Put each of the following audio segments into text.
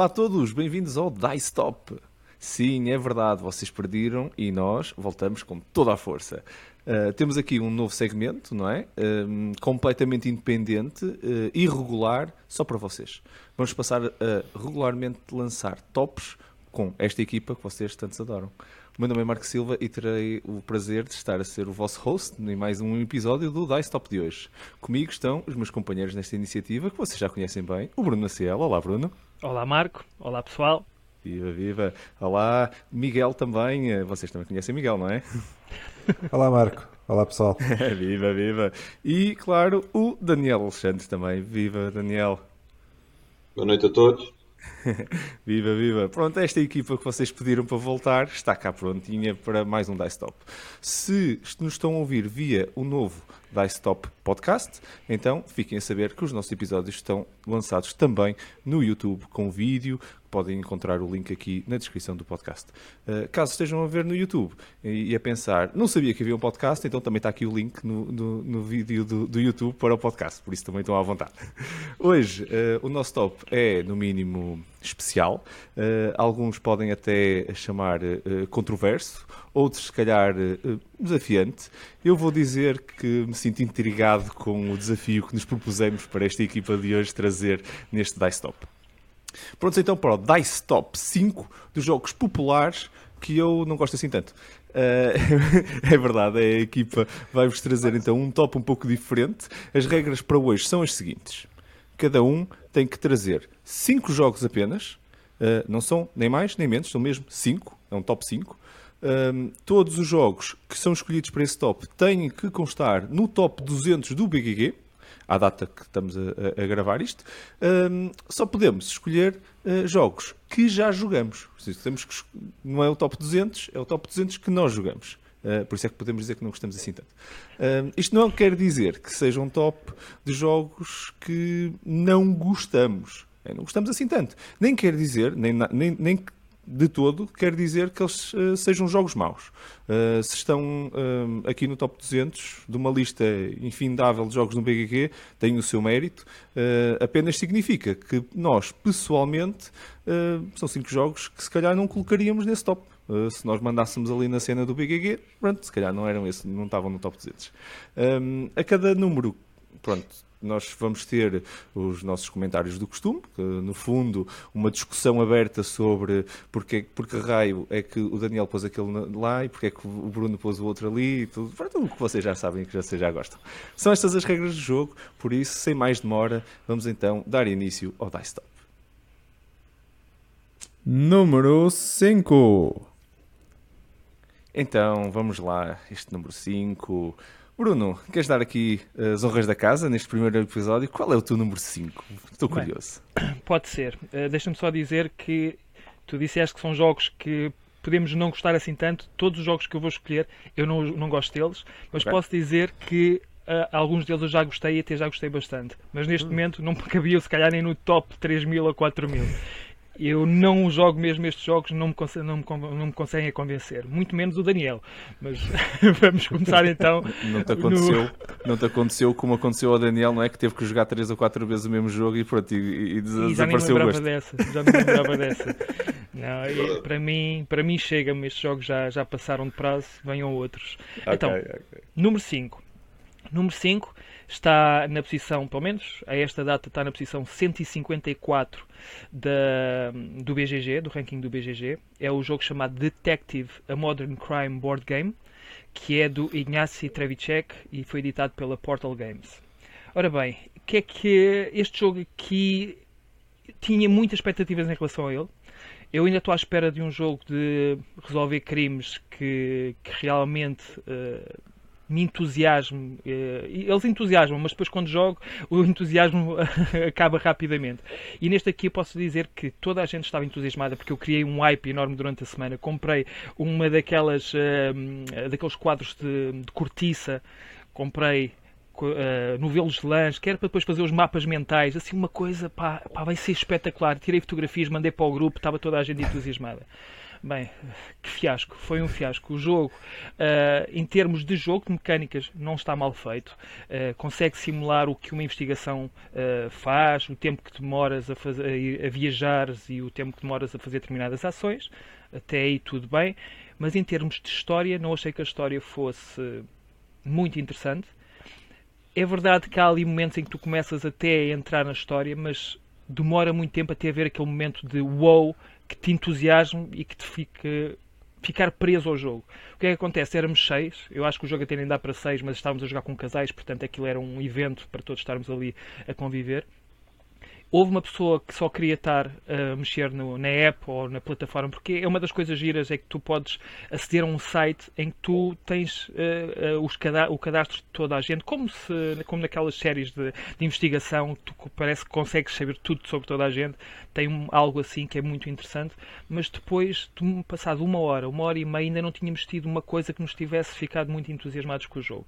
Olá a todos, bem-vindos ao Dice Top. Sim, é verdade, vocês perderam e nós voltamos com toda a força. Uh, temos aqui um novo segmento, não é? Uh, completamente independente, uh, irregular, só para vocês. Vamos passar a regularmente lançar tops com esta equipa que vocês tanto adoram. O meu nome é Marco Silva e terei o prazer de estar a ser o vosso host em mais um episódio do Dice Top de hoje. Comigo estão os meus companheiros nesta iniciativa, que vocês já conhecem bem, o Bruno Maciel. Olá, Bruno. Olá, Marco. Olá, pessoal. Viva, viva. Olá, Miguel também. Eh, vocês também conhecem Miguel, não é? Olá, Marco. Olá, pessoal. viva, viva. E, claro, o Daniel Alexandre também. Viva, Daniel. Boa noite a todos. viva, viva. Pronto, esta equipa que vocês pediram para voltar está cá prontinha para mais um Dice Top. Se nos estão a ouvir via o novo Dice Top Podcast, então fiquem a saber que os nossos episódios estão lançados também no YouTube com vídeo, podem encontrar o link aqui na descrição do podcast. Uh, caso estejam a ver no YouTube e, e, a pensar, não sabia que havia um podcast, então também está aqui o link no, no, no vídeo do, do, YouTube para o podcast, por isso também estão à vontade. Hoje, uh, o nosso top é, no mínimo, especial. Uh, alguns podem até chamar controverso, outros, se calhar, desafiante. Eu vou dizer que me sinto intrigado com o desafio que nos propusemos para esta equipa de hoje trazer neste Dice Top. Prontos então para o Dice Top 5 dos jogos populares que eu não gosto assim tanto. Uh, é verdade, a equipa vai-vos trazer então um top um pouco diferente. As regras para hoje são as seguintes: cada um tem que trazer 5 jogos apenas, uh, não são nem mais nem menos, são mesmo 5, é um top 5. Uh, todos os jogos que são escolhidos para esse top têm que constar no top 200 do BGG à data que estamos a, a gravar isto, um, só podemos escolher uh, jogos que já jogamos. Temos que, não é o top 200, é o top 200 que nós jogamos. Uh, por isso é que podemos dizer que não gostamos assim tanto. Uh, isto não quer dizer que seja um top de jogos que não gostamos. É, não gostamos assim tanto. Nem quer dizer, nem, nem, nem de todo quer dizer que eles uh, sejam jogos maus. Se estão aqui no top 200 de uma lista infindável de jogos no BGG, têm o seu mérito. apenas significa que nós, pessoalmente, são cinco jogos que se calhar não colocaríamos nesse top. Se nós mandássemos ali na cena do BGG, pronto, se calhar não eram esse, não estavam no top 200. a cada número, pronto, nós vamos ter os nossos comentários do costume, que, no fundo, uma discussão aberta sobre porque, porque raio é que o Daniel pôs aquele lá e porque é que o Bruno pôs o outro ali, e tudo, tudo o que vocês já sabem que vocês já gostam. São estas as regras do jogo, por isso, sem mais demora, vamos então dar início ao Dice Top. Número 5 Então, vamos lá, este número 5. Bruno, queres dar aqui as honras da casa neste primeiro episódio? Qual é o teu número 5? Estou curioso. Bem, pode ser. Uh, Deixa-me só dizer que tu disseste que são jogos que podemos não gostar assim tanto. Todos os jogos que eu vou escolher, eu não, não gosto deles, mas okay. posso dizer que uh, alguns deles eu já gostei e até já gostei bastante. Mas neste hum. momento não me cabia, se calhar, nem no top 3 mil ou 4 mil eu não jogo mesmo estes jogos, não me, não me, não me conseguem convencer. Muito menos o Daniel. Mas vamos começar então. Não te, aconteceu, no... não te aconteceu como aconteceu ao Daniel, não é? Que teve que jogar 3 ou 4 vezes o mesmo jogo e pronto, e, e, desapareceu o gosto. Dessa, já me lembrava dessa. Não, para, mim, para mim chega-me, estes jogos já, já passaram de prazo, venham outros. Okay, então, okay. número 5. Número 5 está na posição, pelo menos a esta data, está na posição 154 da, do BGG, do ranking do BGG. É o jogo chamado Detective, a Modern Crime Board Game, que é do Ignacy Trevicek e foi editado pela Portal Games. Ora bem, o que é que este jogo aqui tinha muitas expectativas em relação a ele. Eu ainda estou à espera de um jogo de resolver crimes que, que realmente uh, me entusiasmo. Eh, eles entusiasmam, mas depois quando jogo o entusiasmo acaba rapidamente. E neste aqui eu posso dizer que toda a gente estava entusiasmada porque eu criei um hype enorme durante a semana. Comprei uma daquelas uh, daqueles quadros de, de cortiça, comprei uh, novelos de lãs, quer para depois fazer os mapas mentais, assim uma coisa, pá, pá, vai ser espetacular. Tirei fotografias, mandei para o grupo, estava toda a gente entusiasmada. Bem, que fiasco, foi um fiasco. O jogo, uh, em termos de jogo, de mecânicas, não está mal feito. Uh, consegue simular o que uma investigação uh, faz, o tempo que demoras a, fazer, a viajar e o tempo que demoras a fazer determinadas ações. Até aí tudo bem. Mas em termos de história, não achei que a história fosse muito interessante. É verdade que há ali momentos em que tu começas até a entrar na história, mas demora muito tempo até haver aquele momento de wow, que te entusiasme e que te fique ficar preso ao jogo. O que é que acontece? Éramos seis, eu acho que o jogo até nem dá para seis, mas estávamos a jogar com casais, portanto aquilo era um evento para todos estarmos ali a conviver houve uma pessoa que só queria estar a mexer no, na app ou na plataforma, porque é uma das coisas giras é que tu podes aceder a um site em que tu tens uh, uh, os cada o cadastro de toda a gente, como, se, como naquelas séries de, de, investigação, tu parece que consegues saber tudo sobre toda a gente, tem um, algo assim que é muito interessante, mas depois, tu, passado uma hora, uma hora e meia, ainda não tínhamos tido uma coisa que nos tivesse ficado muito entusiasmados com o jogo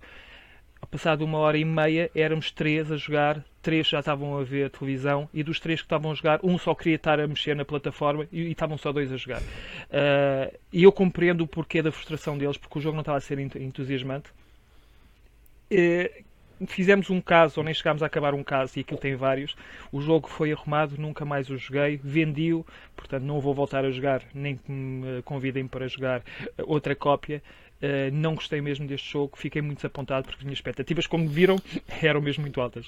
passado uma hora e meia, éramos três a jogar, três já estavam a ver televisão e dos três que estavam a jogar, um só queria estar a mexer na plataforma e, e estavam só dois a jogar. Uh, e eu compreendo o porquê da frustração deles, porque o jogo não estava a ser entusiasmante. Uh, fizemos um caso, ou nem chegámos a acabar um caso, e aquilo tem vários. O jogo foi arrumado, nunca mais o joguei, vendi-o, portanto não vou voltar a jogar, nem que me convidem para jogar outra cópia. Uh, não gostei mesmo deste jogo, fiquei muito desapontado porque as minhas expectativas, como viram, eram mesmo muito altas.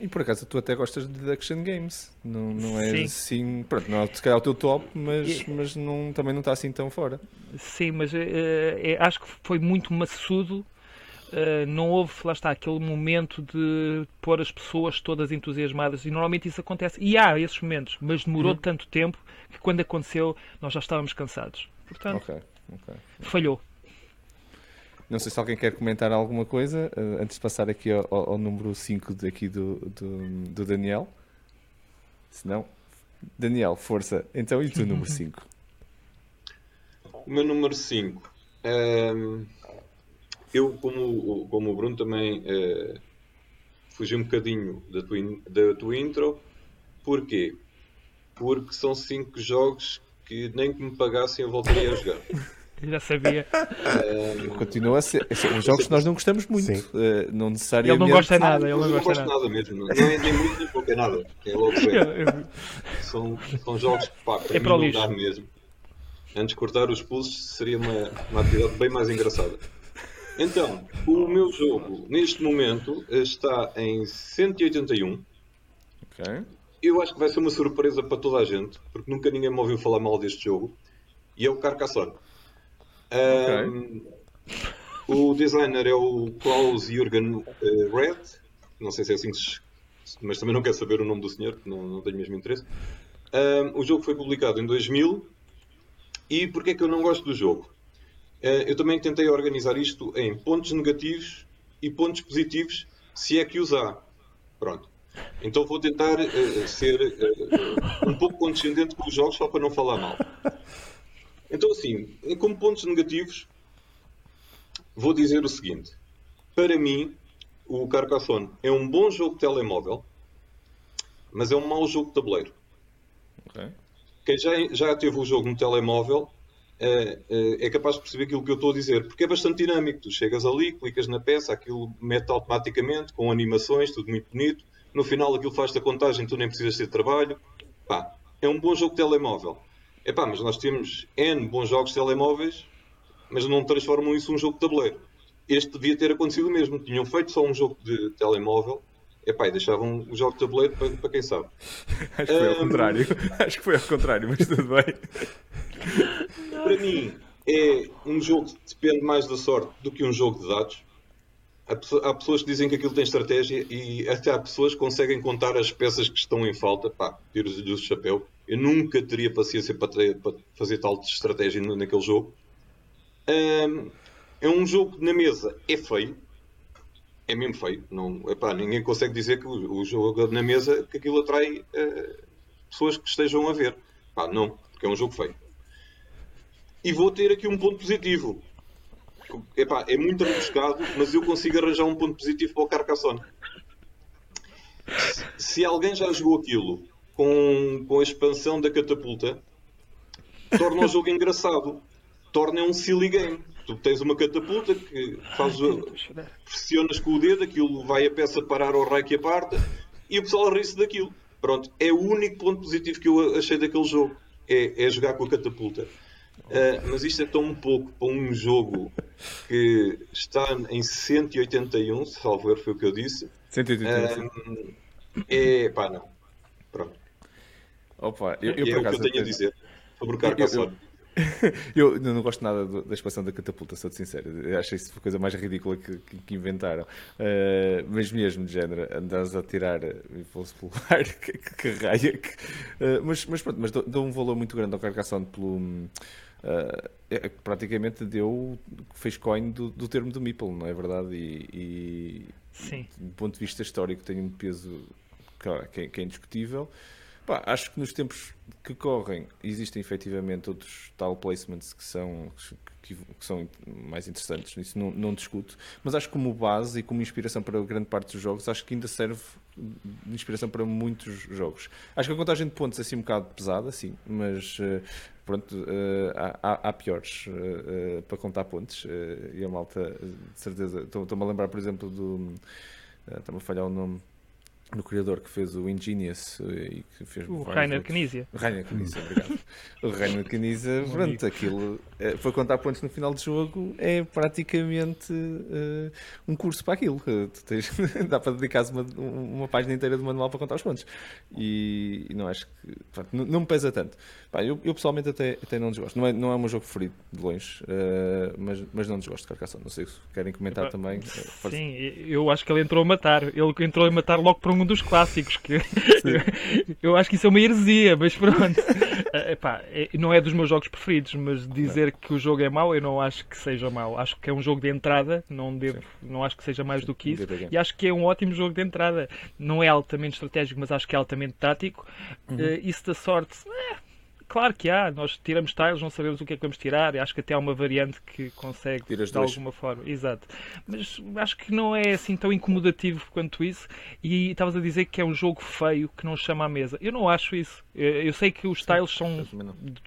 E por acaso tu até gostas de action games, não, não é Sim. assim, pronto, não é se calhar o teu top, mas, mas não, também não está assim tão fora. Sim, mas uh, é, acho que foi muito maçudo Uh, não houve, lá está, aquele momento de pôr as pessoas todas entusiasmadas e normalmente isso acontece, e há esses momentos, mas demorou uhum. tanto tempo que quando aconteceu nós já estávamos cansados. Portanto, okay. Okay. Falhou. Não sei se alguém quer comentar alguma coisa uh, antes de passar aqui ao, ao, número 5 daqui do, do, do, Daniel. Se não, Daniel, força. Então, e tu, número 5? O meu número 5. Um, ehm, eu, como, como o Bruno, também uh, fugi um bocadinho da tua, da tua intro. Porquê? Porque são 5 jogos que nem que me pagassem eu voltaria a jogar. já sabia. Continua a ser. São jogos que nós não gostamos muito. Uh, não necessariamente. Ele não gosta nada. Ele não, não gosta nada. nada mesmo. Não é nem muito nem pouco, é nada. É logo são, são jogos que pá, para é para mim não dá mesmo. Antes de cortar os pulsos seria uma, uma atividade bem mais engraçada. Então, o meu jogo neste momento está em 181. Ok. Eu acho que vai ser uma surpresa para toda a gente, porque nunca ninguém me ouviu falar mal deste jogo. E é o Carcassonne. Um, O designer é o Klaus Jürgen uh, Red, não sei se é assim que se, mas também não quero saber o nome do senhor, não, não tenho mesmo interesse. Um, o jogo foi publicado em 2000 e porquê é que eu não gosto do jogo? Uh, eu também tentei organizar isto em pontos negativos e pontos positivos, se é que os há. Pronto. Então vou tentar uh, ser uh, um pouco condescendente com os jogos só para não falar mal. Então, assim, como pontos negativos, vou dizer o seguinte: para mim, o Carcassonne é um bom jogo de telemóvel, mas é um mau jogo de tabuleiro. Okay. Quem já, já teve o jogo no telemóvel é, é, capaz de perceber aquilo que eu estou a dizer, porque é bastante dinâmico. Tu chegas ali, clicas na peça, aquilo mete automaticamente, com animações, tudo muito bonito. No final, aquilo faz-te a contagem, tu nem precisas ter trabalho. Pá, é um bom jogo de telemóvel. Epá, mas nós temos N bons jogos de telemóveis, mas não transformam isso num jogo de tabuleiro. Este devia ter acontecido o mesmo. Tinham feito só um jogo de telemóvel Epá, e deixavam o jogo de tabuleiro para, para quem sabe. Acho que foi ao contrário. Acho que foi ao contrário, mas tudo bem. Para mim, é um jogo que depende mais da sorte do que um jogo de dados. Há pessoas que dizem que aquilo tem estratégia e até há pessoas que conseguem contar as peças que estão em falta. Pá, tiros-lhe o chapéu. Eu nunca teria paciência para, ter, para fazer tal estratégia naquele jogo. Um, é um jogo que na mesa é feio. É mesmo feio. Não, epá, ninguém consegue dizer que o, o jogo na mesa que aquilo atrai uh, pessoas que estejam a ver. Pá, não, porque é um jogo feio. E vou ter aqui um ponto positivo. epá, é muito rebuscado, mas eu consigo arranjar um ponto positivo para o Carcassonne. Se alguém já jogou aquilo com, com a expansão da catapulta, torna o jogo engraçado. Torna um silly game. Tu tens uma catapulta que faz, pressionas com o dedo, aquilo vai a peça parar ao raio que aparta e o pessoal ri-se daquilo. Pronto, é o único ponto positivo que eu achei daquele jogo. É, é jogar com a catapulta. Uh, mas isto é tão pouco para um jogo que está em 181, salvo erro foi o que eu disse. 181. Uh, é pá, não. Pronto. Opa, eu, eu, é o que eu tenho a dizer sobre o Carcassonne. Eu, eu, não gosto nada da expansão da catapulta, sou-te sincero. Eu acho isso a coisa mais ridícula que, que, que inventaram. Uh, mas mesmo de género, andas a tirar e fosse pular, que, que raia. Que, uh, mas, mas pronto, mas dou, dou, um valor muito grande ao Carcassonne pelo. Uh, é, praticamente deu, fez coin do, do termo do Meeple, não é verdade? E, e, Sim. do ponto de vista histórico tem um peso que, é, que é indiscutível. Pá, acho que nos tempos que correm existem efetivamente outros tal placements que são, que, que são mais interessantes, isso não, não, discuto, mas acho que como base e como inspiração para grande parte dos jogos, acho que ainda serve de inspiração para muitos jogos. Acho que a contagem de pontos é assim um bocado pesada, sim, mas uh, pronto, uh, há, há, piores uh, para contar pontos e a malta, de certeza, estou-me a lembrar, por exemplo, do. Está-me a falhar o nome no criador que fez o Ingenious eh, e que fez o Rainer Knizia. Rainer Knizia, obrigado. o Rainer Knizia, pronto, aquilo é, para contar pontos no final do jogo é praticamente uh, um curso para aquilo. Tu tens, dá para dedicar uma, uma página inteira de manual para contar os pontos. E, e não acho que. Pronto, não, não, me pesa tanto. Pá, eu, eu, pessoalmente até, até não desgosto. Não é, não é o meu jogo preferido, de longe, uh, mas, mas não desgosto de Carcassonne. Não sei se querem comentar também. Sim, eu acho que ele entrou a matar. Ele entrou a matar logo por um dos clássicos. Que eu, eu, acho que isso é uma heresia, mas pronto. Uh, epá, é, não é dos meus jogos preferidos, mas dizer que o jogo é mau, eu não acho que seja mau. Acho que é um jogo de entrada, não, devo, não acho que seja mais do que isso. E acho que é um ótimo jogo de entrada. Não é altamente estratégico, mas acho que é altamente tático. Uhum. Uh, isso da sorte. Eh, Claro que há, nós tiramos tiles, não sabemos o que é que vamos tirar, acho que até há uma variante que consegue Tiras de dois. alguma forma. Exato. Mas acho que não é assim tão incomodativo quanto isso. E estavas a dizer que é um jogo feio que não chama à mesa. Eu não acho isso. Eu sei que os tiles são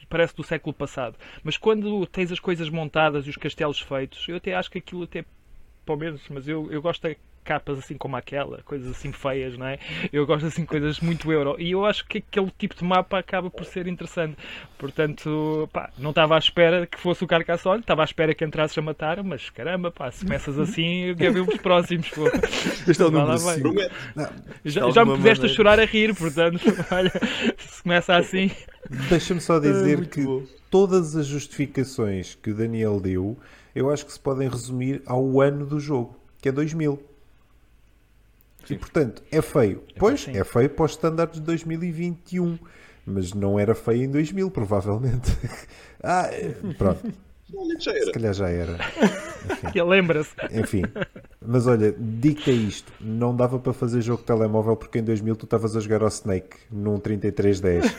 parece do século passado, mas quando tens as coisas montadas e os castelos feitos, eu até acho que aquilo até pelo menos, mas eu, eu gosto capas assim como aquela, coisas assim feias, não é? Eu gosto assim de coisas muito euro e eu acho que aquele tipo de mapa acaba por ser interessante. Portanto, pá, não estava à espera que fosse o Carcassonne, estava à espera que entrasses a matar, mas caramba, pá, se começas assim, eu quero ver os próximos. Pô. Este é o número Já, já me puseste a chorar a rir, portanto, olha, se começa assim. Deixa-me só dizer é, que bom. todas as justificações que o Daniel deu, eu acho que se podem resumir ao ano do jogo, que é 2000. Sim. E portanto, é feio. É pois, é feio para os estándares de 2021. Mas não era feio em 2000, provavelmente. ah, pronto. Se calhar já era. Lembra-se. Enfim. Mas olha, dica isto: não dava para fazer jogo de telemóvel porque em 2000 tu estavas a jogar ao Snake num 3310.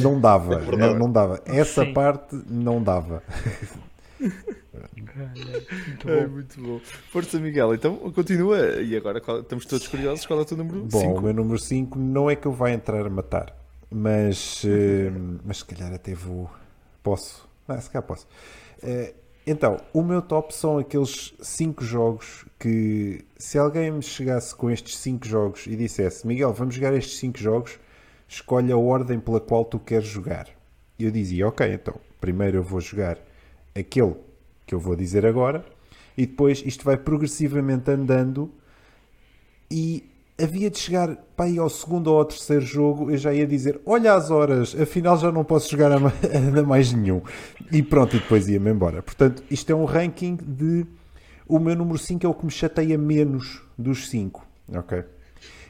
Não dava, é não, não, dava. Essa Sim. parte não dava. Muito bom. É, muito bom. Força, Miguel. Então, continua. E agora qual, estamos todos curiosos. Qual é o teu número 5? Bom, cinco? o meu número 5 não é que eu vá entrar a matar, mas, uh, mas se calhar até vou. Posso. Ah, se calhar posso. Uh, então, o meu top são aqueles 5 jogos que, se alguém me chegasse com estes 5 jogos e dissesse Miguel, vamos jogar estes 5 jogos, escolhe a ordem pela qual tu queres jogar. Eu dizia, ok, então, primeiro eu vou jogar aquele que eu vou dizer agora, e depois isto vai progressivamente andando e havia de chegar para aí ao segundo ou ao terceiro jogo, eu já ia dizer: Olha as horas, afinal já não posso jogar a mais nenhum. E pronto, e depois ia-me embora. Portanto, isto é um ranking de. O meu número 5 é o que me chateia menos dos 5. Ok?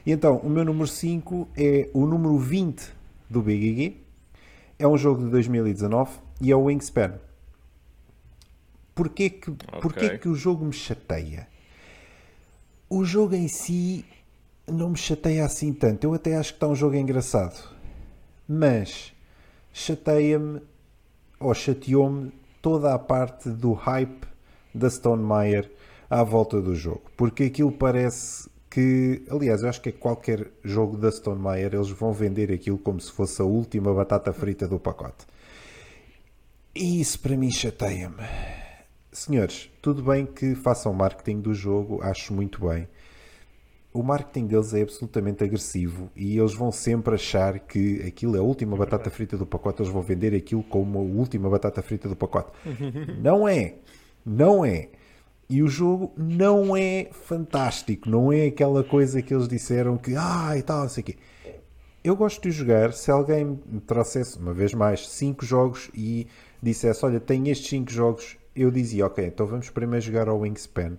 E então, o meu número 5 é o número 20 do Big É um jogo de 2019 e é o Wingspan. Porquê que, okay. porquê que o jogo me chateia? O jogo em si não me chateia assim tanto. Eu até acho que está um jogo engraçado. Mas chateia-me ou chateou-me toda a parte do hype da Stone Meyer à volta do jogo. Porque aquilo parece que, aliás, eu acho que é qualquer jogo da Stone Meyer, eles vão vender aquilo como se fosse a última batata frita do pacote. E isso para mim chateia-me. Senhores, tudo bem que façam marketing do jogo, acho muito bem. O marketing deles é absolutamente agressivo e eles vão sempre achar que aquilo é a última batata frita do pacote, eles vão vender aquilo como a última batata frita do pacote. Não é. Não é. E o jogo não é fantástico, não é aquela coisa que eles disseram que ah e tal, não sei o quê. Eu gosto de jogar, se alguém me trouxesse, uma vez mais, 5 jogos e dissesse, olha, tenho estes 5 jogos, eu dizia, ok, então vamos primeiro jogar ao Wingspan.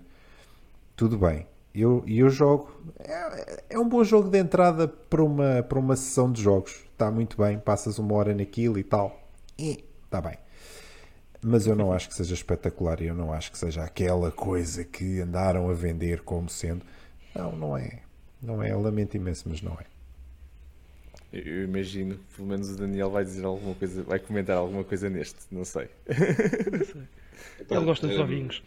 Tudo bem. E eu, eu jogo. É, é, um bom jogo de entrada para uma, para uma sessão de jogos. Está muito bem, passas uma hora naquilo e tal. E está bem mas eu não acho que seja espetacular e eu não acho que seja aquela coisa que andaram a vender como sendo. Não, não é. Não é. Eu lamento imenso, mas não é. Eu imagino, pelo menos o Daniel vai dizer alguma coisa, vai comentar alguma coisa neste, não sei. Não sei. Ele gosta de ovinhos.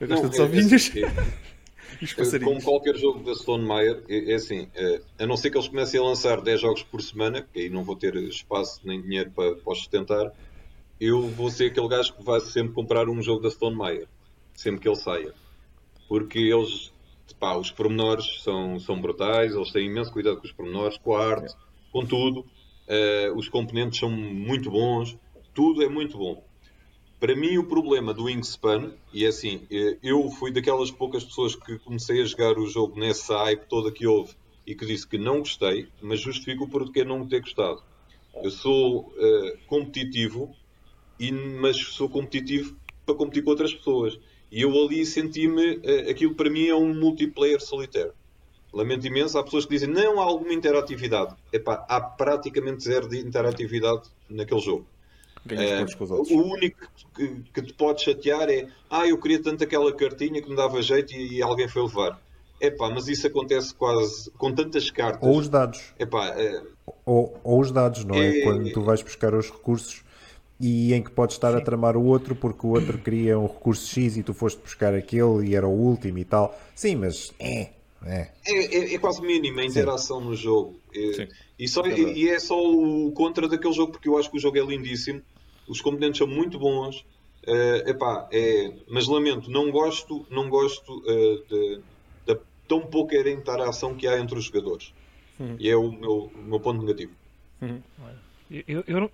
Eu gosto de ovinhos. É, é, como qualquer jogo da Stone Meyer, é, é assim, é, a não ser que eles comecem a lançar 10 jogos por semana, que aí não vou ter espaço nem dinheiro para, para os sustentar, eu vou ser aquele gajo que vai sempre comprar um jogo da Stone Meyer, sempre que ele saia. Porque eles, pá, os pormenores são, são brutais, eles têm imenso cuidado com os pormenores, com a arte, com tudo. Uh, os componentes são muito bons, tudo é muito bom. Para mim, o problema do Wingspan, e é assim, eh, eu fui daquelas poucas pessoas que comecei a jogar o jogo nessa hype toda que houve e que disse que não gostei, mas justifico porquê não ter gostado. Eu sou uh, competitivo e, mas sou competitivo para competir com outras pessoas. E eu ali senti-me, uh, aquilo para mim é um multiplayer solitário. Lamento imenso, há pessoas que dizem não há alguma interatividade. Epá, há praticamente zero de interatividade naquele jogo. Uh, o único que, que, te pode chatear é ah, eu queria tanto aquela cartinha que me dava jeito e, e alguém foi levar. Epá, mas isso acontece quase com tantas cartas. Ou os dados. Epá, uh, ou, ou, os dados, não é? é? Quando tu vais buscar os recursos e em que podes estar Sim. a tramar o outro porque o outro queria um recurso X e tu foste buscar aquele e era o último e tal. Sim, mas é. É, é, é, é quase mínima a interação Sim. no jogo. É, e, só, é e, é só o contra daquele jogo, porque eu acho que o jogo é lindíssimo, os componentes são muito bons. Uh, epá, é, mas lamento, não gosto, não gosto uh, de, de, tão pouca interação que há entre os jogadores. Uhum. E é o meu, o meu ponto negativo. Uhum. Eu, eu,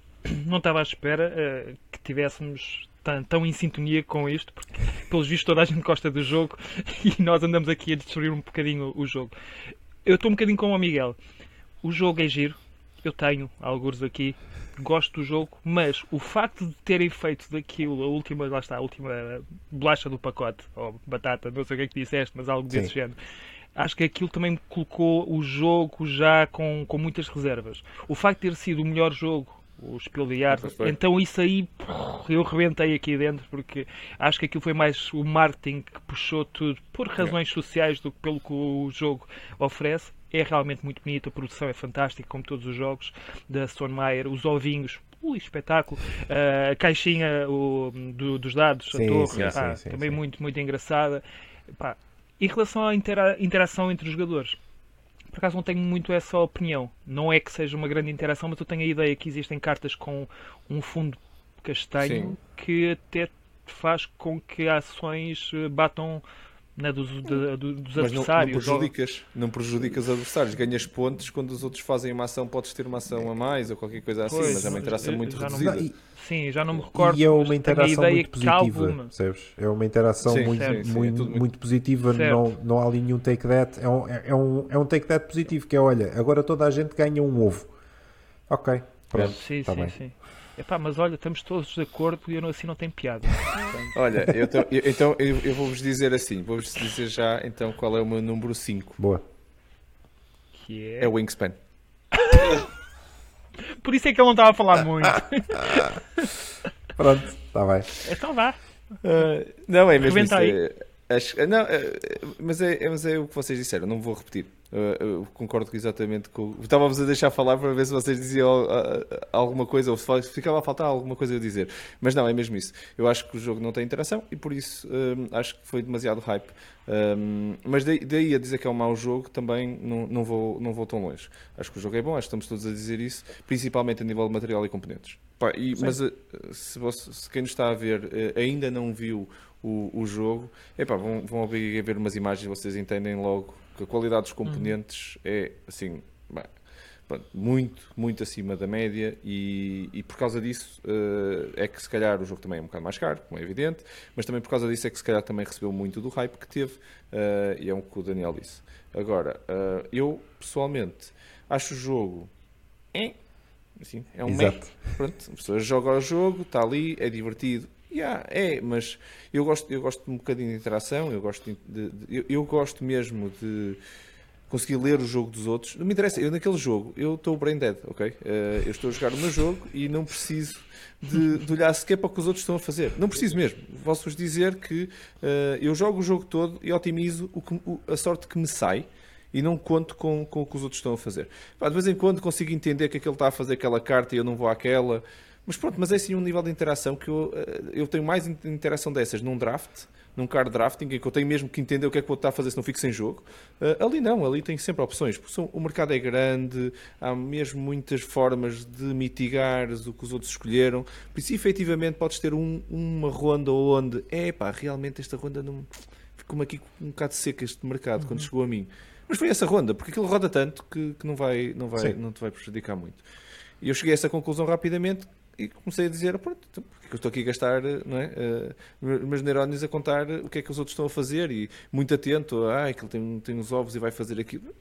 não estava à espera uh, que tivéssemos tão, tão, em sintonia com isto, porque pelos vistos toda a gente gosta do jogo e nós andamos aqui a destruir um bocadinho o jogo. Eu estou um bocadinho como o Miguel. O jogo é giro, eu tenho alguns aqui, gosto do jogo, mas o facto de terem feito daquilo a última, lá está, a última bolacha do pacote, ou batata, não sei o que é que disseste, mas algo Sim. desse género acho que aquilo também colocou o jogo já com, com muitas reservas. O facto de ter sido o melhor jogo o Spiel de Arte. Então isso aí eu rebentei aqui dentro porque acho que aquilo foi mais o marketing que puxou tudo por razões sociais do que pelo que o jogo oferece. É realmente muito bonito, a produção é fantástica, como todos os jogos da Stone Meyer, os ovinhos, ui, espetáculo, uh, a caixinha o, do, dos dados, sim, a torre, sim, pá, sim, também muito, muito engraçada. Pá, em relação à intera interação entre os jogadores, por acaso não tenho muito essa opinião. Não é que seja uma grande interação, mas eu tenho a ideia que existem cartas com um fundo castanho Sim. que até faz com que ações eh, batam né, dos, de, dos Mas adversários. Não, não prejudicas, ou... não prejudicas adversários, ganhas pontos quando os outros fazem uma ação, podes ter uma ação a mais ou qualquer coisa assim, pois, mas é uma interação muito reduzida. Não, sim, já não me recordo. E é uma interação muito positiva, percebes? É uma interação sim, muito, certo, muito, sim, muito, muito, positiva, não, não há ali nenhum take that. É um, é, um, é um take that positivo, que é olha, agora toda a gente ganha um ovo. Ok, pronto. Sim, tá sim, bem. sim. Epá, mas olha, estamos todos de acordo e eu não, assim não tem piada. olha, eu tô, eu, então eu, eu vou-vos dizer assim, vou-vos dizer já então qual é o meu número 5. Boa. Que é... É o Wingspan. Por isso é que eu não estava a falar muito. Pronto, está bem. Então vá. Uh, não, é mesmo isso. É, acho, não, é, mas, é, mas é o que vocês disseram, não vou repetir. Uh, concordo exatamente com. Estávamos a deixar falar para ver se vocês diziam alguma coisa ou se ficava a faltar alguma coisa a dizer. Mas não, é mesmo isso. Eu acho que o jogo não tem interação e por isso acho que foi demasiado hype. Um, mas daí, a dizer que é um mau jogo também não, não, vou, não vou tão longe. Acho que o jogo é bom, acho que estamos todos a dizer isso, principalmente a nível de material e componentes. Pá, e, mas eh, se, você, se, quem nos está a ver eh, ainda não viu o, o jogo, epá, vão, vão a ver umas imagens e vocês entendem logo a qualidade dos componentes uhum. é assim. Bem, muito, muito acima da média e, e por causa disso uh, é que se calhar o jogo também é um bocado mais caro, como é evidente, mas também por causa disso é que se calhar também recebeu muito do hype que teve uh, e é um que o Daniel disse. Agora, uh, eu pessoalmente acho o jogo é, assim, é um Exato. Pronto, a pessoa joga o jogo, está ali, é divertido. Yeah, é, mas eu gosto, eu gosto um bocadinho de interação, eu gosto, de, de eu, eu gosto mesmo de conseguir ler o jogo dos outros. Não me interessa, eu naquele jogo, eu estou brain dead, ok? Uh, eu estou a jogar o meu jogo e não preciso de, de, olhar sequer para o que os outros estão a fazer. Não preciso mesmo. Posso-vos dizer que uh, eu jogo o jogo todo e otimizo o que, o, a sorte que me sai e não conto com, com o que os outros estão a fazer. De vez em quando consigo entender que aquele está a fazer aquela carta e eu não vou àquela. Mas pronto, mas é assim um nível de interação que eu, eh, eu tenho mais interação dessas num draft num card drafting, em que eu tenho mesmo que entender o que é que vou estar a fazer se não fico sem jogo. Uh, ali não, ali tem sempre opções, porque o mercado é grande, há mesmo muitas formas de mitigar o que os outros escolheram. Por isso, efetivamente, podes ter um, uma ronda onde, é pá, realmente esta ronda não. Ficou-me aqui um bocado seca este mercado uhum. quando chegou a mim. Mas foi essa ronda, porque aquilo roda tanto que, que não, vai, não, vai, não te vai prejudicar muito. E eu cheguei a essa conclusão rapidamente e comecei a dizer, pronto, então, porque eu estou aqui a gastar não é, uh, meus neurónios a contar o que é que os outros estão a fazer e muito atento, ah, aquele tem, tem uns ovos e vai fazer aquilo.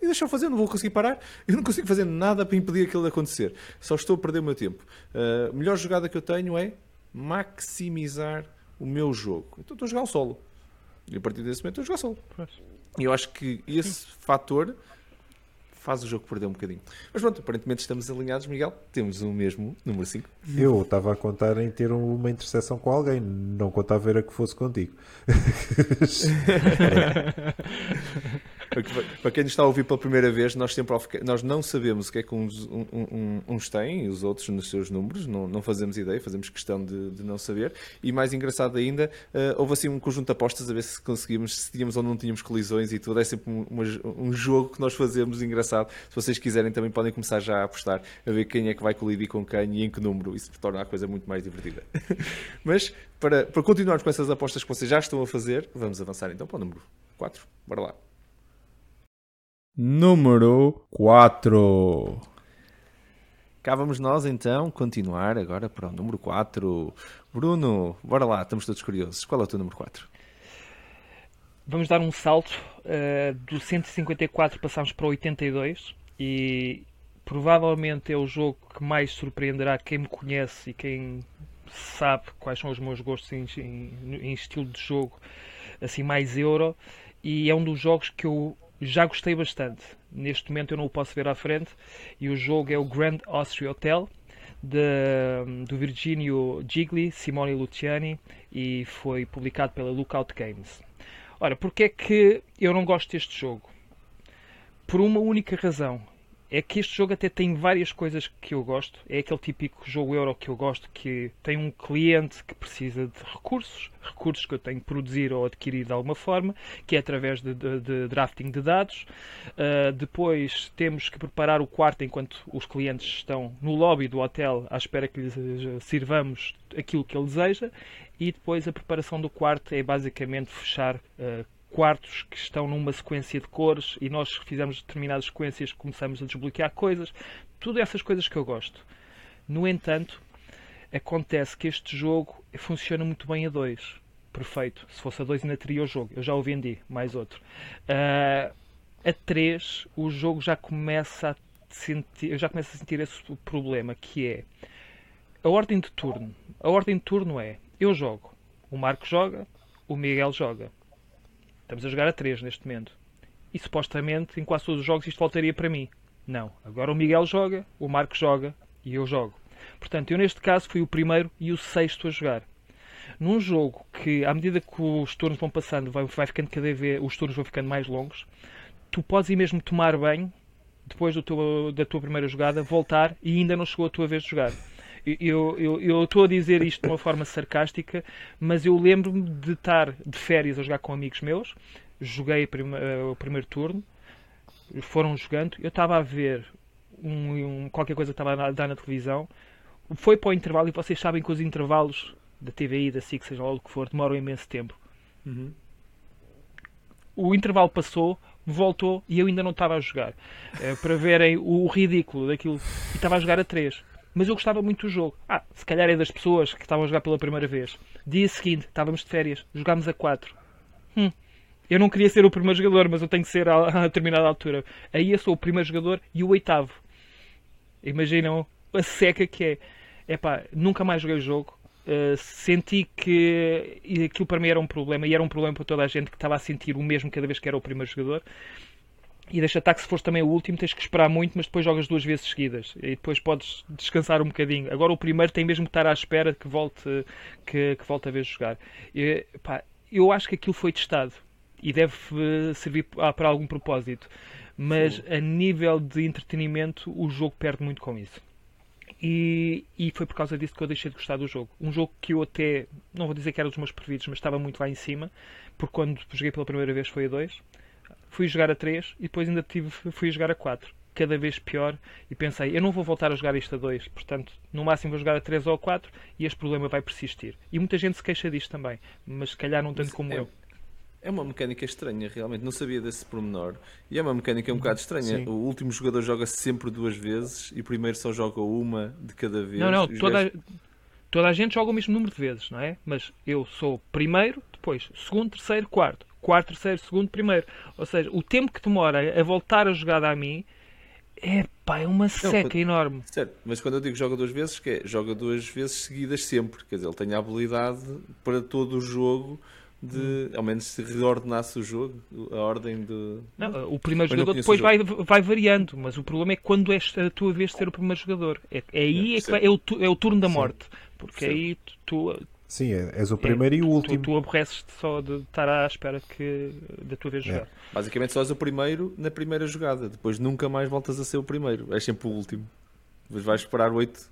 E deixa eu fazer, não vou conseguir parar. Eu não consigo fazer nada para impedir aquilo de acontecer. Só estou a perder o meu tempo. Uh, a melhor jogada que eu tenho é maximizar o meu jogo. Então estou a jogar um solo. E a partir desse momento estou a jogar solo. E eu acho que esse fator faz o jogo perder um bocadinho. Mas pronto, aparentemente estamos alinhados, Miguel. Temos o mesmo número 5. Eu estava a contar em ter uma interseção com alguém, não contava era que fosse contigo. Para quem está a ouvir pela primeira vez, nós sempre nós não sabemos o que é que uns, um, uns têm e os outros nos seus números, não, não fazemos ideia, fazemos questão de, de não saber. E mais engraçado ainda, uh, houve assim um conjunto de apostas a ver se conseguimos, se tínhamos ou não tínhamos colisões e tudo. É sempre um, um jogo que nós fazemos engraçado. Se vocês quiserem, também podem começar já a apostar, a ver quem é que vai colidir com quem e em que número. Isso torna a coisa muito mais divertida. Mas para, para continuarmos com essas apostas que vocês já estão a fazer, vamos avançar então para o número 4. Bora lá número 4. Cá vamos nós então continuar agora para o número 4. Bruno, bora lá, estamos todos curiosos. Qual é o teu número 4? Vamos dar um salto uh, do 154 passamos para o 82 e provavelmente é o jogo que mais surpreenderá quem me conhece e quem sabe quais são os meus gostos em, em, em estilo de jogo assim mais euro e é um dos jogos que eu já gostei bastante. Neste momento eu não o posso ver à frente. E o jogo é o Grand Austria Hotel, de, do Virginio Gigli, Simone Luciani, e foi publicado pela Lookout Games. Ora, porque é que eu não gosto deste jogo? Por uma única razão é que este jogo até tem várias coisas que eu gosto. É aquele típico jogo euro que eu gosto, que tem um cliente que precisa de recursos, recursos que eu tenho que produzir ou adquirir de alguma forma, que é através de, de, de drafting de dados. Uh, depois temos que preparar o quarto enquanto os clientes estão no lobby do hotel à espera que lhes sirvamos aquilo que ele deseja. E depois a preparação do quarto é basicamente fechar uh, quartos que estão numa sequência de cores e nós fizemos determinadas sequências começamos a desbloquear coisas. Tudo essas coisas que eu gosto. No entanto, acontece que este jogo funciona muito bem a dois. Perfeito. Se fosse a dois ainda teria o jogo. Eu já o vendi. Mais outro. Uh, a 3 o jogo já começa a sentir, eu já começo a sentir esse problema que é a ordem de turno. A ordem de turno é eu jogo, o Marco joga, o Miguel joga. Estamos a jogar a 3 neste momento. E supostamente, em quase todos os jogos, isto voltaria para mim. Não. Agora o Miguel joga, o Marco joga e eu jogo. Portanto, eu neste caso fui o primeiro e o sexto a jogar. Num jogo que, à medida que os turnos vão passando, vai, vai ficando cada vez, os turnos vão ficando mais longos, tu podes ir mesmo tomar banho depois teu, da tua primeira jogada, voltar e ainda não chegou a tua vez de jogar. Eu, estou a dizer isto de uma forma sarcástica, mas eu lembro-me de estar de férias a jogar com amigos meus. Joguei prima, o primeiro turno, foram jogando. Eu estava a ver um, um, qualquer coisa que estava a dar na televisão. Foi para o intervalo e vocês sabem que os intervalos da TVI, da SIC, seja lá o que for, demoram imenso tempo. Uhum. O intervalo passou, voltou e eu ainda não estava a jogar. Uh, para verem o ridículo daquilo. E estava a jogar a 3. Mas eu gostava muito do jogo. Ah, se calhar é das pessoas que estavam a jogar pela primeira vez. Dia seguinte, estávamos de férias, jogámos a 4. Hum, eu não queria ser o primeiro jogador, mas eu tenho que ser a, a determinada altura. Aí eu sou o primeiro jogador e o oitavo. Imaginam a seca que é. Epá, nunca mais joguei o jogo. Uh, senti que aquilo para mim era um problema e era um problema para toda a gente que estava a sentir o mesmo cada vez que era o primeiro jogador. E deixa estar que se fores também o último tens que esperar muito, mas depois jogas duas vezes seguidas e depois podes descansar um bocadinho. Agora o primeiro tem mesmo que estar à espera que volte, que, que volte a vez jogar. E, pá, eu acho que aquilo foi testado e deve servir para algum propósito. Mas Sim. a nível de entretenimento, o jogo perde muito com isso. E, e, foi por causa disso que eu deixei de gostar do jogo. Um jogo que eu até, não vou dizer que era dos meus preferidos, mas estava muito lá em cima, porque quando joguei pela primeira vez foi a 2, fui jogar a 3 e depois ainda tive, fui jogar a 4. Cada vez pior e pensei, eu não vou voltar a jogar isto a 2, portanto, no máximo vou jogar a 3 ou a 4 e este problema vai persistir. E muita gente se queixa disto também, mas se calhar não tanto mas como é, eu. É uma mecânica estranha, realmente. Não sabia desse pormenor. E é uma mecânica um bocado estranha. Sim. O último jogador joga sempre duas vezes e o primeiro só joga uma de cada vez. Não, não, toda, gajos... toda a gente joga o mesmo número de vezes, não é? Mas eu sou primeiro, depois segundo, terceiro, quarto. Quarto, terceiro, segundo, primeiro. Ou seja, o tempo que demora a voltar a jogada a mim é pá, é uma seca não, enorme. Certo, mas quando eu digo joga duas vezes, que é joga duas vezes seguidas sempre. Quer dizer, ele tem a habilidade para todo o jogo de ao menos se reordenasse o jogo, a ordem de. Não, o primeiro jogador depois vai, vai variando, mas o problema é quando é a tua vez de ser o primeiro jogador. É, é aí é, é, o, é o turno da morte. Sim. Porque Sim. aí tu. Sim, é, és o primeiro é, e o último. Tu, tu aborreces-te só de estar à espera que, da tua vez de jogar. Basicamente só és o primeiro na primeira jogada, depois nunca mais voltas a ser o primeiro, és sempre o último. Depois vais esperar 8,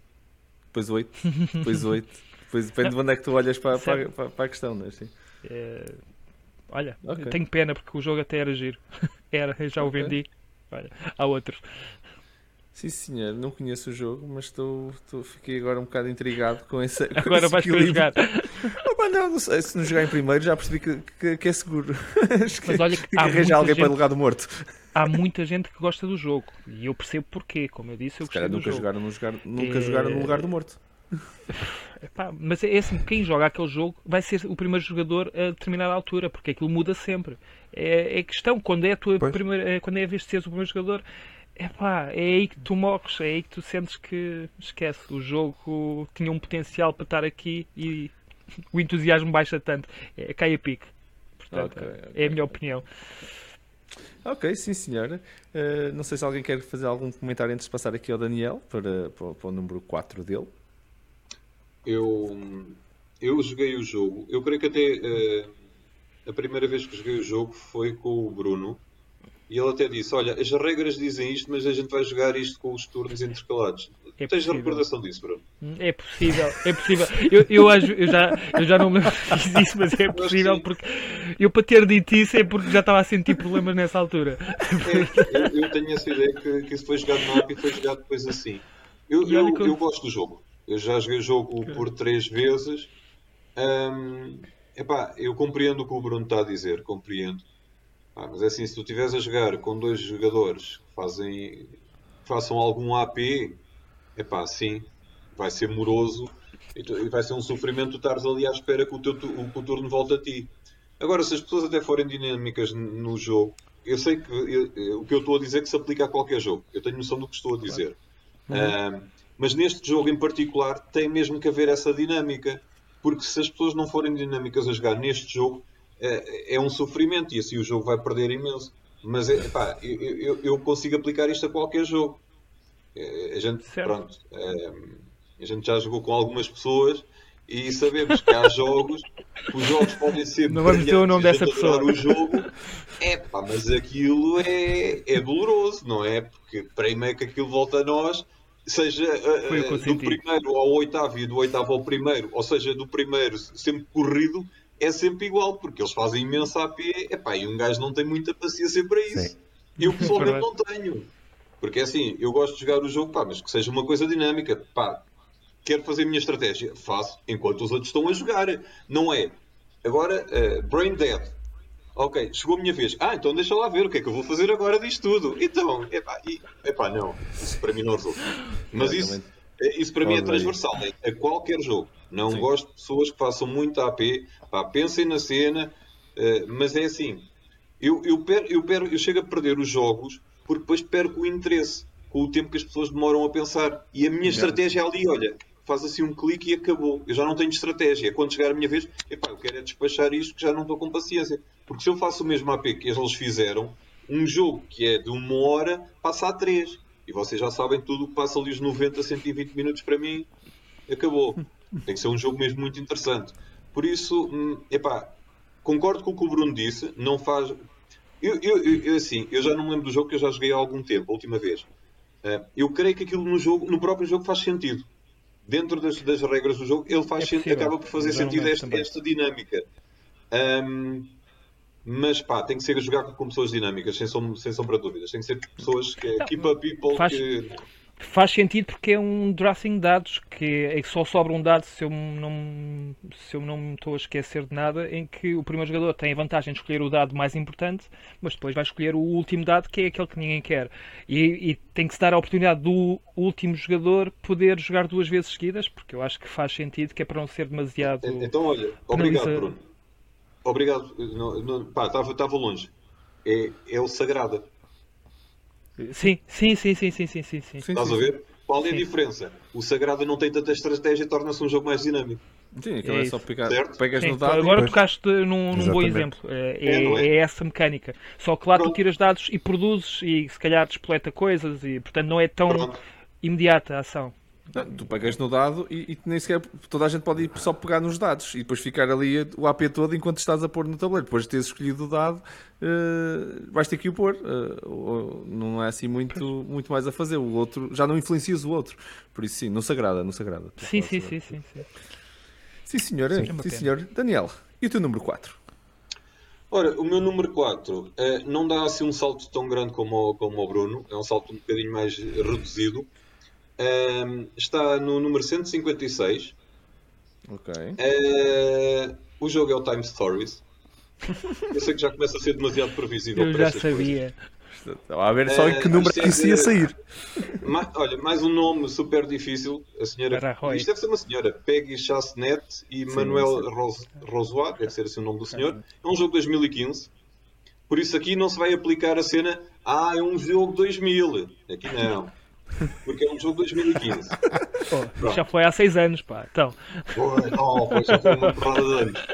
depois 8, depois 8, depois depende de onde é que tu olhas para, para, para, para a questão, não é assim? É... Olha, okay. tenho pena porque o jogo até era giro. era, já o vendi. Olha, há outros. Sim, senhor, não conheço o jogo, mas estou, estou, fiquei agora um bocado intrigado com esse. Agora esse vais jogar. Não, não sei, se não jogar em primeiro já percebi que, que, que é seguro. Que, mas olha que, que arranja alguém gente, para lugar do morto. Há muita gente que gosta do jogo e eu percebo porquê. Como eu disse, eu se gostei do nunca jogo. Jogaram no, jogar, nunca é... jogaram no lugar do morto. Epá, mas é assim, quem joga aquele jogo vai ser o primeiro jogador a determinada altura, porque aquilo muda sempre. É, é questão, quando é, a tua primeira, é, quando é a vez de seres o primeiro jogador, epá, é aí que tu morres, é aí que tu sentes que esquece, o jogo tinha um potencial para estar aqui e o entusiasmo baixa tanto. É, cai a pique. Portanto, okay, okay, é a minha opinião. Ok, sim senhora. Uh, não sei se alguém quer fazer algum comentário antes de passar aqui ao Daniel para, para, para o número 4 dele eu, eu joguei o jogo. Eu creio que até uh, a primeira vez que joguei o jogo foi com o Bruno. E ele até disse: Olha, as regras dizem isto, mas a gente vai jogar isto com os turnos intercalados. É Tens a recordação disso, Bruno? É possível, é possível. Eu, eu, eu, já, eu já não me fiz isso, mas é possível porque eu para ter dito isso é porque já estava a sentir problemas nessa altura. É, eu, eu, tenho essa ideia que, que isso foi jogado no app e foi jogado depois assim. Eu, eu, eu gosto do jogo. Eu já joguei o jogo por três vezes. Um, epá, eu compreendo o que o Bruno está a dizer, compreendo. Ah, mas é assim, se tu estiveres a jogar com dois jogadores que fazem, façam algum AP, epá, sim, vai ser moroso e, tu, e vai ser um sofrimento tu estares ali à espera que o, teu, o, que o turno volte a ti. Agora, se as pessoas até forem dinâmicas no jogo, eu sei que eu, o que eu estou a dizer é que se aplica a qualquer jogo. Eu tenho noção do que estou a dizer. Claro. Um, mas neste jogo em particular tem mesmo que haver essa dinâmica, porque se as pessoas não forem dinâmicas a jogar neste jogo, é, é um sofrimento e assim o jogo vai perder imenso. Mas é, pá, eu, eu, eu, consigo aplicar isto a qualquer jogo. É, a gente, pronto, é, a gente já jogou com algumas pessoas e sabemos que há jogos, os jogos podem ser não vamos dizer o nome dessa pessoa. o jogo, é pá, mas aquilo é, é doloroso, não é? Porque primeiro que aquilo volta a nós, seja uh, do primeiro ao oitavo e do oitavo ao primeiro, ou seja, do primeiro sempre corrido, é sempre igual, porque eles fazem imensa AP, epá, e um gajo não tem muita paciência para isso. Sim. Eu pessoalmente não tenho. Porque é assim, eu gosto de jogar o jogo, pá, mas que seja uma coisa dinâmica. Pá, quero fazer a minha estratégia, faço enquanto os outros estão a jogar. Não é. Agora, uh, Brain Dead. Ok, chegou a minha vez. Ah, então deixa lá ver o que é que eu vou fazer agora disto tudo. Então, epá, e, epá não, isso para mim não resulta. Mas isso, isso para mim é transversal, é a qualquer jogo. Não Sim. gosto de pessoas que façam muito AP, pá, pensem na cena, uh, mas é assim. Eu, eu, per, eu, per, eu chego a perder os jogos porque depois perco o interesse com o tempo que as pessoas demoram a pensar. E a minha estratégia é ali, olha, faz assim um clique e acabou. Eu já não tenho estratégia. Quando chegar a minha vez, epá, eu quero é despachar isto que já não estou com paciência. Porque se eu faço o mesmo AP que eles fizeram, um jogo que é de uma hora passa a três. E vocês já sabem tudo o que passa ali os 90, 120 minutos para mim, acabou. Tem que ser um jogo mesmo muito interessante. Por isso, hum, epá, concordo com o que o Bruno disse, não faz. Eu, eu, eu, assim, eu já não me lembro do jogo que eu já joguei há algum tempo, a última vez. Uh, eu creio que aquilo no jogo, no próprio jogo faz sentido. Dentro das, das regras do jogo, ele faz é sentido, acaba por fazer sentido esta, esta, dinâmica. Um, mas pá, tem que ser a jogar com pessoas dinâmicas, sem, som, sem sombra de dúvidas. Tem que ser pessoas que keep up people faz, que faz sentido porque é um drafting de dados que é que só sobra um dado se eu não se eu não me estou a esquecer de nada em que o primeiro jogador tem a vantagem de escolher o dado mais importante mas depois vai escolher o último dado que é aquele que ninguém quer e, e tem que se dar a oportunidade do último jogador poder jogar duas vezes seguidas porque eu acho que faz sentido que é para não ser demasiado então olha obrigado Bruno obrigado não, não, pá, estava, estava longe é, é o sagrado Sim, sim, sim, sim, sim, sim, sim, sim. Estás a ver? Qual é a diferença? O Sagrado não tem tanta estratégia e torna-se um jogo mais dinâmico. Sim, aquilo é, é só pegar, pegas Sim, no dado. Agora depois... tocaste num, num bom exemplo. É, é, é, é, essa mecânica. Só que lá Pronto. tu tiras dados e produzes e se calhar despoleta coisas e portanto não é tão Pronto. imediata a ação. Não, tu pegas no dado e, e, nem sequer toda a gente pode ir só pegar nos dados e depois ficar ali o AP todo enquanto estás a pôr no tabuleiro. Depois de teres escolhido o dado, uh, vais ter que o pôr. Uh, não é assim muito, muito mais a fazer. O outro já não influencias o outro. Por isso, sim, não se agrada. Não se agrada sim, sim, sim, sim, sim. Sim, senhor. Sim, sim senhor. Daniel, e o teu número 4? Ora, o meu número 4 uh, eh, não dá assim um salto tão grande como o, como o Bruno, é um salto um bocadinho mais reduzido. Um, está no número 156. Ok. Uh, o jogo é o Time Stories. Eu sei que já começa a ser demasiado previsível. Eu já sabia. Estava a ver só em que número uh, que isso ia sair. Ma olha, mais um nome super difícil. A senhora. Isto deve ser uma senhora. Peggy Chassenet e sim, Manuel Rosois. Deve ser assim o nome do senhor. É um jogo de 2015. Por isso aqui não se vai aplicar a cena. Ah, é um jogo 2000. Aqui não. Porque é um jogo de 2015. Pô, já foi há 6 anos, pá. Então. Foi, oh, foi, já foi uma porrada de anos.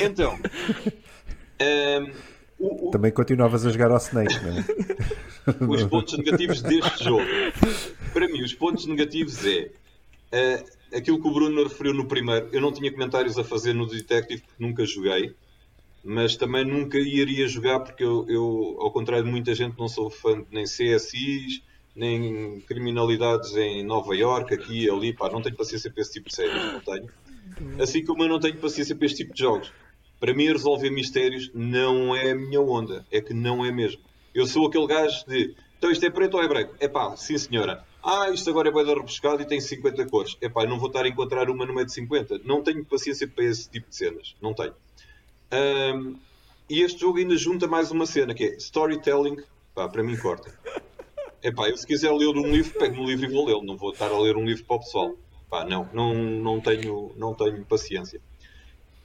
Então. Um, ehm, o, o... Também continuavas a jogar ao Snake, não é? Os pontos negativos deste jogo. Para mim, os pontos negativos é. Uh, aquilo que o Bruno referiu no primeiro, eu não tinha comentários a fazer no Detective porque nunca joguei, mas também nunca iria jogar porque eu, eu ao contrário de muita gente, não sou fã de nem CSIs, nem criminalidades em Nova York, aqui e ali, pá, não tenho paciência para esse tipo de séries, não tenho. Assim como eu não tenho paciência para este tipo de jogos. Para mim, resolver mistérios não é a minha onda, é que não é mesmo. Eu sou aquele gajo de, então isto é preto ou é branco? É pá, sim senhora. Ah, isto agora é bem rebuscado e tem 50 cores. É pá, não vou estar a encontrar uma no meio de 50. Não tenho paciência para esse tipo de cenas, não tenho. Um, e este jogo ainda junta mais uma cena que é storytelling, pá, para mim corta. Epá, eu se quiser ler um livro, pego um livro e vou ler. Não vou estar a ler um livro para o pessoal. Epá, não, não, não, tenho, não tenho paciência.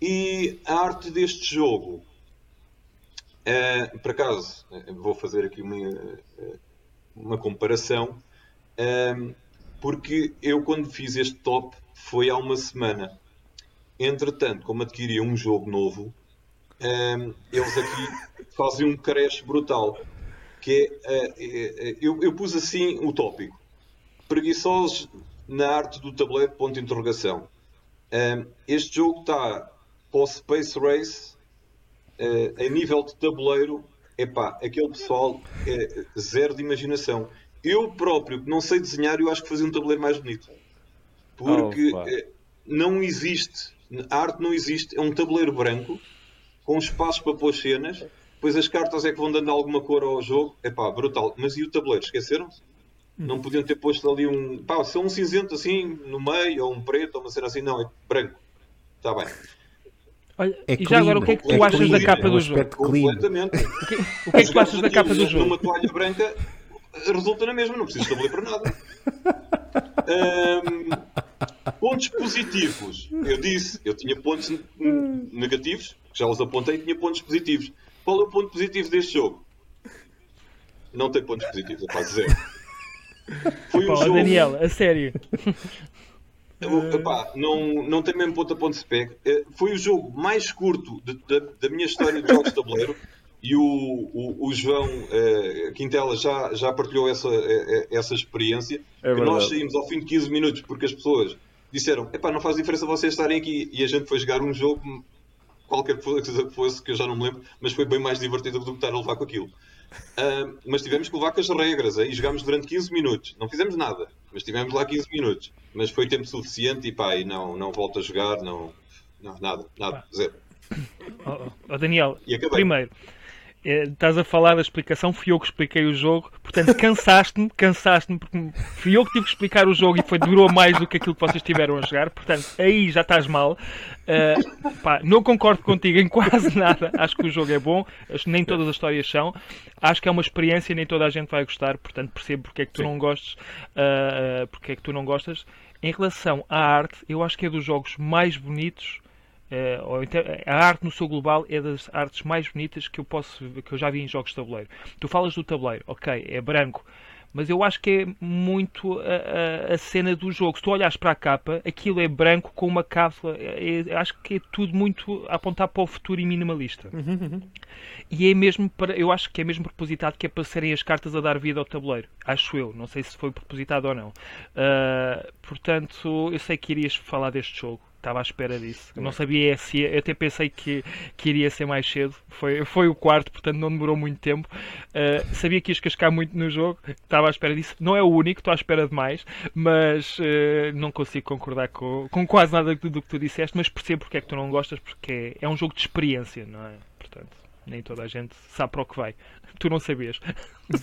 E a arte deste jogo, é, por acaso, eh, vou fazer aqui uma, eh, uma comparação, porque eu quando fiz este top foi há uma semana. Entretanto, como adquiri um jogo novo, eles aqui fazem um crash brutal que é, é, é, eu, eu, pus assim o tópico. Preguiçosos na arte do tabuleiro, ponto de interrogação. Um, este jogo está para o Space Race uh, em nível de tabuleiro. Epá, aquele pessoal é zero de imaginação. Eu próprio, que não sei desenhar, eu acho que fazia um tabuleiro mais bonito. Porque uh, não existe, a arte não existe, é um tabuleiro branco com espaço para pôr cenas. Depois as cartas é que vão dando alguma cor ao jogo. Epá, brutal. Mas e o tabuleiro? Esqueceram-se? Não podiam ter posto ali um. Pá, se é um cinzento assim no meio, ou um preto, ou uma cena assim, não, é branco. Está bem. Olha, é e clean, já agora o que é que tu é achas clean, da capa é um do jogo? Completamente. O que, o que é que tu achas da capa do jogo? Numa toalha branca resulta na mesma, não preciso estabelecer para nada. Um, pontos positivos. Eu disse, eu tinha pontos negativos, já os apontei, tinha pontos positivos. Qual é o ponto positivo deste jogo? Não tem pontos positivos, é para dizer. Foi um jogo... Daniel, a sério. Epá, não, não tem mesmo ponto a ponto se pega. Eh, foi o jogo mais curto de, de, da minha história de jogos de tabuleiro e o, o, o João uh, Quintela já, já partilhou essa, uh, essa experiência. É que nós saímos ao fim de 15 minutos porque as pessoas disseram: Epá, não faz diferença vocês estarem aqui. E a gente foi jogar um jogo, qualquer coisa que fosse, que eu já não me lembro, mas foi bem mais divertido do que estar a levar com aquilo. Uh, mas tivemos que levar com as regras aí jogámos durante 15 minutos. Não fizemos nada, mas tivemos lá 15 minutos. Mas foi tempo suficiente e pá, e não, não volto a jogar, não, não nada, nada, zero. Oh, oh, Daniel, primeiro, estás a falar da explicação, fui eu que expliquei o jogo, portanto cansaste-me, cansaste-me, porque fui eu que tive que explicar o jogo e foi, durou mais do que aquilo que vocês tiveram a jogar, portanto aí já estás mal. Uh, pá, não concordo contigo em quase nada, acho que o jogo é bom, nem todas as histórias são, acho que é uma experiência e nem toda a gente vai gostar, portanto percebo porque é que tu Sim. não gostes, uh, porque é que tu não gostas. Em relação à arte, eu acho que é dos jogos mais bonitos a arte no seu global é das artes mais bonitas que eu posso que eu já vi em jogos de tabuleiro. Tu falas do tabuleiro, ok, é branco, mas eu acho que é muito a, a, a, cena do jogo. Se tu olhas para a capa, aquilo é branco com uma cápsula. É, é, acho que é tudo muito a apontar para o futuro e minimalista. Uhum, uhum. E é mesmo para, eu acho que é mesmo propositado que é para serem as cartas a dar vida ao tabuleiro. Acho eu. Não sei se foi propositado ou não. Uh, portanto, eu sei que irias falar deste jogo estava à espera disso. Não sabia se eu até pensei que, que iria ser mais cedo. Foi, foi o quarto, portanto não demorou muito tempo. Uh, sabia que ias cascar muito no jogo, estava à espera disso. Não é o único, estou à espera de mais, mas uh, não consigo concordar com, com quase nada do, do, que tu disseste, mas percebo porque é que tu não gostas, porque é, é um jogo de experiência, não é? Portanto, nem toda a gente sabe para o que vai. Tu não sabias.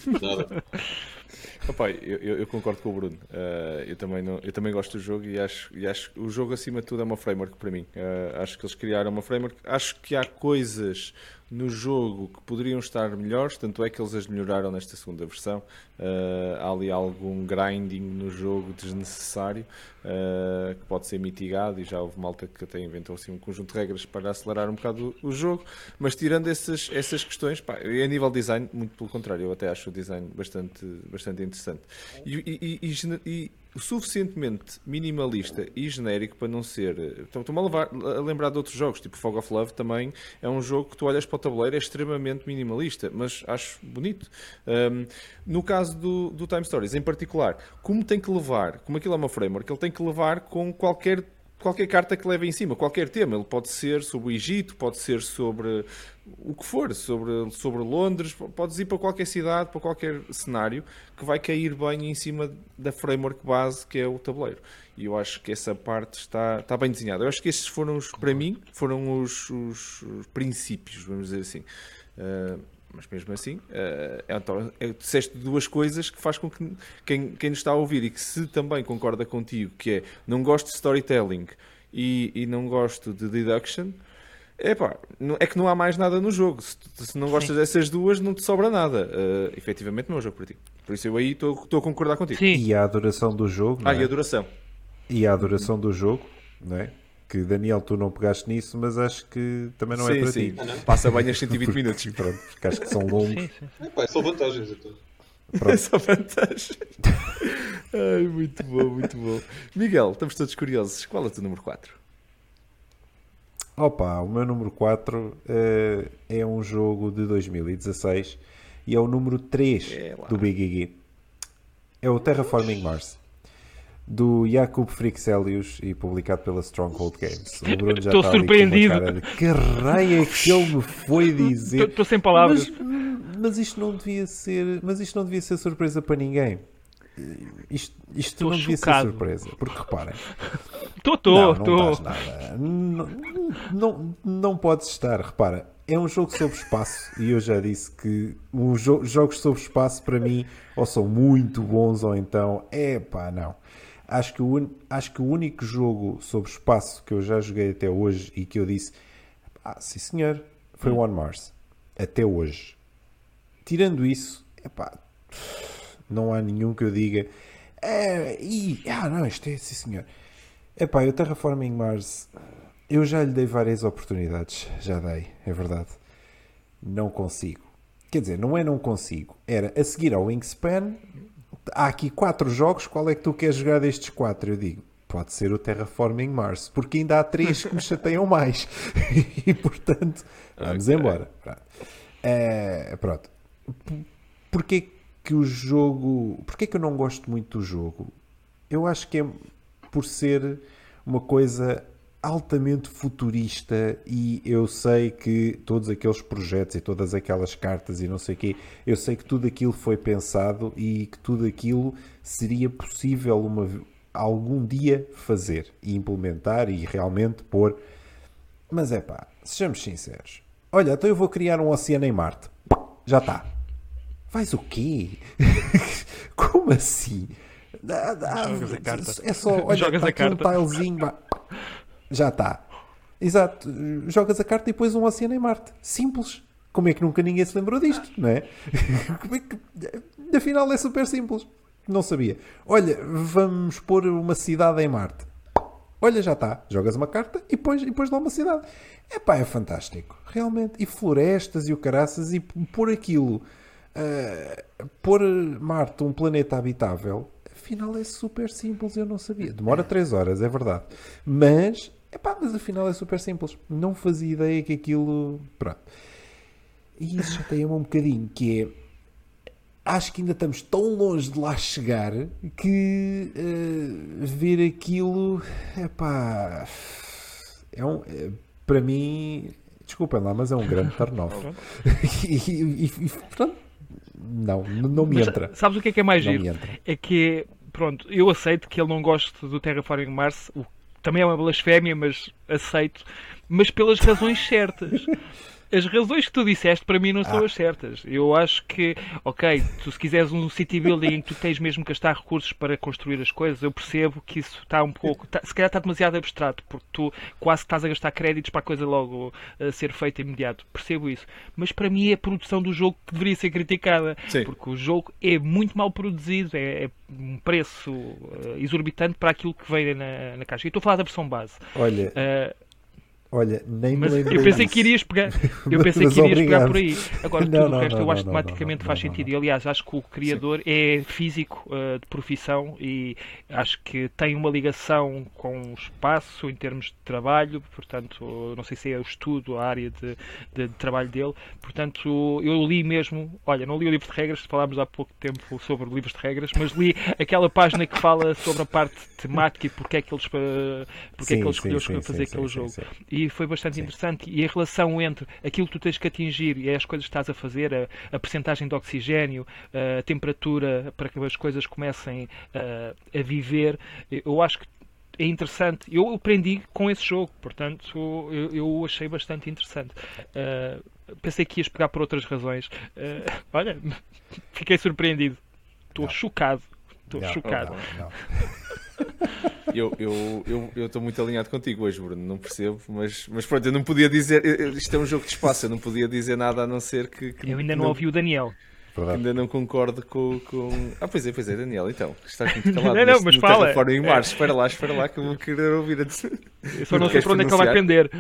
Nada. Opa, eu, eu, concordo com o Bruno. Uh, eu, também não, eu também gosto do jogo e acho, e acho que o jogo, acima de tudo, é uma framework para mim. Uh, acho que eles criaram uma framework. Acho que há coisas no jogo que poderiam estar melhores, tanto é que eles as melhoraram nesta segunda versão. Uh, há ali algum grinding no jogo desnecessário uh, que pode ser mitigado e já houve malta que até inventou assim, um conjunto de regras para acelerar um bocado o, o jogo. Mas tirando essas, essas questões, pá, a nível design, muito pelo contrário, eu até acho o design bastante, bastante interessante. E, e, e, e suficientemente minimalista e genérico para não ser. Estou-me a, a, lembrar de outros jogos, tipo Fog of Love também é um jogo que tu olhas para o tabuleiro, é extremamente minimalista, mas acho bonito. Um, no caso do, do Time Stories, em particular, como tem que levar, como aquilo é uma framework, ele tem que levar com qualquer qualquer carta que leve em cima, qualquer tema. Ele pode ser sobre o Egito, pode ser sobre o que for, sobre, sobre Londres, podes ir para qualquer cidade, para qualquer cenário que vai cair bem em cima da framework base que é o tabuleiro. E eu acho que essa parte está, está bem desenhada. Eu acho que esses foram, os, para mim, foram os, os, os princípios, vamos dizer assim. Uh, mas mesmo assim, uh, então, é, disseste duas coisas que faz com que quem, quem nos está a ouvir e que se também concorda contigo, que é não gosto de storytelling e, e não gosto de deduction, Epá, é que não há mais nada no jogo. Se, se não gostas Sim. dessas duas, não te sobra nada. Uh, efetivamente não é um jogo para ti. Por isso eu aí estou a concordar contigo. Sim. E a duração do jogo. Ah, é? e a duração. E a duração do jogo, não é? Que Daniel, tu não pegaste nisso, mas acho que também não é sim, é para sim. ti. Passa bem as 120 minutos. Pronto, porque acho que são longos. Sim, sim. É, são vantagens então. Pronto. É só vantagens. Ai, muito bom, muito bom. Miguel, estamos todos curiosos. Qual é o teu número 4? Opa, o meu número 4 uh, eh, é um jogo de 2016 e é o número 3 é do Big Iggy. É o Terraforming Mars. Do Jakub Frixelius e publicado pela Stronghold Games. O Bruno já Estou está surpreendido. Ali de, que raio é que ele me foi dizer? Estou sem palavras. Mas, mas, isto não devia ser, mas isto não devia ser surpresa para ninguém. Isto, isto não devia ser surpresa, porque reparem. Estou, estou, estou. Não, não, não podes estar, repara. É um jogo sobre espaço e eu já disse que os jo jogos sobre espaço para mim ou são muito bons ou então é pá, não. Acho que, o, acho que o único jogo sobre espaço que eu já joguei até hoje e que eu disse, ah, sim senhor, foi One Mars. Até hoje. Tirando isso, epá, não há nenhum que eu diga, é, e, ah não, isto é sim senhor. Epá, o Terraforming Mars, eu já lhe dei várias oportunidades, já dei, é verdade. Não consigo. Quer dizer, não é não consigo. Era a seguir ao Wingspan, há aqui quatro jogos, qual é que tu queres jogar destes quatro? Eu digo, pode ser o Terraforming Mars, porque ainda há três que me chateiam mais. e portanto, vamos okay. embora. Pronto. É, pronto. Porquê que o jogo. Porquê que eu não gosto muito do jogo? Eu acho que é por ser uma coisa altamente futurista e eu sei que todos aqueles projetos e todas aquelas cartas e não sei o quê, eu sei que tudo aquilo foi pensado e que tudo aquilo seria possível uma, algum dia fazer e implementar e realmente pôr. Mas é pá, sejamos sinceros. Olha, então eu vou criar um oceano em Marte. Já está. Vais o quê? Como assim? Jogas a carta. É só, olha, Jogas tá a carta. um tilezinho. Já está. Exato. Jogas a carta e depois um oceano em Marte. Simples. Como é que nunca ninguém se lembrou disto, não é? Como é que... Afinal é super simples. Não sabia. Olha, vamos pôr uma cidade em Marte. Olha, já está. Jogas uma carta e depois, e depois lá uma cidade. É pá, é fantástico. Realmente. E florestas e o caraças e pôr aquilo. Uh, pôr Marte um planeta habitável. Afinal é super simples. Eu não sabia. Demora 3 horas, é verdade. Mas Epá, mas afinal é super simples. Não fazia ideia que aquilo. Pronto. E isso já tem um bocadinho, que é. Acho que ainda estamos tão longe de lá chegar que uh, ver aquilo. Epá. É um. É, para mim. Desculpem lá, mas é um grande turn-off. e, e, e, pronto. Não, não me mas, entra. Sabes o que é que é mais giro? É que, pronto, eu aceito que ele não goste do Terraforming Mars, o também é uma blasfémia, mas aceito, mas pelas razões certas as razões que tu disseste para mim não são ah. as certas. Eu acho que, ok, tu se quiseres um city building em que tu tens mesmo que gastar recursos para construir as coisas, eu percebo que isso está um pouco, tá, se calhar está demasiado abstrato, porque tu quase estás a gastar créditos para a coisa logo uh, ser feita imediato. Percebo isso. Mas para mim é a produção do jogo que deveria ser criticada, Sim. porque o jogo é muito mal produzido, é, é um preço uh, exorbitante para aquilo que vem na, na caixa. E estou a falar da versão base. Olha. Uh, Olha, nem mas me lembro. Eu pensei que irias pegar, eu pensei que irias pegar por aí. Agora, não, tudo não, o resto não, eu acho que tematicamente faz sentido. E aliás, acho que o criador Sim. é físico uh, de profissão e acho que tem uma ligação com o espaço em termos de trabalho. Portanto, não sei se é o estudo, a área de, de, de trabalho dele. Portanto, eu li mesmo. Olha, não li o livro de regras, falámos há pouco tempo sobre livros de regras, mas li aquela página que fala sobre a parte temática e porque é que, eles, uh, porque sim, é que ele escolheu sim, fazer aquele jogo e foi bastante Sim. interessante. E a relação entre aquilo que tu tens que atingir e as coisas que estás a fazer, a, a percentagem de oxigênio, a temperatura para que as coisas comecem a, a viver, eu acho que é interessante. Eu aprendi com esse jogo, portanto, eu, eu achei bastante interessante. Uh, pensei que ias pegar por outras razões. Uh, olha, fiquei surpreendido. Estou chocado. Estou chocado. Não, não. Eu estou eu, eu, eu muito alinhado contigo hoje, Bruno, não percebo, mas, mas pronto, eu não podia dizer. Isto é um jogo de espaço, eu não podia dizer nada a não ser que. que eu ainda não, não ouvi o Daniel. Ainda não concordo com, com. Ah, pois é, pois é, Daniel, então. Estás muito calado. não, não, mas fala. Fora em Mars. É. Espera lá, espera lá que eu vou querer ouvir. Eu só não sei para onde é que ele vai pender.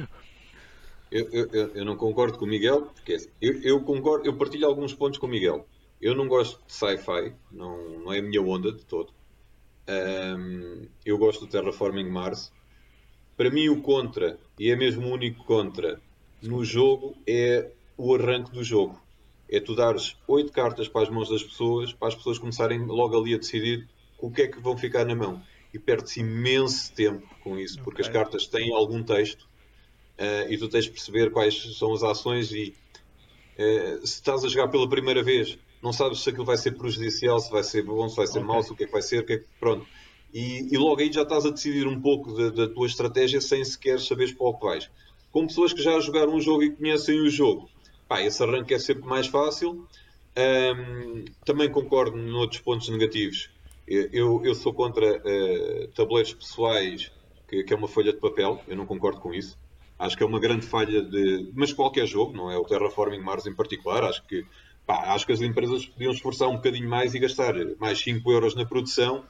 Eu, eu, eu, não concordo com o Miguel, porque é assim, eu, eu, concordo, eu partilho alguns pontos com o Miguel. Eu não gosto de sci-fi, não, não é a minha onda de todo. Um, eu gosto do Terraforming Mars. Para mim, o contra, e é mesmo o único contra no jogo, é o arranque do jogo. É tu dares oito cartas para as mãos das pessoas, para as pessoas começarem logo ali a decidir o que é que vão ficar na mão. e perde-se imenso tempo com isso, porque okay. as cartas têm algum texto uh, e tu tens de perceber quais são as ações e uh, se estás a jogar pela primeira vez, não sabes se aquilo vai ser prejudicial, se vai ser bom, se vai ser okay. mau, se o que é que vai ser, o que é que... pronto. E, e, logo aí já estás a decidir um pouco da, da tua estratégia sem sequer saberes para o que vais. Com pessoas que já jogaram um jogo e conhecem o jogo, pá, esse arranque é sempre mais fácil. Um, também concordo noutros pontos negativos. Eu, eu sou contra uh, tabuleiros pessoais, que, que, é uma folha de papel. Eu não concordo com isso. Acho que é uma grande falha de. Mas qualquer jogo, não é? O Terraforming Mars em particular. Acho que, pá, acho que as empresas podiam esforçar um bocadinho mais e gastar mais 5 euros na produção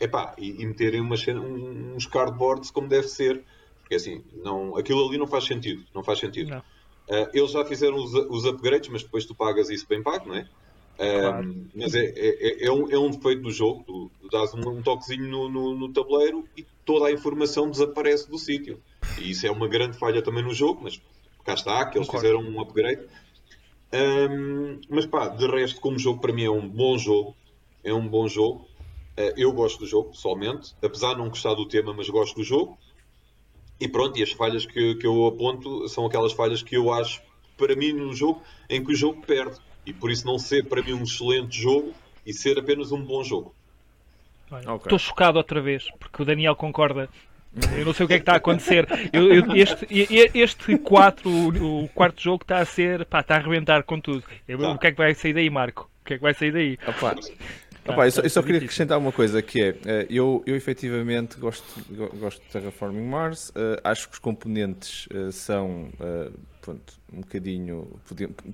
epá, e, e meterem umas, uns cardboards como deve ser. Porque assim, não, aquilo ali não faz sentido. Não faz sentido. Não. Uh, eles já fizeram os, os, upgrades, mas depois tu pagas isso bem pago, não é? Claro. mas é, é, é, um, é um defeito do jogo. Tu, tu dás um, um toquezinho no, no, no, tabuleiro e toda a informação desaparece do sítio. E isso é uma grande falha também no jogo, mas cá está, que eles Concordo. fizeram um upgrade. Um, mas pá, de resto, como jogo, para mim é um bom jogo. É um bom jogo. Uh, eu gosto do jogo, pessoalmente, apesar de não gostar do tema, mas gosto do jogo. E pronto, e as falhas que, que eu aponto são aquelas falhas que eu acho, para mim, no jogo, em que o jogo perde e por isso não ser para mim um excelente jogo e ser apenas um bom jogo. Estou okay. chocado outra vez, porque o Daniel concorda. Eu não sei o que é que está a acontecer. Eu, eu, este, este 4, o, quarto jogo está a ser, pá, está a arrebentar com tudo. Eu, tá. O que é que vai sair daí, Marco? O que é que vai sair daí? Opa. Opa, eu só, eu só queria acrescentar uma coisa que é, eh, eu, eu efetivamente gosto, gosto de Terraforming Mars, uh, acho que os componentes uh, são pronto, um bocadinho.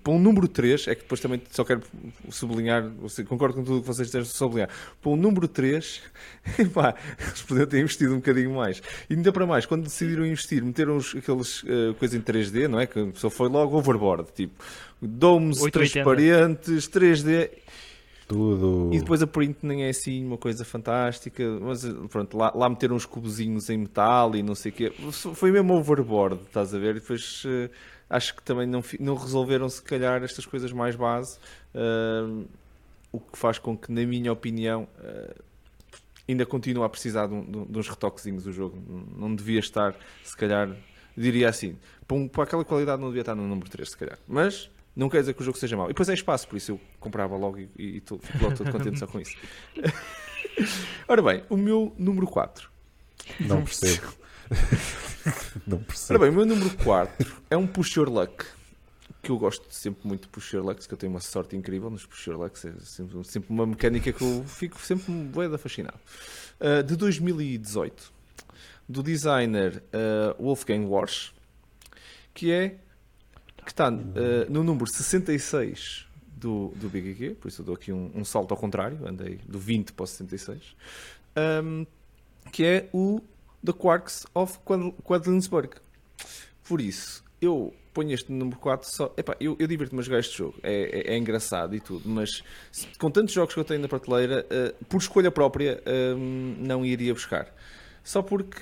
Para um número 3, é que depois também só quero sublinhar, concordo com tudo o que vocês têm sublinhar. Para um número 3, pá, eles podiam ter investido um bocadinho mais. E ainda para mais, quando decidiram investir, meteram os, aqueles uh, coisas em 3D, não é? Que a pessoa foi logo overboard, tipo, domes transparentes, 3D. Tudo. E depois a print nem é assim uma coisa fantástica, mas pronto, lá, lá meteram uns cubozinhos em metal e não sei o quê. Foi mesmo overboard, estás a ver? E depois uh, acho que também não, não resolveram, se calhar, estas coisas mais base, uh, o que faz com que, na minha opinião, uh, ainda continue a precisar de, um, de, uns retoquezinhos do jogo. Não devia estar, se calhar, diria assim, para, um, para aquela qualidade não devia estar no número 3, se calhar. Mas não quer dizer que o jogo seja mau. E depois é espaço, por isso eu comprava logo e, e, e tô, fico logo todo contente só com isso. Ora bem, o meu número 4. Não percebo. não percebo. Ora bem, o meu número 4 é um Push Your Luck. Que eu gosto sempre muito de Push Your Luck, que eu tenho uma sorte incrível nos Push Your Luck. É sempre, sempre uma mecânica que eu fico sempre boeda fascinado. Uh, de 2018, do designer uh, Wolfgang Warsch, que é que está uh, no número 66 do, do BGG, por isso eu dou aqui um, um salto ao contrário, andei do 20 para o 66, um, que é o The Quarks of Quedlinburg. Por isso, eu ponho este número 4 só. Epá, eu, eu divirto-me a jogar este jogo, é, é, é, engraçado e tudo, mas com tantos jogos que eu tenho na prateleira, uh, por escolha própria, um, não iria buscar. Só porque,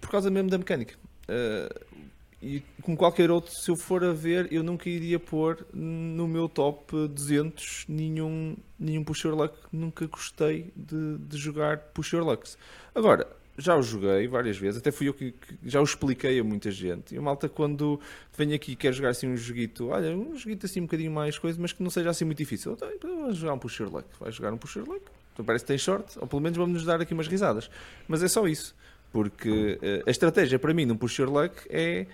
por causa mesmo da mecânica. Uh, e como qualquer outro, se eu for a ver, eu nunca iria pôr no meu top 200 nenhum, nenhum Pusher Luck. Nunca gostei de, de jogar Pusher Lucks. Agora, já o joguei várias vezes, até fui eu que, que, já o expliquei a muita gente. E a malta, quando vem aqui e quer jogar assim um joguito, olha, um joguito assim um bocadinho mais coisa, mas que não seja assim muito difícil, então, então vamos jogar um Pusher Luck. Vai jogar um Pusher Luck, então parece que tem short, ou pelo menos vamos nos dar aqui umas risadas. Mas é só isso. Porque uh, a estratégia para mim num push your luck é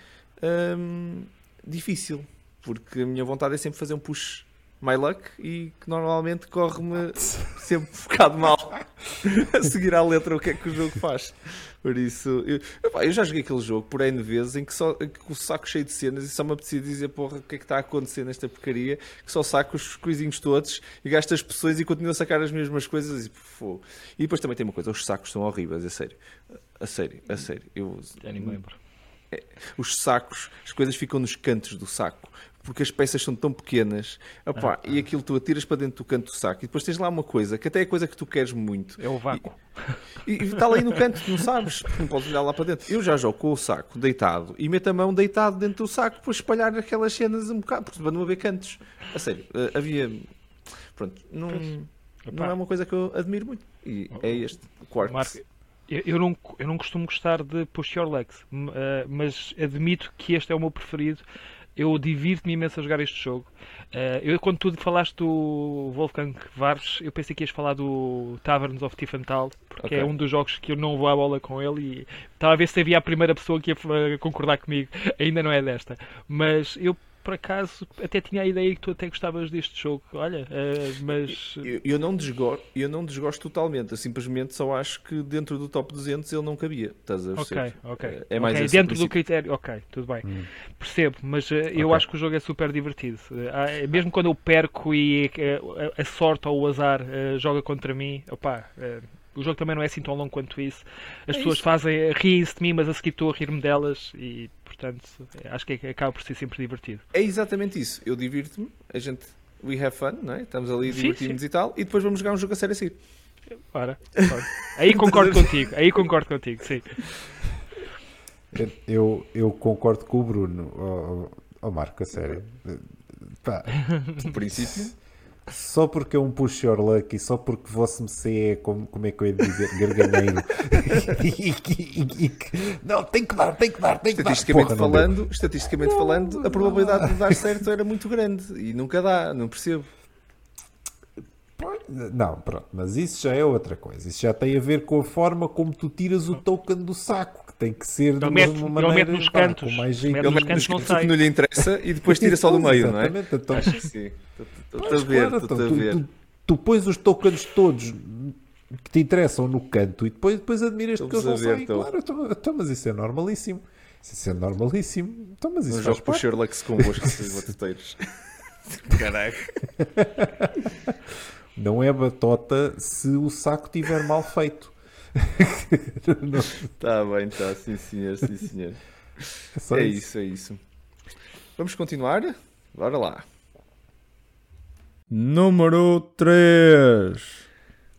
um, difícil. Porque a minha vontade é sempre fazer um push my luck e que normalmente corre-me sempre um bocado mal a seguir à letra o que é que o jogo faz. Por isso, eu, eu já joguei aquele jogo por N vezes em que, só, que o saco cheio de cenas e só me apetecia dizer porra o que é que está a acontecer nesta porcaria que só saco os coisinhos todos e gasto as pessoas e continuo a sacar as mesmas coisas e, pô. e depois também tem uma coisa, os sacos são horríveis, a sério. A sério, a sério. Eu, Já nem lembro. Os sacos, as coisas ficam nos cantos do saco porque as peças são tão pequenas. Opa, ah, e aquilo tu atiras para dentro do canto do saco. E depois tens lá uma coisa que até é a coisa que tu queres muito. É o vácuo. E, e está ali no canto, não sabes. Não podes olhar lá para dentro. Eu já jogo com o saco deitado e meto a mão deitado dentro do saco para espalhar aquelas cenas um bocado para não haver cantos. A sério, eh, havia pronto, não, não é uma coisa que eu admiro muito. E é este, o Quarks Eu, eu, não, eu não costumo gostar de Push Your Legs, uh, mas admito que este é o meu preferido. Eu divirto-me imenso a jogar este jogo. Uh, eu, quando tu falaste do Wolfgang Vares, eu pensei que ias falar do Taverns of Tiefenthal, porque okay. é um dos jogos que eu não vou à bola com ele e estava a ver se havia a primeira pessoa que ia concordar comigo. Ainda não é desta. Mas eu por acaso até tinha a ideia que tu até gostavas deste jogo. Olha, uh, mas. Eu, eu, não desgosto, eu não desgosto totalmente. Eu simplesmente só acho que dentro do top 200 ele não cabia. Estás a Ok, ok. É mais okay, Dentro do critério, ok, tudo bem. Hum. Percebo, mas uh, eu okay. acho que o jogo é super divertido. Uh, mesmo quando eu perco e a, a sorte ou o azar joga contra mim, opá. O jogo também não é assim tão longo quanto isso. As é pessoas isso. fazem riem-se de mim, mas a seguir estou a rir-me delas e portanto acho que acaba por ser sempre divertido. É exatamente isso. Eu divirto-me, a gente we have fun, não é? Estamos ali divertimos e tal, e depois vamos jogar um jogo a sério a seguir. Ora, aí concordo contigo, aí concordo contigo, sim. Eu, eu concordo com o Bruno, oh, oh Marco, a sério. Pá. No princípio só porque é um push your luck e só porque vosso MC é, como, como é que eu ia dizer, garganeiro. e, e, não, tem que dar, tem que dar, tem que estatisticamente dar. Porra, falando, estatisticamente falando, a probabilidade de dar certo era muito grande e nunca dá, não percebo. Não, pronto, mas isso já é outra coisa. Isso já tem a ver com a forma como tu tiras o token do saco, tem que ser de uma, uma maneira ele nos cantos. com mais jeito. Ele mete nos cantos, não, não lhe interessa e depois tira só do meio, não é? Então, Acho que sim. Estou a ver, estou então, a ver. Tu, tu, tu pões os tokens todos que te interessam no canto e depois, depois admiras que eles não saem. Claro, então, então, mas isso é normalíssimo. Isso é normalíssimo. Então, mas isso não jogo para Sherlock convosco, seus batuteiros. Caraca. Não é batota se o saco estiver mal feito. Está bem, está, sim senhor, sim senhor. É, é isso. isso, é isso. Vamos continuar? Bora lá. Número 3.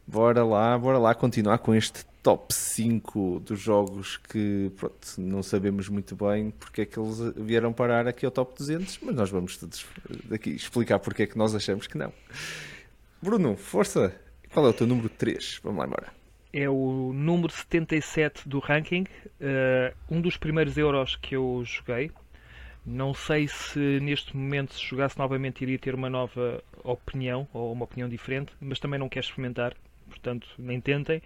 Bora lá, bora lá continuar com este top 5 dos jogos que pronto, não sabemos muito bem porque é que eles vieram parar aqui ao top 200, mas nós vamos todos daqui explicar porque é que nós achamos que não. Bruno, força! Qual é o teu número 3? Vamos lá embora. É o número 77 do ranking, uh, um dos primeiros euros que eu joguei. Não sei se neste momento, se jogasse novamente, iria ter uma nova opinião ou uma opinião diferente, mas também não quero experimentar, portanto, nem tentem.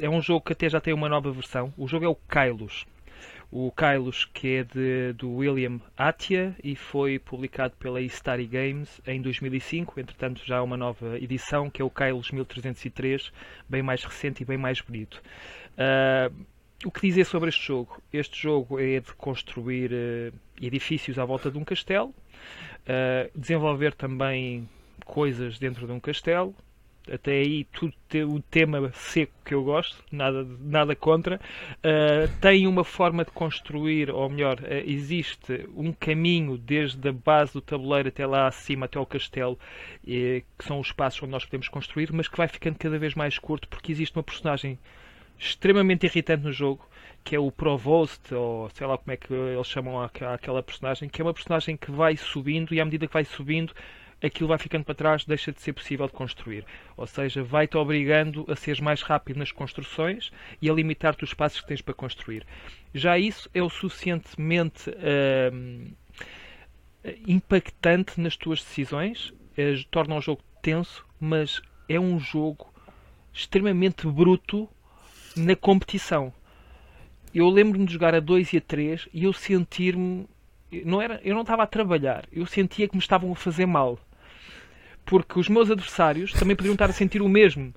É um jogo que até já tem uma nova versão. O jogo é o Kylos. O Kylos, que é de, do William Atia e foi publicado pela Istari Games em 2005. Entretanto, já há uma nova edição, que é o Kylos 1303, bem mais recente e bem mais bonito. Uh, o que dizer sobre este jogo? Este jogo é de construir uh, edifícios à volta de um castelo, uh, desenvolver também coisas dentro de um castelo. Até aí tudo o tema seco que eu gosto, nada, nada contra. Uh, tem uma forma de construir, ou melhor, uh, existe um caminho desde a base do tabuleiro até lá acima, até ao castelo, que são os espaços onde nós podemos construir, mas que vai ficando cada vez mais curto porque existe uma personagem extremamente irritante no jogo que é o Provost, ou sei lá como é que eles chamam aquela personagem, que é uma personagem que vai subindo e à medida que vai subindo aquilo vai ficando para trás, deixa de ser possível de construir. Ou seja, vai-te obrigando a seres mais rápido nas construções e a limitar-te os espaços que tens para construir. Já isso é o suficientemente uh, impactante nas tuas decisões, uh, torna o jogo tenso, mas é um jogo extremamente bruto na competição. Eu lembro-me de jogar a 2 e a 3 e eu sentir-me não era, eu não estava a trabalhar, eu sentia que me estavam a fazer mal porque os meus adversários também poderiam estar a sentir o mesmo.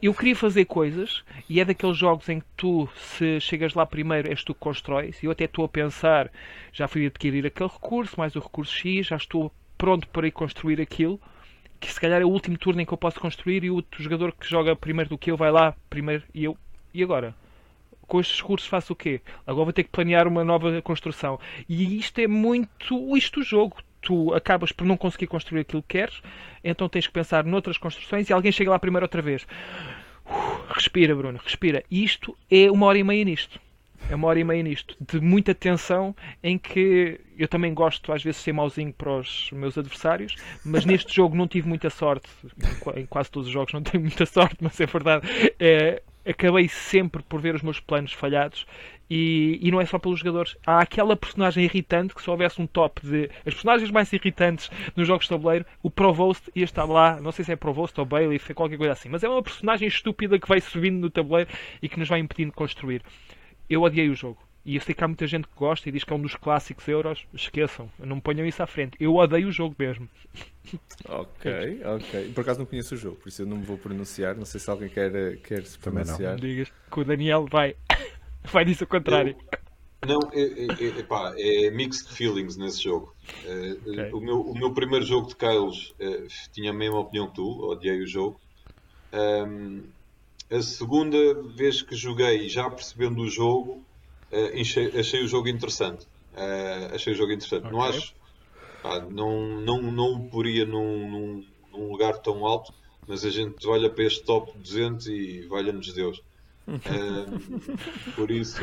Eu queria fazer coisas e é daqueles jogos em que tu, se chegas lá primeiro, és tu que constróis. E eu até estou a pensar, já fui adquirir aquele recurso, mais o recurso X, já estou pronto para ir construir aquilo. Que se calhar é o último turno em que eu posso construir e o outro jogador que joga primeiro do que eu vai lá primeiro e eu. E agora? com estes recursos faço o quê? Agora vou ter que planear uma nova construção. E isto é muito isto o jogo tu acabas por não conseguir construir aquilo que queres, então tens que pensar noutras construções e alguém chega lá primeiro outra vez. Uh, respira, Bruno, respira. Isto é uma hora e meia nisto. É uma hora e meia nisto. De muita tensão, em que eu também gosto às vezes de ser mauzinho para os meus adversários, mas neste jogo não tive muita sorte. Em quase todos os jogos não tenho muita sorte, mas é verdade. É, acabei sempre por ver os meus planos falhados e, e, não é só pelos jogadores. Há aquela personagem irritante que se houvesse um top de as personagens mais irritantes nos jogos de tabuleiro, o Provost ia estar lá, não sei se é Provost ou Bailiff, qualquer coisa assim, mas é uma personagem estúpida que vai subindo no tabuleiro e que nos vai impedindo de construir. Eu odiei o jogo. E eu sei que há muita gente que gosta e diz que é um dos clássicos euros. Esqueçam, não me ponham isso à frente. Eu odeio o jogo mesmo. Ok, ok. Por acaso não conheço o jogo, por isso eu não me vou pronunciar. Não sei se alguém quer, quer se pronunciar. Não. Digas que o Daniel vai, vai dizer o contrário. Eu, não, é, é, pá, é mixed feelings nesse jogo. É, okay. o, meu, o meu primeiro jogo de Kyles é, tinha a mesma opinião que tu, odiei o jogo. Um, a segunda vez que joguei, já percebendo o jogo, uh, achei, achei, o jogo interessante. Uh, achei o jogo interessante. Okay. Não acho. Pá, não, não, não o poria num, num, num, lugar tão alto, mas a gente olha para este top 200 e valha-nos Deus. Por isso,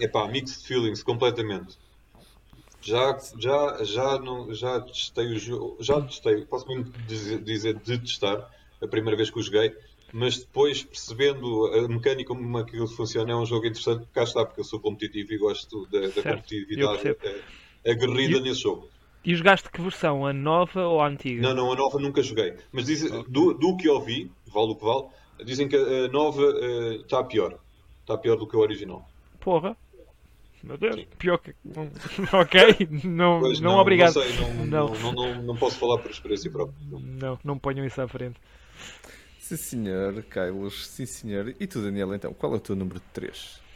é pá, mixed feelings completamente. Já, já, já, não, já testei o jogo, já testei, posso mesmo dizer, dizer de testar, a primeira vez que o joguei, mas depois percebendo a mecânica como aquilo funciona é um jogo interessante, cá está, porque eu sou competitivo e gosto da, da competitividade aguerrida nesse jogo. E jogaste que versão? A nova ou a antiga? Não, não, a nova nunca joguei. Mas diz, do, do que ouvi, vale o que vale, dizem que a nova está uh, pior. Está pior do que a original. Porra. Meu Deus, Sim. pior que. ok, não, não, não, obrigado. Não, sei, não, não. Não, não, não, posso falar por experiência própria. Não, não ponham isso à frente. Sim, senhor, Carlos. Sim, senhor. E tu, Daniel, então, qual é o teu número 3?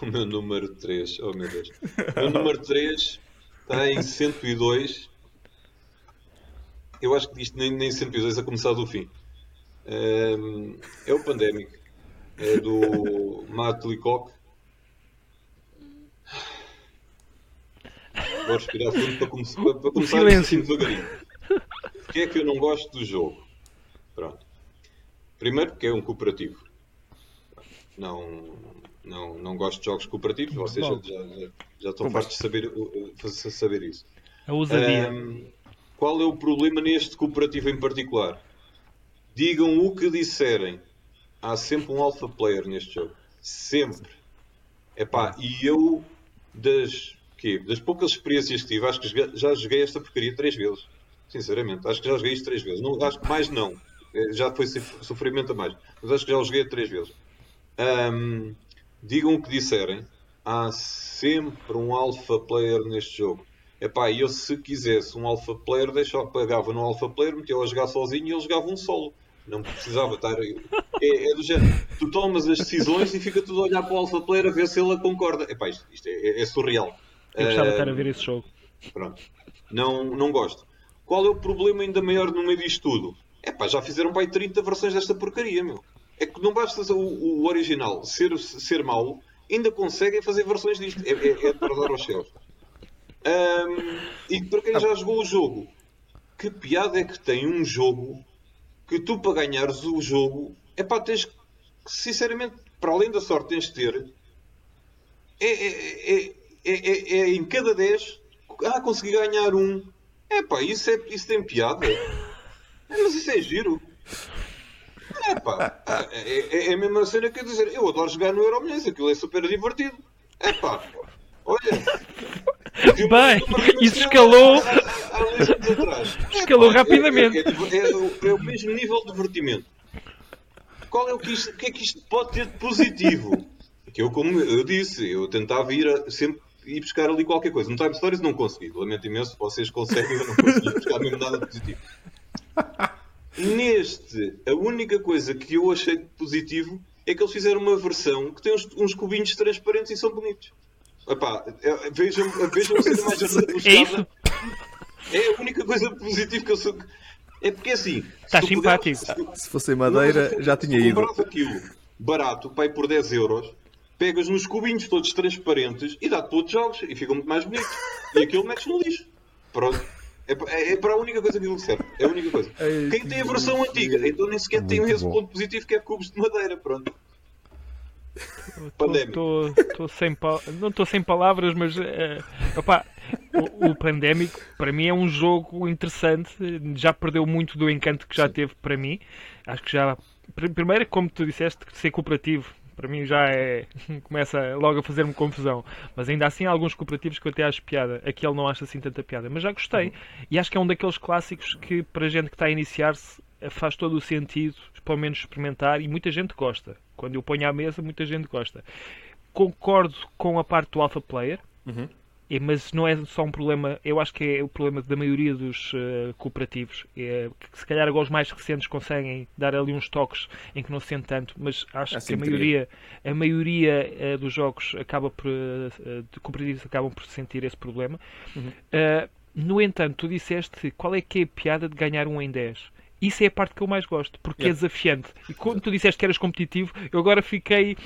O meu número 3, oh meu Deus. O meu número 3 está em 102. Eu acho que isto nem, nem 102 a começar do fim. Um, é o Pandemic. É do Matt Leacock. Vou respirar fundo para, come para, começar assim devagarinho. Porquê é que eu não gosto do jogo? Pronto. Primeiro porque é um cooperativo. Não, não, não gosto de jogos cooperativos, vocês já, já, já, estão fartos de saber, saber isso. A ousadia. Um, qual é o problema neste cooperativo em particular? Digam o que disserem. Há sempre um alpha player neste jogo. Sempre. Epá, e eu, das, quê? das poucas experiências que tive, acho que já joguei esta porcaria três vezes. Sinceramente, acho que já joguei isto três vezes. Não, acho que mais não. É, já foi sofrimento a mais. Mas acho que já o joguei três vezes. Um, digam o que disserem. Há sempre um alpha player neste jogo. Epá, eu se quisesse um alpha player, deixava, pagava no alpha player, metia a jogar sozinho e ele jogava um solo. Não precisava estar. É, é do género. Tu tomas as decisões e fica tudo a olhar para o alpha player a ver se ele concorda. Epá, isto, isto é, é, surreal. Eu gostava de estar a ver esse jogo. Pronto. Não, não gosto. Qual é o problema ainda maior no meio disto tudo? É pá, já fizeram para aí 30 versões desta porcaria, meu. É que não basta o, o original ser, ser mau, ainda conseguem fazer versões disto. É, é, é para dar aos céus. Um, e para quem já jogou o jogo, que piada é que tem um jogo que tu para ganhares o jogo, é pá, tens que, sinceramente, para além da sorte tens de ter, é, é, é, é, em cada 10, ah, consegui ganhar um. É pá, isso, é, isso tem piada. Mas isso é giro. É pá, é, é, é, a mesma cena que eu dizer, eu adoro jogar no Euromilhões, aquilo é super divertido. É pá, olha. Bem, isso escalou. Escalou rapidamente. É, o mesmo nível de divertimento. Qual é o que, isto, o que é que isto pode ter de positivo? Que eu, como eu disse, eu tentava ir a, sempre ir buscar ali qualquer coisa. No Time Stories não consegui. Lamento imenso, vocês conseguem, eu não consegui buscar mesmo nada positivo. Neste, a única coisa que eu achei positivo é que eles fizeram uma versão que tem uns, uns cubinhos transparentes e são bonitos. Epá, é, vejam, vejam a cena mais rebuscada. É, é a única coisa positiva que eu sou. É porque assim. Está simpático. se fosse madeira, já tinha ido. Se aquilo barato, pai por 10 euros, pegas nos cubinhos todos transparentes e dá-te todos jogos e ficam muito mais bonitos. E aquilo metes no lixo. Pronto. É, é, é, para a única coisa que ele serve. É a única coisa. É Quem tem a versão antiga, então nem sequer tem esse bom. ponto positivo que é cubos de madeira. Pronto. Tô, sem não estou sem palavras, mas uh, opa, o, o Pandémico para mim é um jogo interessante. Já perdeu muito do encanto que já teve para mim. Acho que já primeiro, como tu disseste, ser cooperativo para mim já é. começa logo a fazer-me confusão. Mas ainda assim há alguns cooperativos que eu até acho piada. Aqui ele não acha assim tanta piada. Mas já gostei. Uhum. E acho que é um daqueles clássicos que, para gente que está a iniciar-se, faz todo o sentido, pelo menos experimentar. E muita gente gosta. Quando eu ponho à mesa, muita gente gosta. Concordo com a parte do Alpha Player. Uhum. É, mas não é só um problema, eu acho que é o problema da maioria dos uh, cooperativos. É, que se calhar agora os mais recentes conseguem dar ali uns toques em que não se sente tanto, mas acho que a maioria, a maioria uh, dos jogos acaba por, uh, de cooperativos acabam por sentir esse problema. Uhum. no entanto, tu disseste qual é que é a piada de ganhar um em 10. Isso é a parte que eu mais gosto, porque é yeah. é desafiante. E quando tu disseste que eras competitivo, eu agora fiquei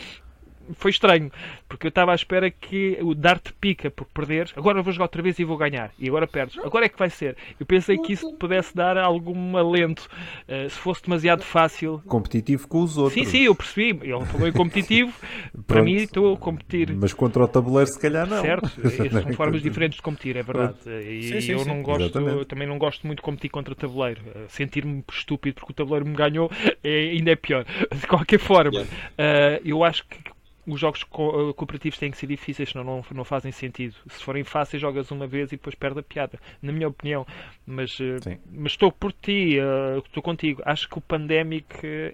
foi estranho, porque eu estava à espera que o dar-te pica por perderes, agora vou jogar outra vez e vou ganhar, e agora perdes, agora é que vai ser. Eu pensei que isso pudesse dar algum alento, uh, se fosse demasiado fácil. Competitivo com os outros. Sim, sim, eu percebi, ele falou em competitivo, para mim estou a competir. Mas contra o tabuleiro se calhar não. Certo, são formas diferentes de competir, é verdade. E sim, sim, eu não sim. gosto, eu também não gosto muito de competir contra o tabuleiro. Eh, sentir-me estúpido porque o tabuleiro me ganhou é, ainda é pior. De qualquer forma, uh, eu acho que os jogos co eh, cooperativos têm que ser difíceis, senão não, não fazem sentido. Se forem fáceis, jogas uma vez e depois perde a piada, na minha opinião. Mas, uh, mas estou por ti, uh, estou contigo. Acho que o Pandemic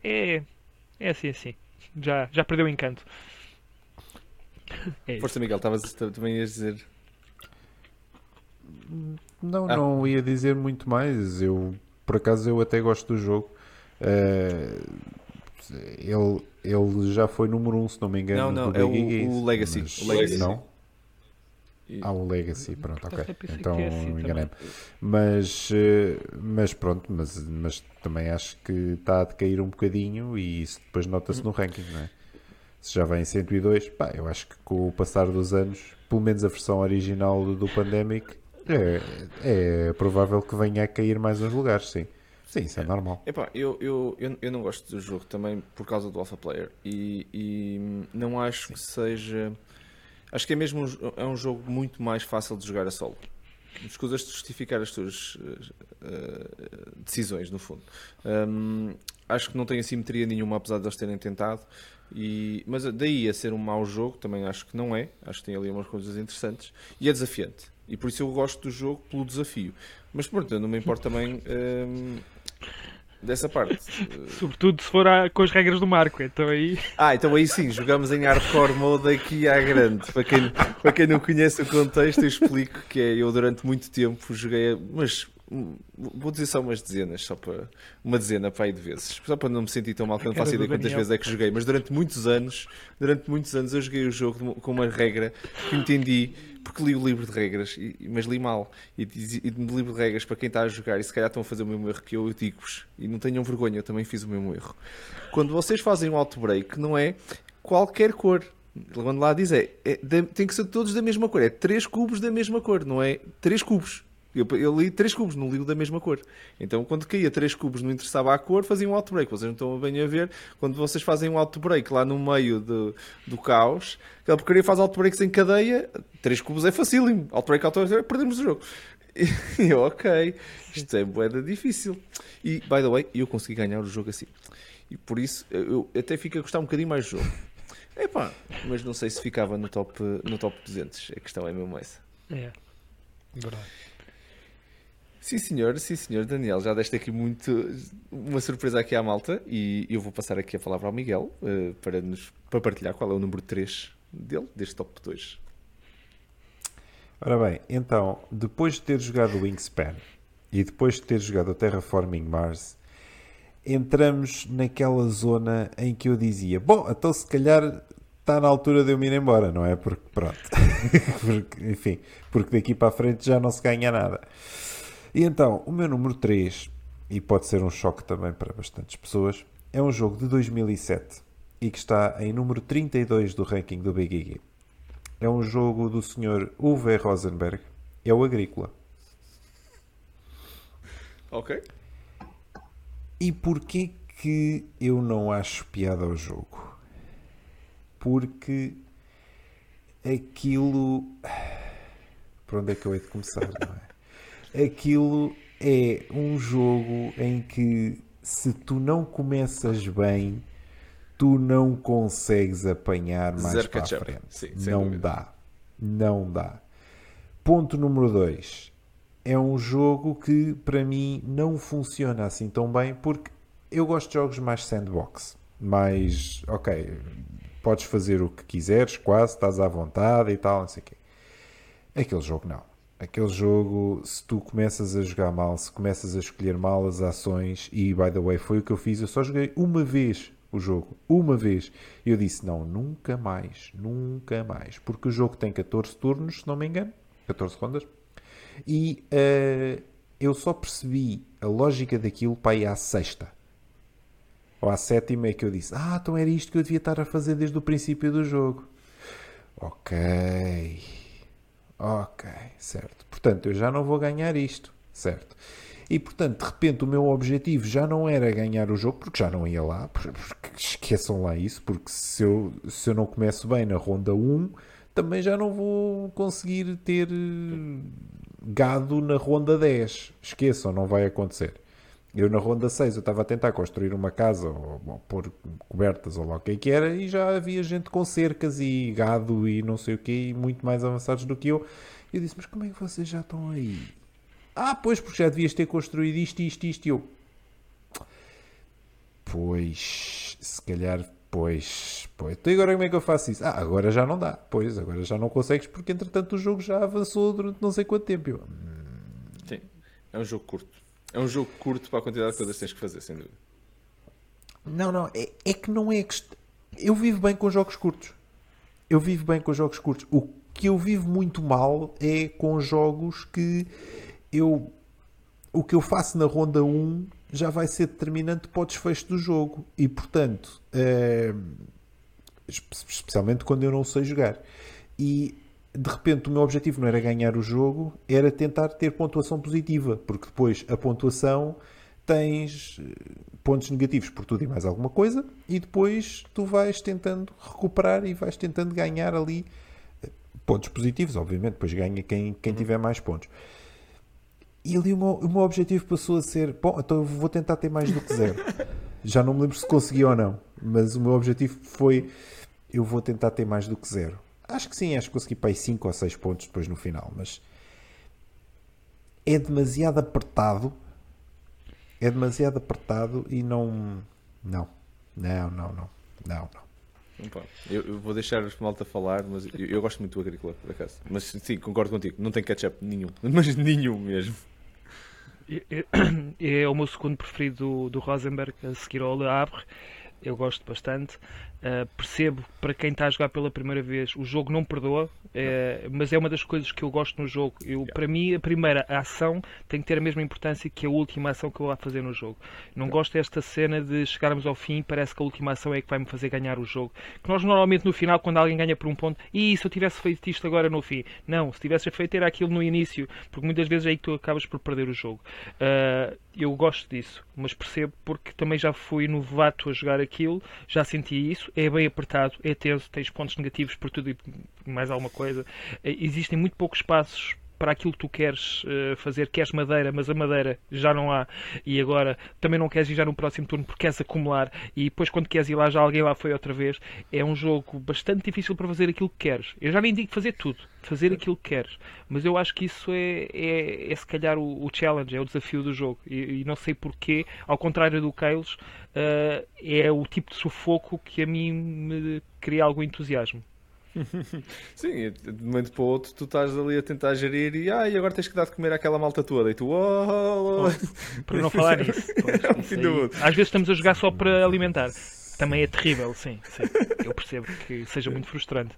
é, é assim, assim. Já, já perdeu o encanto. É Força, Miguel, estavas também ias dizer. Não, ah. não ia dizer muito mais. Eu, por acaso, eu até gosto do jogo. Uh, ele, ele já foi número 1, um, se não me engano. Não, não, é o, o, Legacy. Mas, o Legacy. Não? Ah, o Legacy, pronto, ok. Então é assim, enganei Mas, eh, mas pronto, mas, mas também acho que está a decair um bocadinho e isso depois nota-se no ranking, não é? Se já vem em 102, pá, eu acho que com o passar dos anos, pelo menos a versão original do, do Pandemic, é, é provável que venha a cair mais uns lugares, sim. Sim, isso é, é normal. Epá, eu, eu, eu, eu não gosto do jogo também por causa do Alpha Player e, e não acho que seja. Acho que é mesmo um, é um jogo muito mais fácil de jogar a solo. Escusas de justificar as tuas uh, decisões, no fundo. Um, acho que não tem assimetria nenhuma, apesar de eles terem tentado. E, mas daí a ser um mau jogo, também acho que não é. Acho que tem ali umas coisas interessantes. E é desafiante. E por isso eu gosto do jogo pelo desafio. Mas pronto, eu não me importo também um, dessa parte. Sobretudo se for a, com as regras do Marco, então aí. Ah, então aí sim, jogamos em hardcore mode aqui à grande. Para quem, para quem não conhece o contexto, eu explico que é eu durante muito tempo joguei, mas Vou dizer só umas dezenas, só para uma dezena para aí de vezes, só para não me sentir tão mal que não faço ideia quantas vezes é que joguei, mas durante muitos anos, durante muitos anos eu joguei o jogo com uma regra que entendi porque li o livro de regras, mas li mal. E, e no livro de regras, para quem está a jogar, e se calhar estão a fazer o mesmo erro que eu, eu digo-vos, e não tenham vergonha, eu também fiz o mesmo erro. Quando vocês fazem um outbreak, não é qualquer cor. Quando lá diz é, é tem que ser todos da mesma cor, é três cubos da mesma cor, não é três cubos. Eu, eu li três cubos, não li da mesma cor. Então, quando caía três cubos, não interessava a cor, fazia um outbreak. Vocês não estão bem a ver. Quando vocês fazem um outbreak lá no meio do, do caos, aquela porcaria faz outbreaks em cadeia. Três cubos é facílimo. Outbreak, outbreak, perdemos o jogo. E eu, ok, isto é boeda difícil. E, by the way, eu consegui ganhar o jogo assim. E por isso, eu até fico a gostar um bocadinho mais do jogo. Epá, mas não sei se ficava no top, no top 200. A questão é mesmo essa. É, verdade. Sim, senhor, sim, senhor. Daniel, já deste aqui muito uma surpresa aqui à malta e eu vou passar aqui a palavra ao Miguel uh, para, nos, para partilhar qual é o número 3 dele, deste top 2. Ora bem, então, depois de ter jogado o Wingspan e depois de ter jogado o Terraforming Mars, entramos naquela zona em que eu dizia: Bom, então se calhar está na altura de eu me ir embora, não é? Porque, pronto, porque, enfim, porque daqui para a frente já não se ganha nada. E então, o meu número 3, e pode ser um choque também para bastantes pessoas, é um jogo de 2007 e que está em número 32 do ranking do Big É um jogo do Sr. Uwe Rosenberg, é o Agrícola. Ok. E porquê que eu não acho piada ao jogo? Porque aquilo. Por onde é que eu hei de começar, não é? Aquilo é um jogo em que se tu não começas bem, tu não consegues apanhar mais Zero para a frente. Sim, não dúvida. dá. Não dá. Ponto número 2. É um jogo que para mim não funciona assim tão bem porque eu gosto de jogos mais sandbox. Mais, ok, podes fazer o que quiseres, quase, estás à vontade e tal, não sei o quê. Aquele jogo não. Aquele jogo, se tu começas a jogar mal, se começas a escolher mal as ações, e by the way, foi o que eu fiz, eu só joguei uma vez o jogo, uma vez. E eu disse: não, nunca mais, nunca mais. Porque o jogo tem 14 turnos, se não me engano, 14 rondas, e uh, eu só percebi a lógica daquilo para ir à sexta. Ou à sétima é que eu disse: Ah, então era isto que eu devia estar a fazer desde o princípio do jogo. Ok. Ok, certo. Portanto, eu já não vou ganhar isto, certo? E portanto, de repente, o meu objetivo já não era ganhar o jogo, porque já não ia lá, porque esqueçam lá isso, porque se eu, se eu não começo bem na ronda 1, também já não vou conseguir ter eh, gado na ronda 10. Esqueçam, não vai acontecer. Eu na ronda 6 eu estava a tentar construir uma casa ou, ou pôr cobertas ou lá o que é que era e já havia gente com cercas e gado e não sei o que muito mais avançados do que eu. E eu disse, mas como é que vocês já estão aí? Ah, pois, porque já devias ter construído isto, isto, isto e eu. Pois, se calhar, pois, pois. Então agora como é que eu faço isso? Ah, agora já não dá. Pois, agora já não consegues porque entretanto o jogo já avançou durante não sei quanto tempo. Eu, hum... Sim, é um jogo curto. É um jogo curto para a quantidade de coisas que tens que fazer, sem dúvida. Não, não, é, é que não é. Que... Eu vivo bem com jogos curtos. Eu vivo bem com jogos curtos. O que eu vivo muito mal é com jogos que eu. O que eu faço na ronda 1 já vai ser determinante para o desfecho do jogo. E portanto, é... especialmente quando eu não sei jogar. E de repente o meu objetivo não era ganhar o jogo, era tentar ter pontuação positiva, porque depois a pontuação tens eh, pontos negativos por tudo e mais alguma coisa, e depois tu vais tentando recuperar e vais tentando ganhar ali eh, pontos positivos, obviamente, depois ganha quem, quem uhum. tiver mais pontos. E ali o meu, o meu objetivo passou a ser: bom, então eu vou tentar ter mais do que zero. Já não me lembro se consegui ou não, mas o meu objetivo foi: eu vou tentar ter mais do que zero. Acho que sim, acho que consegui para aí 5 ou 6 pontos depois no final, mas é demasiado apertado. É demasiado apertado e não. Não. Não, não, não. Não, não. Eu, eu, vou deixar os malta falar, mas eu, eu, gosto muito do Agrícola, por acaso. Mas sim, concordo contigo, não tem ketchup nenhum. Mas nenhum mesmo. É, é, é o meu segundo preferido do, do Rosenberg, a seguir ao Le Havre. Eu gosto bastante. Uh, percebo para quem está a jogar pela primeira vez, o jogo não perdoa, é, mas é uma das coisas que eu gosto no jogo. Eu, yeah. Para mim, a primeira ação tem que ter a mesma importância que a última ação que eu vou fazer no jogo. Não yeah. gosto desta cena de chegarmos ao fim parece que a última ação é que vai me fazer ganhar o jogo. Que nós normalmente no final, quando alguém ganha por um ponto, e se eu tivesse feito isto agora no fim? Não, se tivesse feito era aquilo no início, porque muitas vezes é aí que tu acabas por perder o jogo. Uh, eu gosto disso, mas percebo porque também já fui novato a jogar aquilo, já senti isso é bem apertado, é tenso, tens pontos negativos por tudo e mais alguma coisa. Eh, existem muito poucos passos para aquilo que tu queres uh, fazer, queres madeira, mas a madeira já não há, e agora também não queres ir já no próximo turno porque queres acumular, e depois quando queres ir lá já alguém lá foi outra vez. É um jogo bastante difícil para fazer aquilo que queres. Eu já nem digo fazer tudo, fazer aquilo que queres, mas eu acho que isso é, é, é se calhar o, o, challenge, é o desafio do jogo, e, e não sei porquê, ao contrário do Kales, uh, é o tipo de sufoco que a mim me cria algum entusiasmo. Sim, de um momento para o outro tu estás ali a tentar gerir e, ah, e agora tens que dar de comer àquela malta toda e tu, oh, oh, oh. Para não falar nisso. Pois, é Às vezes estamos a jogar só para alimentar. Também é terrível, sim, sim. Eu percebo que seja muito frustrante.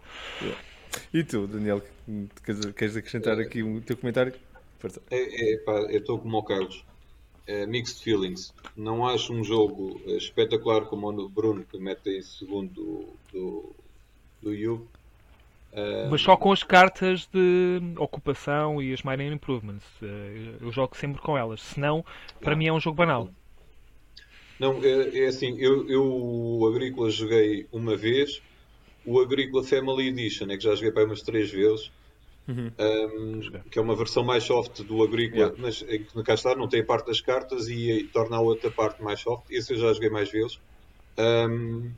E tu, Daniel, queres acrescentar aqui o teu comentário? É, é, pá, eu estou como o Carlos. É, mixed feelings. Não acho um jogo espetacular como o Bruno, que mete em segundo do, do, do Yugo mas só com as cartas de ocupação e as Minor Improvements. Eh, eu jogo sempre com elas. Senão, para mim é um jogo banal. Não, é, é assim, eu, eu o Agrícola joguei uma vez, o Agrícola Family Edition é que já joguei para umas três vezes Uhum. Um, que é uma versão mais soft do Agrícola, yeah. mas no cá está, não tem a parte das cartas e, e, torna a outra parte mais soft. Esse eu já joguei mais vezes. Um,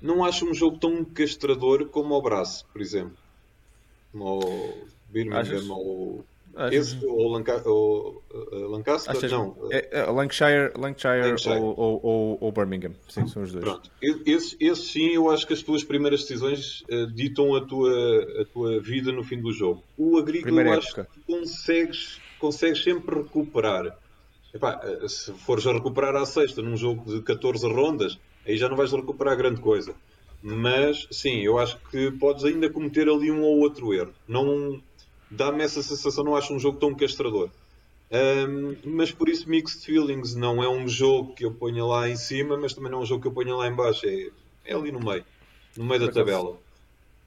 não acho um jogo tão castrador como o Braço, por exemplo. Como o Birmingham ou Acho... Esse ou, Lanca... ou uh, Lancaster? Achas... Não. É, é, Lancashire, Lancashire, Lancashire. Ou, ou, ou, Birmingham. Sim, são os dois. Pronto. Esse, esse sim, eu acho que as tuas primeiras decisões uh, ditam a tua, a tua vida no fim do jogo. O agrícola eu acho que consegues, consegues sempre recuperar. Epá, uh, se fores a recuperar à sexta num jogo de 14 rondas, aí já não vais recuperar grande coisa. Mas sim, eu acho que podes ainda cometer ali um ou outro erro. Não dá-me essa sensação, não acho um jogo tão castrador. Um, mas por isso Mixed Feelings não é um jogo que eu ponha lá em cima, mas também não é um jogo que eu ponha lá em baixo, é, é ali no meio, no meio da tabela.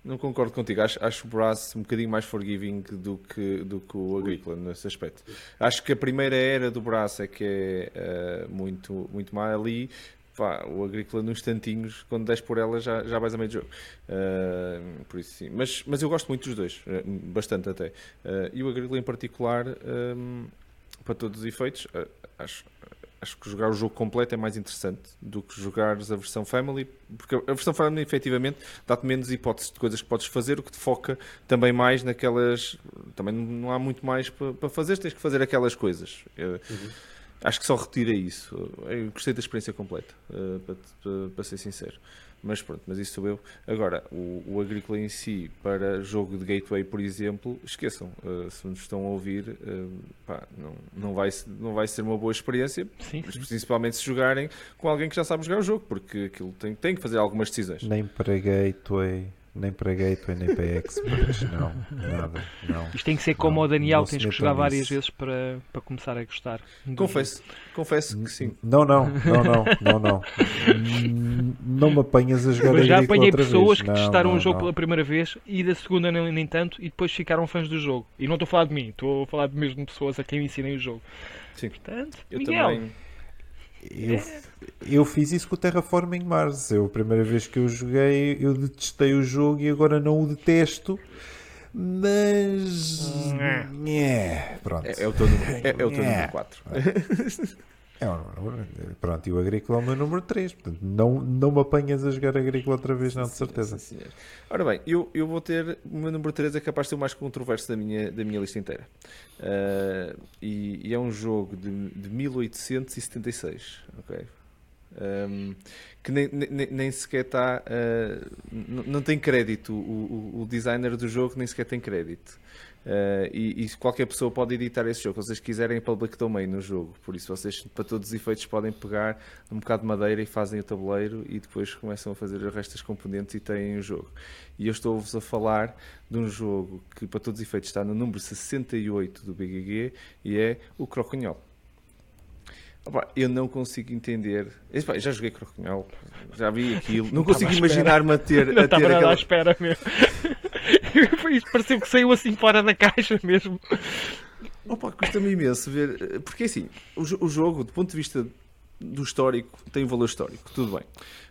Não concordo contigo, acho, acho o Brass um bocadinho mais forgiving do que, do que o Agrícola nesse aspecto. Acho que a primeira era do Brass é que é uh, muito, muito má ali, pá, o Agrícola nos instantinhos, quando des por ela já, já vais a meio de jogo. Uh, por isso sim. Mas, mas eu gosto muito dos dois, uh, bastante até. Uh, e o Agrícola em particular, um, para todos os efeitos, acho, acho que jogar o jogo completo é mais interessante do que jogares a versão Family, porque a versão Family efetivamente dá-te menos hipóteses de coisas que podes fazer, o que te foca também mais naquelas. Também não há muito mais para, para fazer, tens que fazer aquelas coisas. Uhum. Acho que só retira isso. Eu gostei da experiência completa, uh, para, para, para, ser sincero. Mas pronto, mas isso sou eu. Agora, o, o Agrícola em si, para jogo de gateway, por exemplo, esqueçam. Uh, se nos estão a ouvir, uh, pá, não, não, vai, não vai ser uma boa experiência, sim, principalmente se jogarem com alguém que já sabe jogar o jogo, porque aquilo tem, tem que fazer algumas decisões. Nem para gateway nem para Gateway, nem para Experts, não, nada, não. Isto tem que ser como não, o Daniel, tens que jogar várias vezes para, para começar a gostar. Confesso, confesso que sim. Não, não, não, não, não, não. Não me apanhas a jogar Mas já apanhei pessoas que testaram o um jogo pela primeira vez e da segunda nem, nem tanto e depois ficaram fãs do jogo. E não estou a falar de mim, estou a falar de mesmo pessoas a quem ensinei o jogo. Sim. Portanto, eu Miguel, também eu, eu fiz isso com o Terraforming Mars. Eu, a primeira vez que eu joguei, eu detestei o jogo e agora não o detesto. Mas. É, pronto. É, é o teu número, é, é o teu número 4. É, pronto, e o Agrícola é o meu número 3. Portanto, não, não me apanhas a jogar Agrícola outra vez, não, de certeza. Sim, Ora bem, eu, eu vou ter. O meu número 3 é capaz de ser o mais controverso da minha, da minha lista inteira. Uh, e, e, é um jogo de, de 1876. Ok? Um, que nem, nem, nem, sequer está. Uh, não tem crédito. O, o, o designer do jogo nem sequer tem crédito. Uh, e, e, qualquer pessoa pode editar esse jogo. Se vocês quiserem public domain no jogo, por isso vocês, para todos os efeitos, podem pegar um bocado de madeira e fazem o tabuleiro e depois começam a fazer o resto das componentes e têm o jogo. E eu estou-vos a falar de um jogo que, para todos os efeitos, está no número 68 do BGG e é o Croconhol. Opa, eu não consigo entender. já joguei Croconhol, já vi aquilo. Não consigo imaginar-me a ter. Não a ter aquela... à espera mesmo. Isto pareceu que saiu assim fora da caixa mesmo. Opa, custa-me imenso ver. Porque assim, o, o, jogo, do ponto de vista do histórico, tem um valor histórico, tudo bem.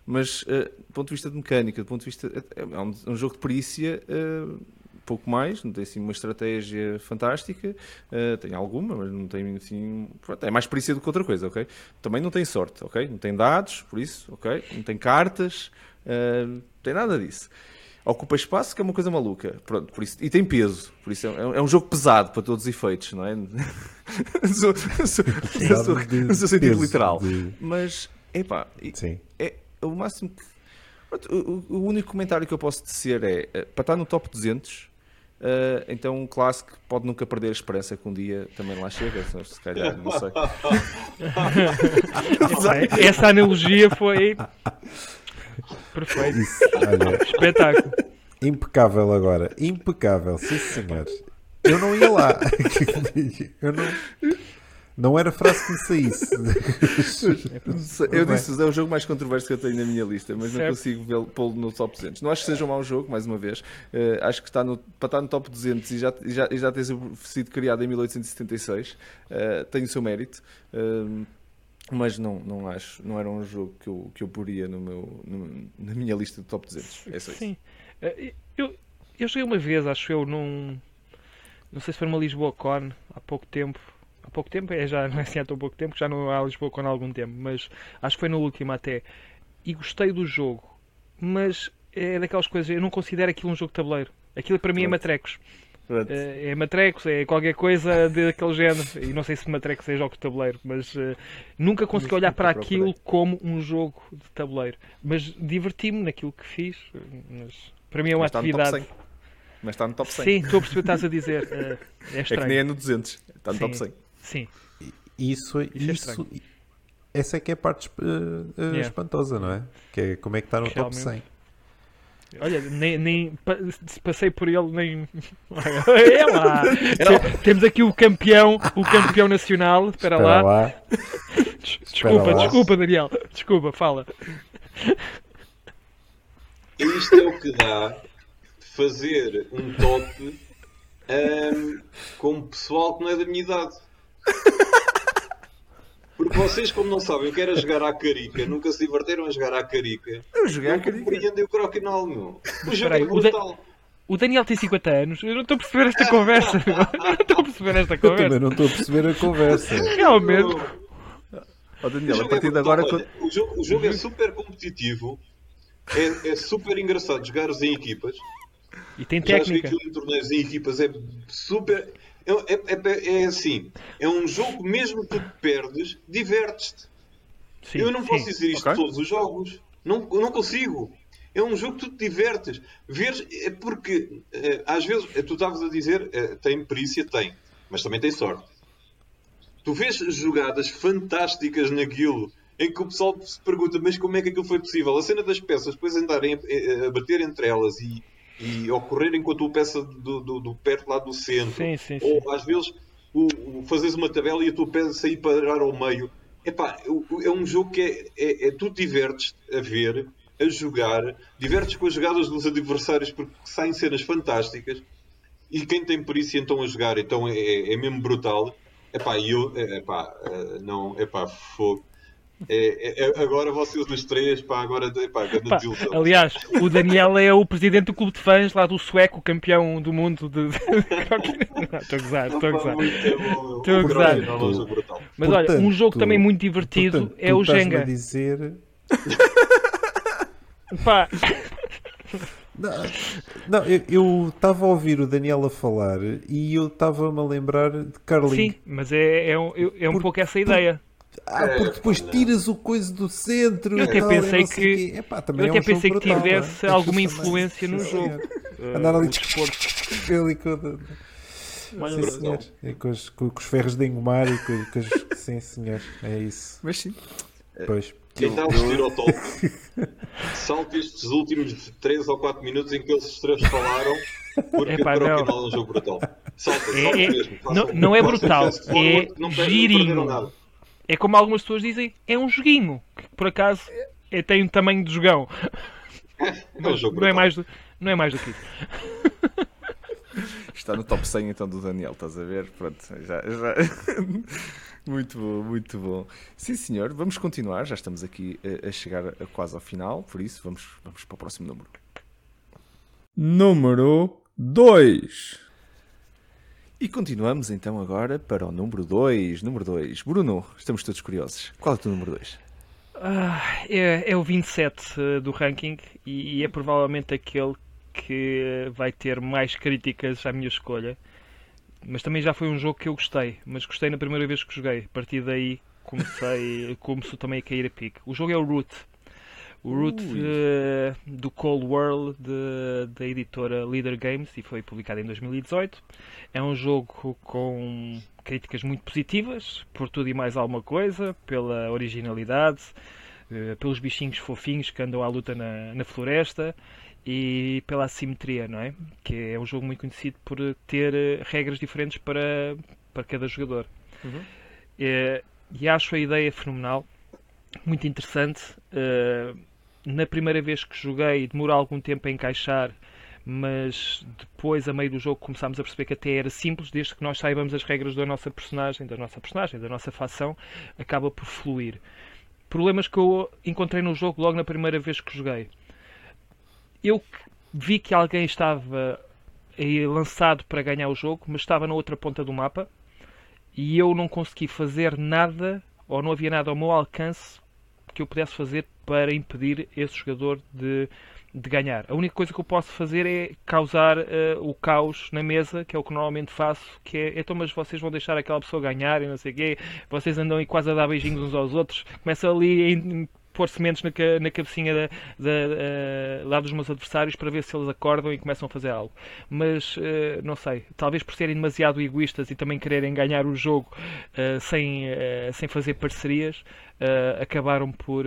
Mas uh, do ponto de vista de mecânica, do ponto de vista. É um, um jogo de perícia. Uh, pouco mais, não tem assim uma estratégia fantástica, uh, tem alguma, mas não tem assim, é mais perícia do que outra coisa, ok? Também não tem sorte, ok? Não tem dados, por isso, ok? Não tem cartas, não tem nada disso ocupa espaço, que é uma coisa maluca. Pronto, por isso, e tem peso, por isso é, é um jogo pesado para todos os efeitos, não é? no seu sentido literal. De... Mas, epá, Sim. é o máximo que. Pronto, o, o, único comentário que eu posso dizer é eh, para estar no top 200. Uh, eh, então um clássico pode nunca perder a esperança que um dia também lá chega, se calhar, não sei. Essa analogia foi Perfeito. Isso, olha, Espetáculo. Impecável agora. Impecável, sim senhores. Eu não ia lá. Eu não. Não era frase que me saísse. eu disse, é o jogo mais controverso que eu tenho na minha lista, mas certo. não consigo pô-lo no top 200. Não acho que seja um mau jogo, mais uma vez. Uh, acho que está no, para estar no top 200 e já, já, já ter sido criado em 1876, uh, tem o seu mérito. Uh, mas não, não acho, não era um jogo que eu, que eu poria no meu, no, na minha lista de top 200. É só Sim. Eh, eu, eu joguei uma vez, acho eu, num, não sei se foi uma Lisboa Con há pouco tempo. Há pouco tempo, é já não é assim há tão pouco tempo, que já não há Lisboa Con há algum tempo, mas acho que foi no último até. E gostei do jogo, mas é daquelas coisas, eu não considero aquilo um jogo de tabuleiro. Aquilo para mim é matrecos. É, é matrecos, é qualquer coisa daquele género. E não sei se matrecos é jogo de tabuleiro, mas uh, nunca consegui olhar para aquilo como um jogo de tabuleiro. Mas diverti-me naquilo que fiz. Mas para mim é uma mas atividade. Mas está no top 100. Sim, estou a perceber o que estás a dizer. Uh, é, é, que nem é no 200, está no sim, top 100. Sim. Isso, isso, isso essa é que é a parte uh, yeah. espantosa, não é? Que é como é que está no Realmente. top 100. Olha, nem, nem passei por ele, nem. É lá! Temos aqui o campeão, o campeão nacional. Espera, lá. lá. Desculpa, Espera desculpa, lá. Daniel. Desculpa, fala. Isto é o que dá fazer um top um, com pessoal que não é da minha idade. Porque vocês, como não sabem o que era jogar à carica, nunca se divertiram a jogar à carica. Eu joguei à carica. compreendem o croquinal, meu. O jogo é brutal. O Daniel tem 50 anos, eu não estou a perceber esta conversa. não estou a perceber esta conversa. Eu também não estou a perceber a conversa. Realmente. Oh, Daniel, a partir é de agora. Olha, o, jogo, o jogo é super competitivo, é, é super engraçado jogar em equipas. E tem técnica. Já em torneios em equipas, é super. É, é, é, assim, é um jogo mesmo que perdes, divertes-te. Eu não posso dizer isto okay. de todos os jogos. Não, não consigo. É um jogo que tu te divertes. Veres, é porque é, às vezes, é, tu estavas a dizer, é, tem perícia, tem, mas também tem sorte. Tu vês jogadas fantásticas naquilo em que o pessoal se pergunta, mas como é que aquilo foi possível? A cena das peças depois andarem a, a bater entre elas e, e ocorrer enquanto a peça do, do, do, perto lá do centro. Sim, sim, sim. Ou às vezes o, o, fazes uma tabela e a tua peça sair parar ao meio. Epá, é um jogo que é, é, é tu divertes a ver, a jogar, divertes com as jogadas dos adversários porque saem cenas fantásticas e quem tem perícia então a jogar então é, é, é mesmo brutal. Epá, eu, epá, eh, não, epá, fogo. É, é, é, agora vocês nos três, pá, agora pá, pá, Aliás, o Daniel é o presidente do clube de fãs lá do sueco, campeão do mundo de. Estou a gozar, estou a gozar. Estou a gozar. Mas olha, um jogo também muito divertido portanto, é o Jenga. A dizer... pá. Não, eu estava a ouvir o Daniel a falar e eu estava-me a lembrar de Carlinhos. Sim, mas é, é um, é um pouco essa ideia. Ah, é, porque depois tiras o coisa do centro. Eu até tal, pensei que, Epá, eu até é um pensei que brutal, tivesse é? alguma influência no jogo. Andar ali, ali com, sim, senhor. E com, os, com, os ferros de engomar e com, com os... Sim, senhor. É isso. Mas sim. Pois. Quem está a assistir ao top, salte estes últimos 3 ou 4 minutos em que eles três falaram, porque Epá, para o final é um jogo brutal. Salta, é, salta é, mesmo. Não, não é brutal, é girinho é como algumas pessoas dizem, é um joguinho, que por acaso é, tem um tamanho de jogão. Não, não, é mais do, não é mais do que isso. Está no top 100 então do Daniel, estás a ver? Pronto, já, já... muito bom, muito bom. Sim, senhor, vamos continuar, já estamos aqui a, a chegar a, quase ao final, por isso vamos, vamos para o próximo número. Número 2. E continuamos então agora para o número 2. Número 2. Bruno, estamos todos curiosos. Qual é o teu número 2? Ah, é, é, o 27 uh, do ranking e, e, é provavelmente aquele que vai ter mais críticas à minha escolha. Mas também já foi um jogo que eu gostei. Mas gostei na primeira vez que joguei. A partir daí comecei, começou também a cair a pique. O jogo é o Root. O Root uh, do Cold World da editora Leader Games e foi publicado em 2018. É um jogo com críticas muito positivas, por tudo e mais alguma coisa, pela originalidade, uh, pelos bichinhos fofinhos que andam à luta na, na floresta e pela assimetria, não é? Que é um jogo muito conhecido por ter uh, regras diferentes para, para cada jogador. Uhum. e acho a ideia fenomenal, muito interessante. Na primeira vez que joguei demorou algum tempo a encaixar, mas depois, a meio do jogo, começámos a perceber que até era simples, desde que nós saibamos as regras da nossa personagem, da nossa personagem, da nossa facção, acaba por fluir. Problemas que eu encontrei no jogo logo na primeira vez que joguei. Eu vi que alguém estava lançado para ganhar o jogo, mas estava na outra ponta do mapa e eu não consegui fazer nada ou não havia nada ao meu alcance que eu pudesse fazer para impedir esse jogador de, de ganhar. A única coisa que eu posso fazer é causar uh, o caos na mesa, que é o que normalmente faço, que é, então, mas vocês vão deixar aquela pessoa ganhar e não sei o quê, vocês andam aí quase a dar beijinhos uns aos outros, começa ali em pôr sementes na, na cabecinha da, da, uh, lá dos meus adversários para ver se eles acordam e começam a fazer algo. Mas uh, não sei, talvez por serem demasiado egoístas e também quererem ganhar o jogo uh, sem, sem fazer parcerias, acabaram por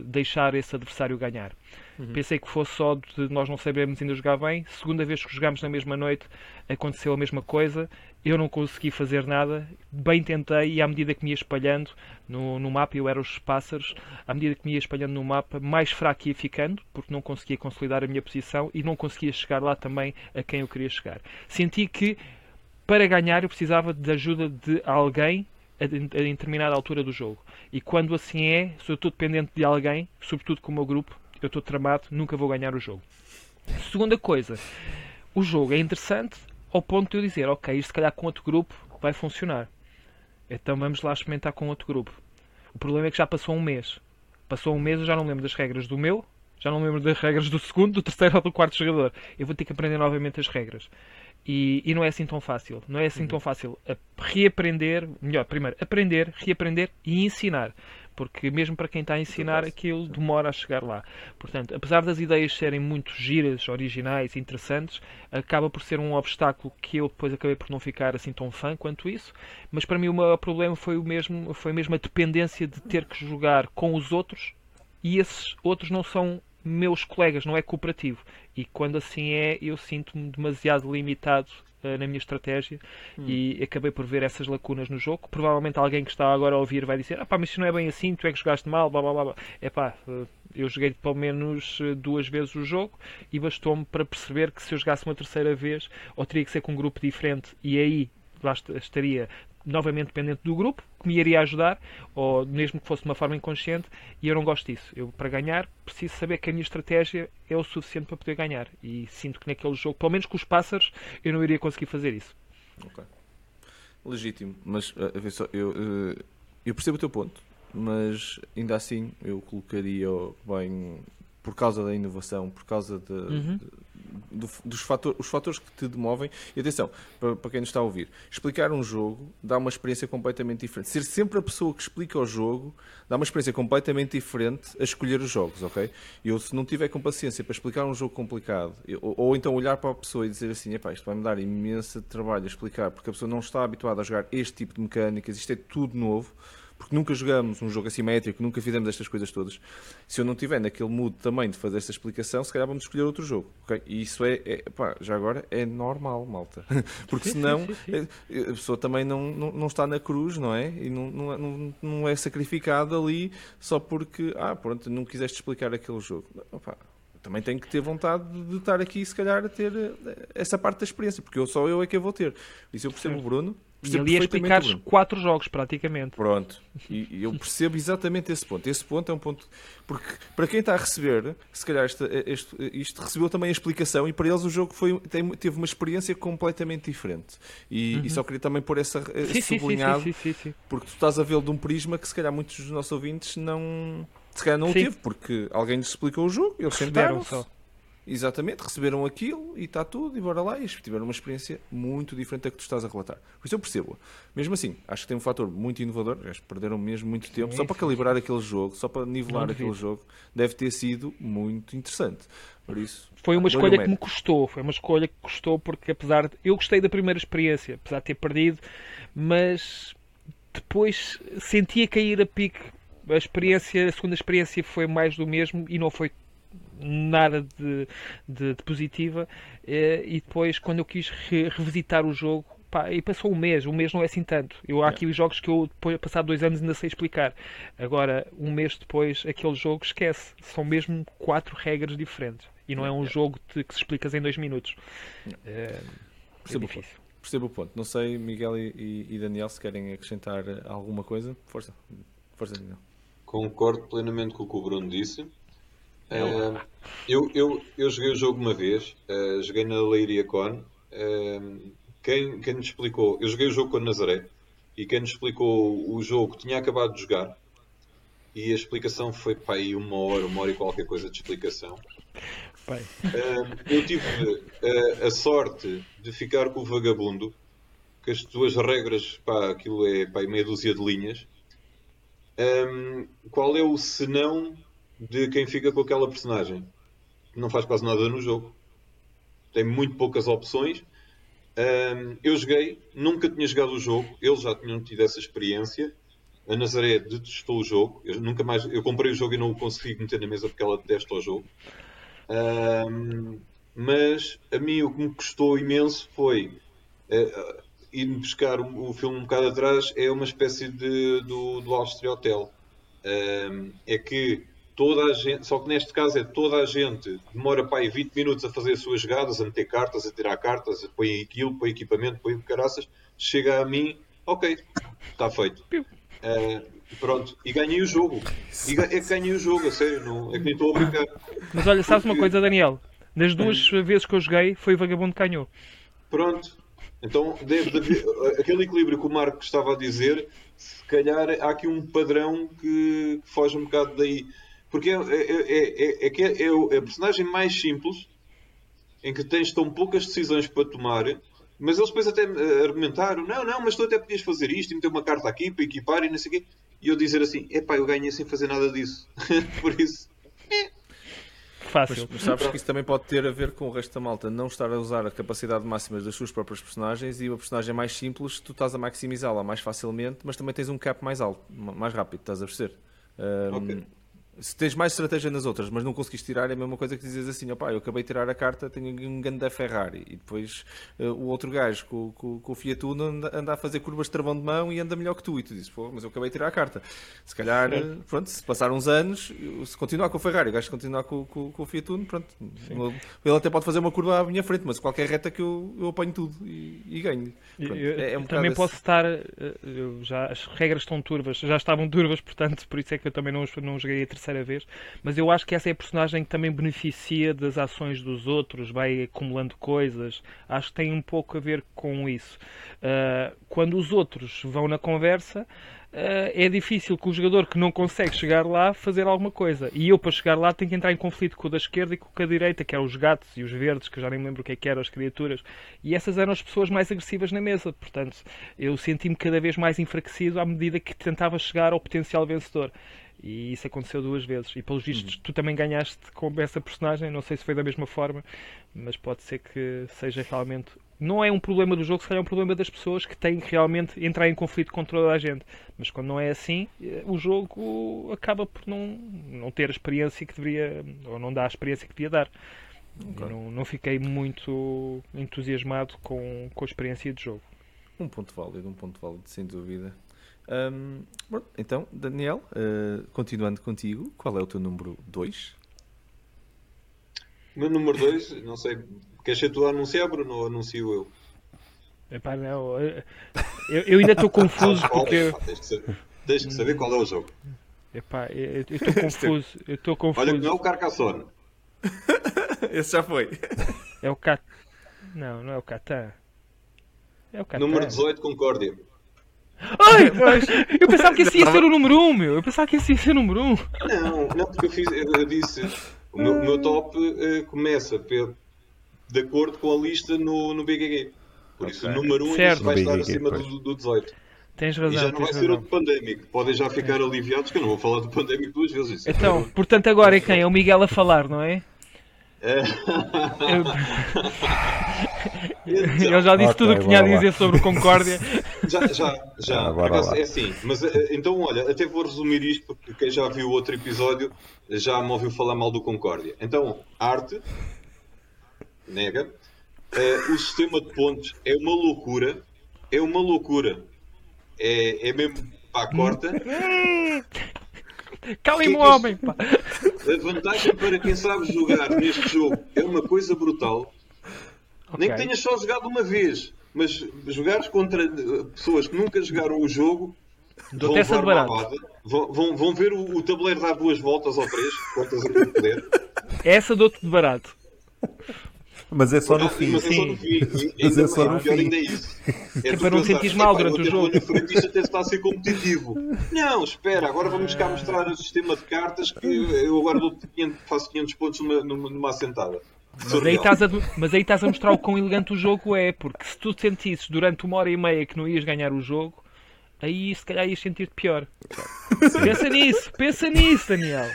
deixar esse adversário ganhar. Uhum. Pensei que fosse só de nós não sabermos ainda jogar bem. Segunda vez que jogámos na mesma noite aconteceu a mesma coisa. Eu não consegui fazer nada. Bem tentei e à medida que me ia espalhando no, no mapa, eu era os pássaros, à medida que me ia espalhando no mapa, mais fraco ia ficando, porque não conseguia consolidar a minha posição e não conseguia chegar lá também a quem eu queria chegar. Senti que para ganhar eu precisava de ajuda de alguém a, determinada altura do jogo. E quando assim é, sou eu estou dependente de alguém, sobretudo com o meu grupo, eu estou tramado, nunca vou ganhar o jogo. Segunda coisa, o jogo é interessante ao ponto de eu dizer, ok, isto se calhar com outro grupo vai funcionar. Então vamos lá experimentar com outro grupo. O problema é que já passou um mês. Passou um mês, eu já não lembro das regras do meu, já não lembro das regras do segundo, do terceiro ou do quarto jogador. Eu vou ter que aprender novamente as regras. E, e não é assim tão fácil. Não é assim uhum. tão fácil reaprender, melhor, primeiro, aprender, reaprender e ensinar porque mesmo para quem está a ensinar aquilo demora a chegar lá. Portanto, apesar das ideias serem muito giras, originais, interessantes, acaba por ser um obstáculo que eu depois acabei por não ficar assim tão fã quanto isso, mas para mim o maior problema foi o mesmo, foi mesmo a dependência de ter que jogar com os outros e esses outros não são meus colegas, não é cooperativo. E quando assim é, eu sinto-me demasiado limitado uh, na minha estratégia hum. e acabei por ver essas lacunas no jogo. Provavelmente alguém que está agora a ouvir vai dizer: ah pá, mas isso não é bem assim, tu é que jogaste mal, blá blá blá. É pá, uh, eu joguei pelo menos eh, duas vezes o jogo e bastou-me para perceber que se eu jogasse uma terceira vez, ou teria que ser com um grupo diferente e aí lá estaria novamente dependente do grupo, que me iria ajudar, ou mesmo que fosse de uma forma inconsciente, e eu não gosto disso. Eu, para ganhar, preciso saber que a minha estratégia é o suficiente para poder ganhar. E sinto que naquele jogo, pelo menos com os pássaros, eu não iria conseguir fazer isso. Ok. Legítimo, mas uh, eu, uh, eu percebo o teu ponto, mas ainda assim eu colocaria bem por causa da inovação, por causa de, uhum. de do, dos fator, os fatores que te demovem. E atenção, para, para, quem nos está a ouvir, explicar um jogo dá uma experiência completamente diferente. Ser sempre a pessoa que explica o jogo dá uma experiência completamente diferente a escolher os jogos, ok? Eu, se não tiver com paciência para explicar um jogo complicado, eu, ou, ou, então olhar para a pessoa e dizer assim: isto vai-me dar imenso trabalho a explicar, porque a pessoa não está habituada a jogar este tipo de mecânicas, isto é tudo novo porque nunca jogamos um jogo assimétrico, nunca fizemos estas coisas todas. Se eu não tiver naquele mood também de fazer esta explicação, se calhar vamos escolher outro jogo. Okay? E isso é, é pá, já agora, é normal, malta. Porque senão. Eh, a pessoa também não, não, não, está na cruz, não é? E não, não, não, não é sacrificada ali só porque, ah, pronto, não quiseste explicar aquele jogo. Opa, também tenho que ter vontade de estar aqui, se calhar, a ter eh, essa parte da experiência, porque eu, só eu é que eu vou ter. Isso eu percebo o Bruno, e ali a explicar quatro jogos, praticamente. Pronto. E eu percebo exatamente esse ponto. Esse ponto é um ponto. Porque para quem está a receber, se calhar este, este, isto recebeu também a explicação e para eles o jogo foi, teve uma experiência completamente diferente. E, uhum. e só queria também pôr essa sim, sublinhado. Sim, sim, sim, porque tu estás a vê-lo de um prisma que se calhar muitos dos nossos ouvintes não. Se calhar não o teve, porque alguém lhes explicou o jogo, eles sentaram só. Exatamente, receberam aquilo e está tudo, e bora lá. E tiveram uma experiência muito diferente da que tu estás a relatar. Por isso eu percebo. Mesmo assim, acho que tem um fator muito inovador. Que perderam mesmo muito tempo só para calibrar aquele jogo, só para nivelar aquele jogo. Deve ter sido muito interessante. Por isso, foi uma escolha que me custou. Foi uma escolha que custou porque, apesar de. Eu gostei da primeira experiência, apesar de ter perdido, mas depois sentia cair a pique. A experiência, a segunda experiência foi mais do mesmo e não foi nada de, de, de positiva. Eh, e depois, quando eu quis re revisitar o jogo, pá, e passou um mês, um mês não é assim tanto. Eu, há aqui os jogos que eu, depois, passado dois anos, ainda sei explicar. Agora, um mês depois, aquele jogo esquece. São mesmo quatro regras diferentes. E não é um jogo de, que se explicas em dois minutos. É, é difícil. Percebo o ponto. Não sei, Miguel e, e, Daniel, se querem acrescentar alguma coisa. Força. Força, Daniel. Concordo plenamente com o que o Bruno disse. Uh, eu, eu, eu joguei o jogo uma vez, uh, joguei na Leiria Con, uh, quem, quem nos explicou, eu joguei o jogo com a Nazaré e quem nos explicou o jogo tinha acabado de jogar e a explicação foi para aí uma hora, uma hora e qualquer coisa de explicação. Uh, eu tive uh, a sorte de ficar com o vagabundo, que as tuas regras, pá, aquilo é pá, meia dúzia de linhas. Um, qual é o senão de quem fica com aquela personagem? Não faz quase nada no jogo. Tem muito poucas opções. Um, eu joguei, nunca tinha jogado o jogo, eles já tinham tido essa experiência. A Nazaré detestou o jogo. Eu, nunca mais, eu comprei o jogo e não o consegui meter na mesa porque ela detesta o jogo. Um, mas a mim o que me custou imenso foi uh, ir buscar o, o, filme um bocado atrás. É uma espécie de, do, do Austria Hotel. Um, é que toda a gente, só que neste caso é toda a gente demora para aí 20 minutos a fazer as suas jogadas, a meter cartas, a tirar cartas, põe aquilo, põe equipamento, põe caraças. Chega a mim, ok, está feito. Uh, Pronto, e ganhei o jogo. E é que ganhei o jogo, a sério, não, é que nem estou a brincar. Mas olha, sabes uma coisa, Daniel? Das duas vezes que eu joguei, foi o vagabundo que ganhou. Pronto, então deve haver, aquele equilíbrio que o Marco estava a dizer, se calhar há aqui um padrão que, que foge um bocado daí. Porque é, é, é, é, que é, é a personagem mais simples, em que tens tão poucas decisões para tomar, mas eles depois até argumentaram: não, não, mas tu até podias fazer isto e meter uma carta aqui para equipar e não sei o quê e eu dizer assim: epá, eu ganhei sem fazer nada disso. Por isso. É. Fácil. Mas, sabes que isso também pode ter a ver com o resto da malta não estar a usar a capacidade máxima das suas próprias personagens e uma personagem mais simples, tu estás a maximizá-la mais facilmente, mas também tens um cap mais alto, mais rápido, estás a perceber? Um, okay se tens mais estratégia nas outras, mas não conseguiste tirar, é a mesma coisa que dizes assim: opá, eu acabei de tirar a carta, tenho um grande da Ferrari. E depois uh, o outro gajo com, com, com o Fiat Uno anda, anda, a fazer curvas de travão de mão e anda melhor que tu. E tu dizes: pô, mas eu acabei de tirar a carta. Se calhar, é. pronto, se passar uns anos, se continuar com o Ferrari, o gajo continuar com, com, com o Fiat Uno, pronto. Sim. Ele até pode fazer uma curva à minha frente, mas qualquer reta que eu, eu apanho tudo e, e ganho. Pronto, eu, é, é um também posso esse... estar. Eh, já, as regras estão turvas, já estavam turvas, portanto, por isso é que eu também não, não joguei a terceira vez mas eu acho que essa é a personagem que também beneficia das ações dos outros, vai acumulando coisas. Acho que tem um pouco a ver com isso. Uh, quando os outros vão na conversa, é difícil que o jogador que não consegue chegar lá fazer alguma coisa. E eu, para chegar lá, tenho que entrar em conflito com o da esquerda e com o da direita, que eram os gatos e os verdes, que eu já nem me lembro o que, é que eram as criaturas. E essas eram as pessoas mais agressivas na mesa. Portanto, eu senti-me cada vez mais enfraquecido à medida que tentava chegar ao potencial vencedor. E isso aconteceu duas vezes. E pelos vistos, uhum. tu também ganhaste com essa personagem. Não sei se foi da mesma forma, mas pode ser que seja realmente. Não é um problema do jogo, se calhar é um problema das pessoas que têm que realmente entrar em conflito com toda a gente. Mas quando não é assim, eh, o jogo acaba por não, não ter a experiência que deveria, ou não dá a experiência que devia dar. Okay. Não, não fiquei muito entusiasmado com, com a experiência de jogo. Um ponto válido, um ponto válido, sem dúvida. Um, bom, então, Daniel, uh, continuando contigo, qual é o teu número 2? O meu número 2, não sei, queres ser tu a anunciar, Bruno, ou anuncio eu? Epá, não, eu, eu ainda estou confuso porque... Tens que, saber, tens que saber qual é o jogo. Epá, eu estou confuso, eu estou confuso. Olha, não é o Carcassonne. Esse já foi. É o Cat... Não, não é o Catan. É o Catan. Número 18, Concórdia. Ai, eu pensava que esse ia ser o número 1, um, meu. Eu pensava que esse ia ser o número 1. Um. Não, não, porque eu, fiz, eu disse. O meu, meu top uh, começa pelo, de acordo com a lista no, no BGG. Por okay. isso, o número 1 um é vai estar acima do, do 18. Tens razão. E já não vai ser outro pandémico. Podem já ficar aliviados que eu não vou falar do pandémico duas vezes. Isso então, portanto, agora é quem? É o Miguel a falar, não é? É. Ele já disse okay, tudo o que tinha a dizer sobre o Concórdia. Já, já, já. Ah, é assim. Mas eh, então, olha, até vou resumir isto porque quem já viu outro episódio já me ouviu falar mal do Concórdia. Então, arte, nega. Uh, o sistema de pontos é uma loucura. É uma loucura. É, é mesmo pá, corta. Calem o homem, pá. A vantagem para quem sabe jogar neste jogo é uma coisa brutal. Okay. Nem que tenhas só jogado uma vez, mas jogares contra pessoas que nunca jogaram o jogo vão, levar uma vão, vão, vão, ver o, o, tabuleiro dar duas voltas ou três, quantas a poder. Essa dou-te de barato. Mas é só no fim. Mas é só no fim. Mas é só no fim. Ainda é isso. É, para não sentir mal durante o jogo. O frentista até está a ser competitivo. Não, espera, agora vamos cá mostrar o sistema de cartas que eu agora faço 500 pontos numa, numa assentada. Mas aí, estás a, mas aí estás a mostrar o quão elegante o jogo é, porque se tu sentisses durante uma hora e meia que não ias ganhar o jogo, aí se calhar ias sentir-te pior. pensa nisso, pensa nisso, Daniel.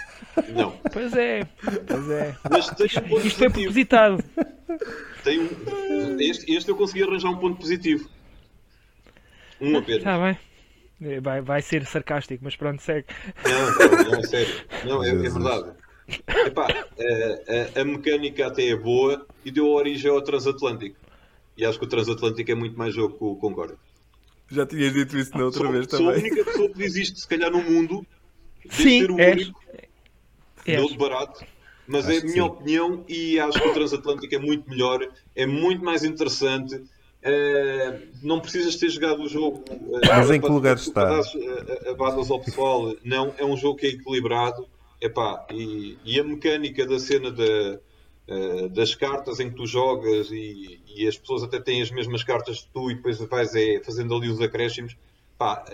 Não. Pois é, pois é. Mas um isto foi propositado. Tem um, este, este eu consegui arranjar um ponto positivo. Um apenas. Está bem. É, vai, vai ser sarcástico, mas pronto, segue. Não, não, não é sério. Não, é, é verdade. Epá, a, a, a, mecânica até é boa e deu origem ao Transatlântico. E acho que o Transatlântico é muito mais jogo que o Concorde. Já tinhas dito isso na outra sou, vez sou também. Sou a única pessoa que diz isto, se calhar, no mundo. Sim, ser o és. único. Deu de barato. Mas acho é a minha sim. opinião e acho que o Transatlântico é muito melhor, é muito mais interessante. Uh, não precisas ter jogado o jogo. Uh, mas em que lugar está? Abadas ao pessoal, não. É um jogo que é equilibrado. Epá, e, e a mecânica da cena da, uh, das cartas em que tu jogas e, e, as pessoas até têm as mesmas cartas que tu e depois vais é, fazendo ali os acréscimos. Pá,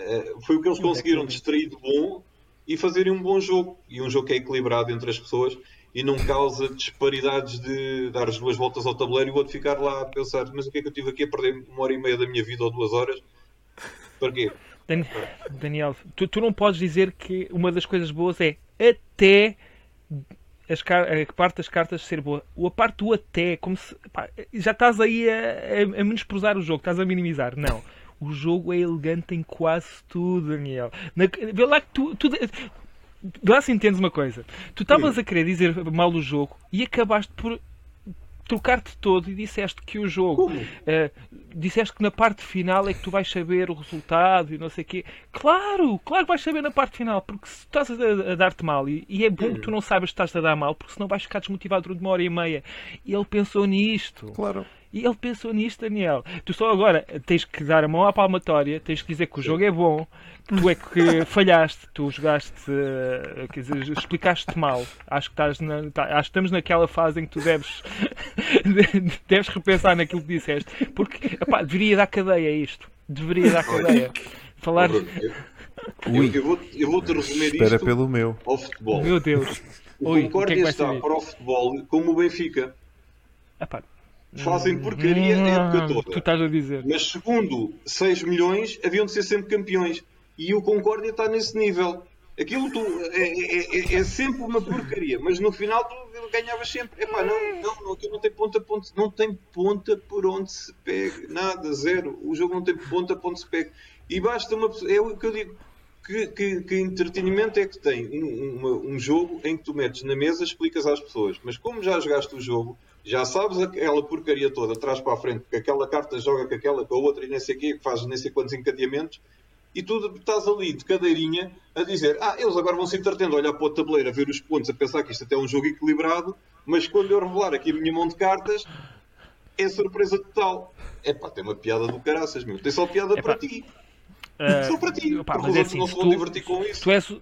foi o que eles conseguiram distrair de bom e fazerem um bom jogo. E um jogo que é equilibrado entre as pessoas e não causa disparidades de dar as duas voltas ao tabuleiro e o outro ficar lá a pensar: mas o que é que eu tive aqui a perder uma hora e meia da minha vida ou duas horas? Para quê? Daniel, tu, tu não podes dizer que uma das coisas boas é até as, a parte das cartas ser boa. A parte do até, como se. Pá, já estás aí a, a, a menosprezar o jogo, estás a minimizar. Não. O jogo é elegante em quase tudo, Daniel. Na, vê lá que tu. tu lá se entendes uma coisa. Tu estavas a querer dizer mal do jogo e acabaste por trocar-te todo e disseste que o jogo. Uh, disseste que na parte final é que tu vais saber o resultado e não sei o quê. Claro, claro que vais saber na parte final, porque se estás a, a dar-te mal e, e, é bom que tu não saibas que estás a dar mal, porque senão vais ficar desmotivado durante uma hora e meia. E ele pensou nisto. Claro. E ele pensou nisto, Daniel. Tu só agora tens que dar a mão à palmatória, tens que dizer que o jogo é bom, tu é que falhaste, tu jogaste, eh, quer dizer, explicaste mal. Acho que, estás na, tá, acho que estamos naquela fase em que tu deves, deves repensar naquilo que disseste, porque epá, deveria dar cadeia isto. Deveria dar cadeia. Falar. Eu, eu, vou, eu vou te resumir Espera isto pelo meu. ao futebol. Meu Deus. O Oi, Concórdia que é que está para o futebol como o Benfica. Epá, Fazem porcaria a época toda. Tu estás a dizer. Mas segundo 6 milhões, haviam de ser sempre campeões. E o Concórdia está nesse nível. Aquilo tu, é, é, é, é, sempre uma porcaria, mas no final tu ganhavas sempre. Epá, não, não, não, aquilo não tem ponta, ponta, não tem ponta por onde se pega, nada, zero. O jogo não tem ponta por onde se pega. E basta uma pessoa, é o que eu digo, que, que, que entretenimento é que tem um, um jogo em que tu metes na mesa, explicas às pessoas, mas como já jogaste o jogo, já sabes aquela porcaria toda, atrás para a frente, que aquela carta joga com aquela, com a outra e nem sei o quê, que faz nem sei quantos encadeamentos, e tu estás ali de cadeirinha a dizer: Ah, eles agora vão se entretendo a olhar para o tabuleiro, a ver os pontos, a pensar que isto até é um jogo equilibrado, mas quando eu revelar aqui a minha mão de cartas, é surpresa total. É pá, tem uma piada do caraças, meu. Tem só piada Epá. para ti. Uh, só para ti. Opa, mas é assim, não se vão tu, divertir com isso. Tu és,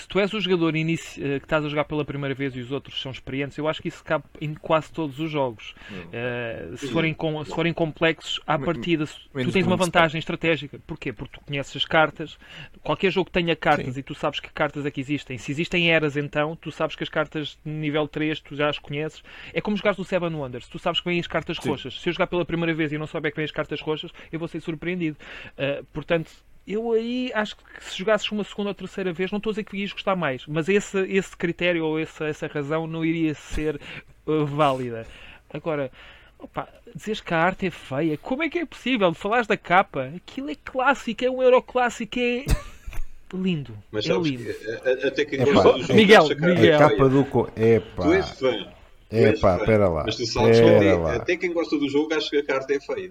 se tu és o jogador. Eh, que estás a jogar pela primeira vez e os outros são experientes, eu acho que isso cabe em quase todos os jogos. Uh, se, forem com... se forem complexos, à partida, tu tens uma vantagem estratégica. Porquê? Porque tu conheces as cartas. Qualquer jogo que tenha cartas Sim. e tu sabes que cartas é que existem. Se existem eras, então, tu sabes que as cartas de nível 3 tu já as conheces. É como jogares o Seven Wonders. Tu sabes que vêm as cartas Sim. roxas. Se eu jogar pela primeira vez e não souber que vêm as cartas roxas, eu vou ser surpreendido. Uh, portanto, eu aí acho que se jogasses uma segunda ou terceira vez, não estou a dizer que irias gostar mais, mas esse, esse critério ou essa, essa razão não iria ser uh, válida. Agora, opa, dizes que a arte é feia, como é que é possível? Falares da capa, aquilo é clássico, é um euro clássico, é lindo. Mas é lindo. Que, até quem gosta do jogo, Miguel, Miguel. A capa do. Epá. Tu és fã. É pá, espera lá. Mas tu sabes que até, até, quem gosta do jogo acha que a carta é feia.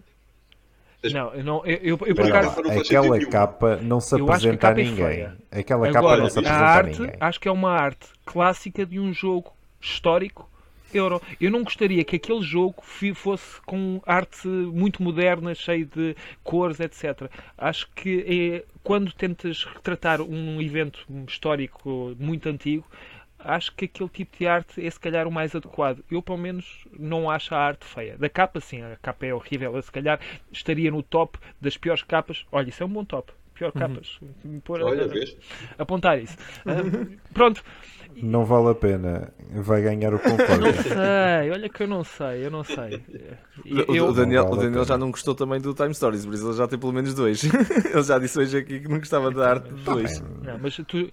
Não, eu, não, eu, eu, eu por acaso. Aquela capa não se apresenta a, a é ninguém. É Aquela Agora, capa não se apresenta a, arte, a ninguém. Acho que é uma arte clássica de um jogo histórico euro. Eu não gostaria que aquele jogo fosse com arte muito moderna, cheio de cores, etc. Acho que é, quando tentas retratar um evento histórico muito antigo, acho que aquele tipo de arte é se calhar o mais adequado. Eu, pelo menos, não acho a arte feia. Da capa, sim, a capa é horrível. Eu, se calhar estaria no top das piores capas. Olha, isso é um bom top. Pior uhum. capas. Pôr, Olha, a, vês? Apontar isso. uh, pronto. Não vale a pena. Vai ganhar o Concorde. Não sei, olha que eu não sei, eu não sei. Eu, o Daniel, vale o Daniel já não gostou também do Time Stories, por isso ele já tem pelo menos dois. ele já disse hoje aqui que não gostava da arte de dois. Não, mas tu, tu...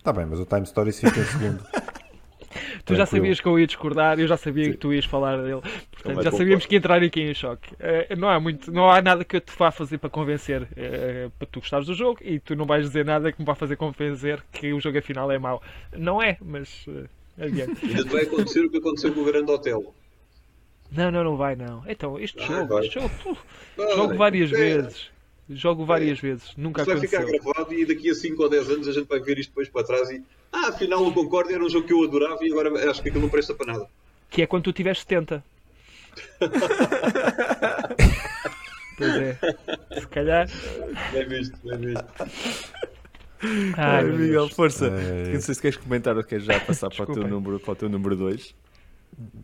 Está bem, mas o Time Stories fica em segundo. tu já sabias que eu ia discordar, eu já sabia Sim. que tu ias falar dele. Portanto, já sabíamos que ia entrar aqui em choque. Uh, não, há muito, não há nada que eu te vá fazer para convencer uh, para tu gostares do jogo e tu não vais dizer nada que me vá fazer convencer que o jogo afinal é mau. Não é, mas. Uh, Ainda vai acontecer o que aconteceu com o Grande Hotel. Não, não, não vai não. Então, este ah, jogo, vai. este jogo, jogo várias é. vezes. Jogo várias é. vezes, nunca Isto aconteceu. vai ficar gravado e daqui a 5 ou 10 anos a gente vai ver isto depois para trás e ah, afinal o Concorde era um jogo que eu adorava e agora acho que aquilo não presta para nada. Que é quando tu tiveres 70. pois é. Se calhar. Bem visto, bem visto. Ai, Ai Miguel, força. É... Não sei se queres comentar ou queres já passar para o, teu número, para o teu número 2.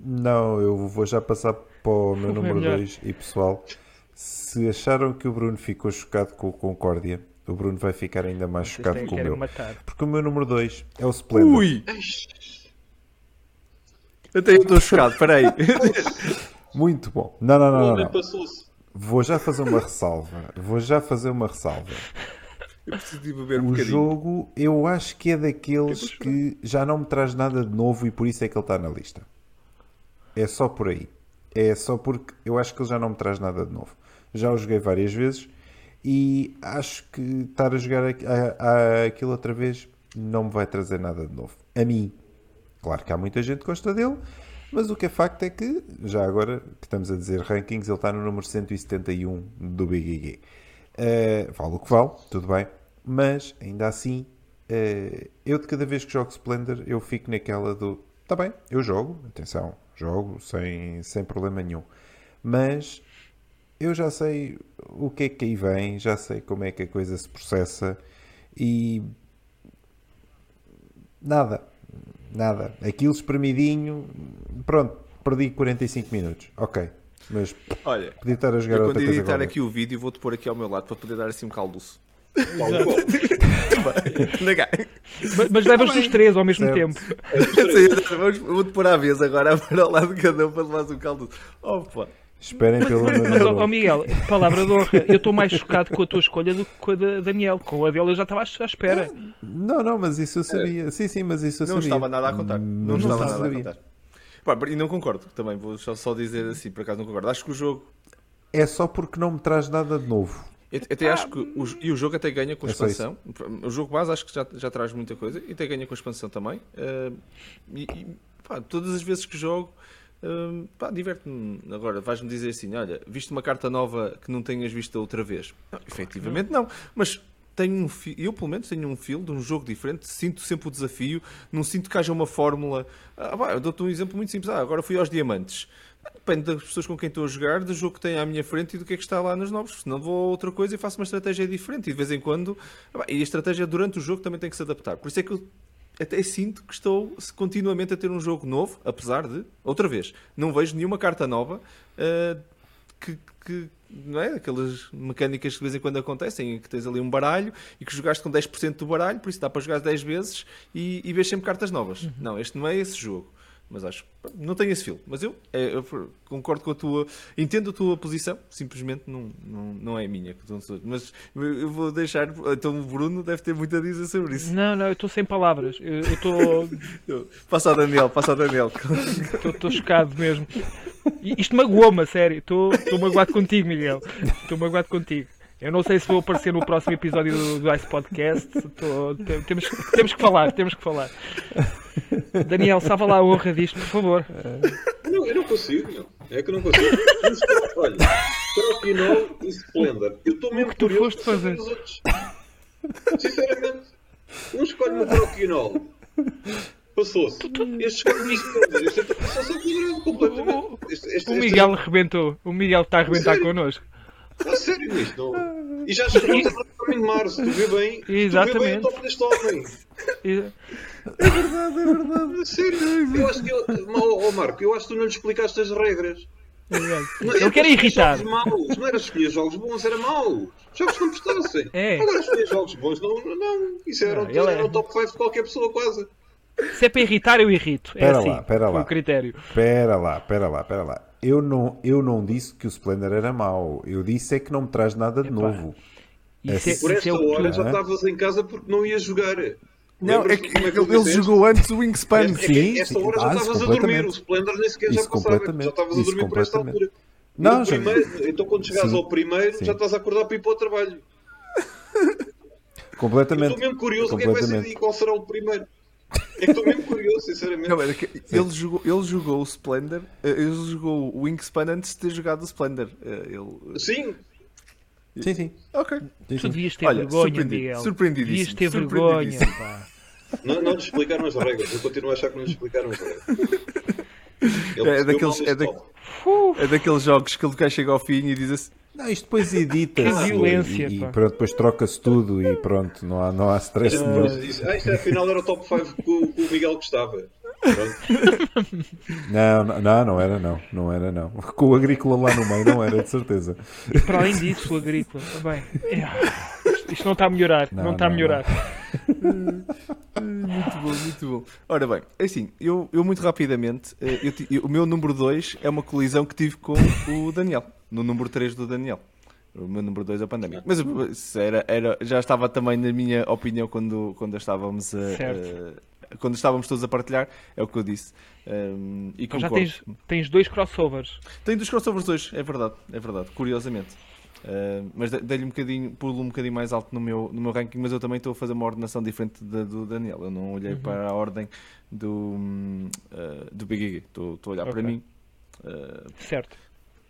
Não, eu vou já passar para o meu número 2 e pessoal. Se acharam que o Bruno ficou chocado com o Concórdia, o Bruno vai ficar ainda mais Vocês chocado com o meu. Matar. Porque o meu número 2 é o Splendor. Ui! Até eu estou chocado, peraí. Muito bom. Não, não, não, não. não. Vou já fazer uma ressalva. Vou já fazer uma ressalva. Eu preciso de beber um o bocadinho. jogo, eu acho que é daqueles que já não me traz nada de novo e por isso é que ele está na lista. É só por aí. É só porque eu acho que ele já não me traz nada de novo já o joguei várias vezes e acho que estar a jogar aquilo outra vez não me vai trazer nada de novo. A mim. Claro que há muita gente que gosta dele, mas o que é facto é que, já agora que estamos a dizer rankings, ele está no número 171 do BGG. Uh, eh, vale o que vale, tudo bem, mas ainda assim, uh, eu de cada vez que jogo Splendor, eu fico naquela do. Está bem, eu jogo, atenção, jogo sem, sem problema nenhum, mas eu já sei o que é que aí vem, já sei como é que a coisa se processa e nada, nada. Aquilo espremidinho, pronto, perdi 45 minutos, ok. Mas Olha, podia estar a jogar eu outra quando coisa. editar aqui o vídeo, vou-te pôr aqui ao meu lado para poder dar assim um calduço. mas, mas levas os três ao mesmo certo. tempo. Vou-te pôr à vez agora, para ao lado de cada um para levar um caldo. Opa! Esperem pelo. Mas, oh, Miguel, palavra de honra, eu estou mais chocado com a tua escolha do que com a da Daniel. Com a dele eu já estava à espera. Não, não, mas isso eu sabia. Sim, sim, mas isso eu não sabia. Não estava nada a contar. Não, não estava nada sabia. a contar. Pá, e não concordo também, vou só dizer assim, por acaso não concordo. Acho que o jogo. É só porque não me traz nada de novo. Eu até acho que o, e o jogo até ganha com a é expansão. O jogo base acho que já, já traz muita coisa e até ganha com a expansão também. Uh, e, e pá, todas as vezes que jogo Hum, pá, diverte-me. Agora, vais-me dizer assim: olha, viste uma carta nova que não tenhas visto outra vez? Não, efetivamente não, mas tenho um eu pelo menos tenho um feel de um jogo diferente, sinto sempre o desafio, não sinto que haja uma fórmula. Ah, eu dou-te um exemplo muito simples. Ah, agora fui aos diamantes. Depende das pessoas com quem estou a jogar, do jogo que tem à minha frente e do que é que está lá nos novos. Senão vou a outra coisa e faço uma estratégia diferente. E de vez em quando. E a estratégia durante o jogo também tem que se adaptar. Por isso é que eu até sinto que estou continuamente a ter um jogo novo, apesar de, outra vez, não vejo nenhuma carta nova uh, que, que, não é? Aquelas mecânicas que de vez em quando acontecem, que tens ali um baralho e que jogaste com 10% do baralho, por isso dá para jogar 10 vezes e, e vês sempre cartas novas. Uhum. Não, este não é esse jogo. Mas acho não tenho esse fio. Mas eu, é, eu, concordo com a tua. Entendo a tua posição, simplesmente não, não, não é a minha. Mas eu vou deixar. Então o Bruno deve ter muito a dizer sobre isso. Não, não, eu estou sem palavras. Eu estou. passa ao Daniel, passa ao Daniel. Estou chocado mesmo. Isto magoou-me, a sério. Estou magoado contigo, Miguel. Estou magoado contigo. Eu não sei se vou aparecer no próximo episódio do, do Ice Podcast. Tô, temos, temos que falar, temos que falar. Daniel, salva lá a honra disto, por favor. Não, eu não consigo, não. É que eu não consigo. Olha, Croquinol e Splendor. Eu estou mesmo o que tu foste fazer. Sinceramente, um escolhe no Croquinol. Passou-se. Este escolhe no Splendor. Este passou-se completamente. Este, este, o Miguel este... rebentou. O Miguel está a arrebentar connosco. A sério isto, não. E já chegamos a caminho de março, tu vê bem. Exatamente. Tu vê bem o topo deste homem. É verdade, é verdade. A sério. Eu acho que. Eu, oh, Marco, eu acho que tu não lhe explicaste as regras. Não, não quero irritar. Maus. Não era escolher jogos bons, era maus. Jogos que não prestassem. É. Agora escolher jogos bons, não. não. Isso era, não, o, era é... o top 5 de qualquer pessoa, quase. Se é para irritar, eu irrito. É pera assim, lá, pera lá. O critério. Pera lá, pera lá, pera lá. Eu não, eu não disse que o Splendor era mau. Eu disse é que não me traz nada de Epa. novo. Isso é, Por esta hora já estavas em casa porque não ias jogar. Não, é que, é que ele, jogou antes o Wingspan. É, sim, esta hora já estavas a dormir. O Splendor nem sequer já passava. Já estavas a dormir por esta altura. Não, já... primeiro, então quando chegares sim, ao primeiro, sim. já estás a acordar para ir para o trabalho. Completamente. Estou mesmo curioso o que é que vai ser e qual será o primeiro. É que estou mesmo curioso, sinceramente. Não, ele, jogou, ele jogou o Splendor, eh, ele jogou o Wingspan antes de ter jogado o Splendor. Eh, ele... Sim. Sim, sim. Ok. Sim, Tu devias ter Olha, vergonha, Miguel. Surpreendidíssimo. Devias ter vergonha, pá. Não, não lhes explicaram as regras. Eu continuo a achar que não lhes explicaram as regras. é daqueles, é, da, é daqueles jogos que ele chega ao fim e diz assim não, isto depois edita-se violência, e, e pronto, depois troca-se tudo e pronto, não há, não há stress uh, nenhum. Ah, isto afinal era o top 5 que o, que o Miguel gostava. não, não, não era não, não era não. Com o agrícola lá no meio não era, de certeza. Para além disso, o agrícola também. É. Isto não está a melhorar, não, não está não, a melhorar. muito bom, muito bom. Ora bem, é assim, eu, eu muito rapidamente, eh, eu, eu, o meu número 2 é uma colisão que tive com o Daniel no número 3 do Daniel. O meu número 2 é a pandemia. Mas era, era, já estava também na minha opinião quando, quando estávamos a, a, quando estávamos todos a partilhar, é o que eu disse. Um, e então já tens, tens dois crossovers. Tenho dois crossovers dois, é verdade, é verdade, curiosamente. Uh, mas dei-lhe um bocadinho, pulo um bocadinho mais alto no meu, no meu ranking, mas eu também estou a fazer uma ordenação diferente da do Daniel. Eu não olhei uhum. para a ordem do, uh, do Big Estou, estou a olhar okay. para mim. Uh, certo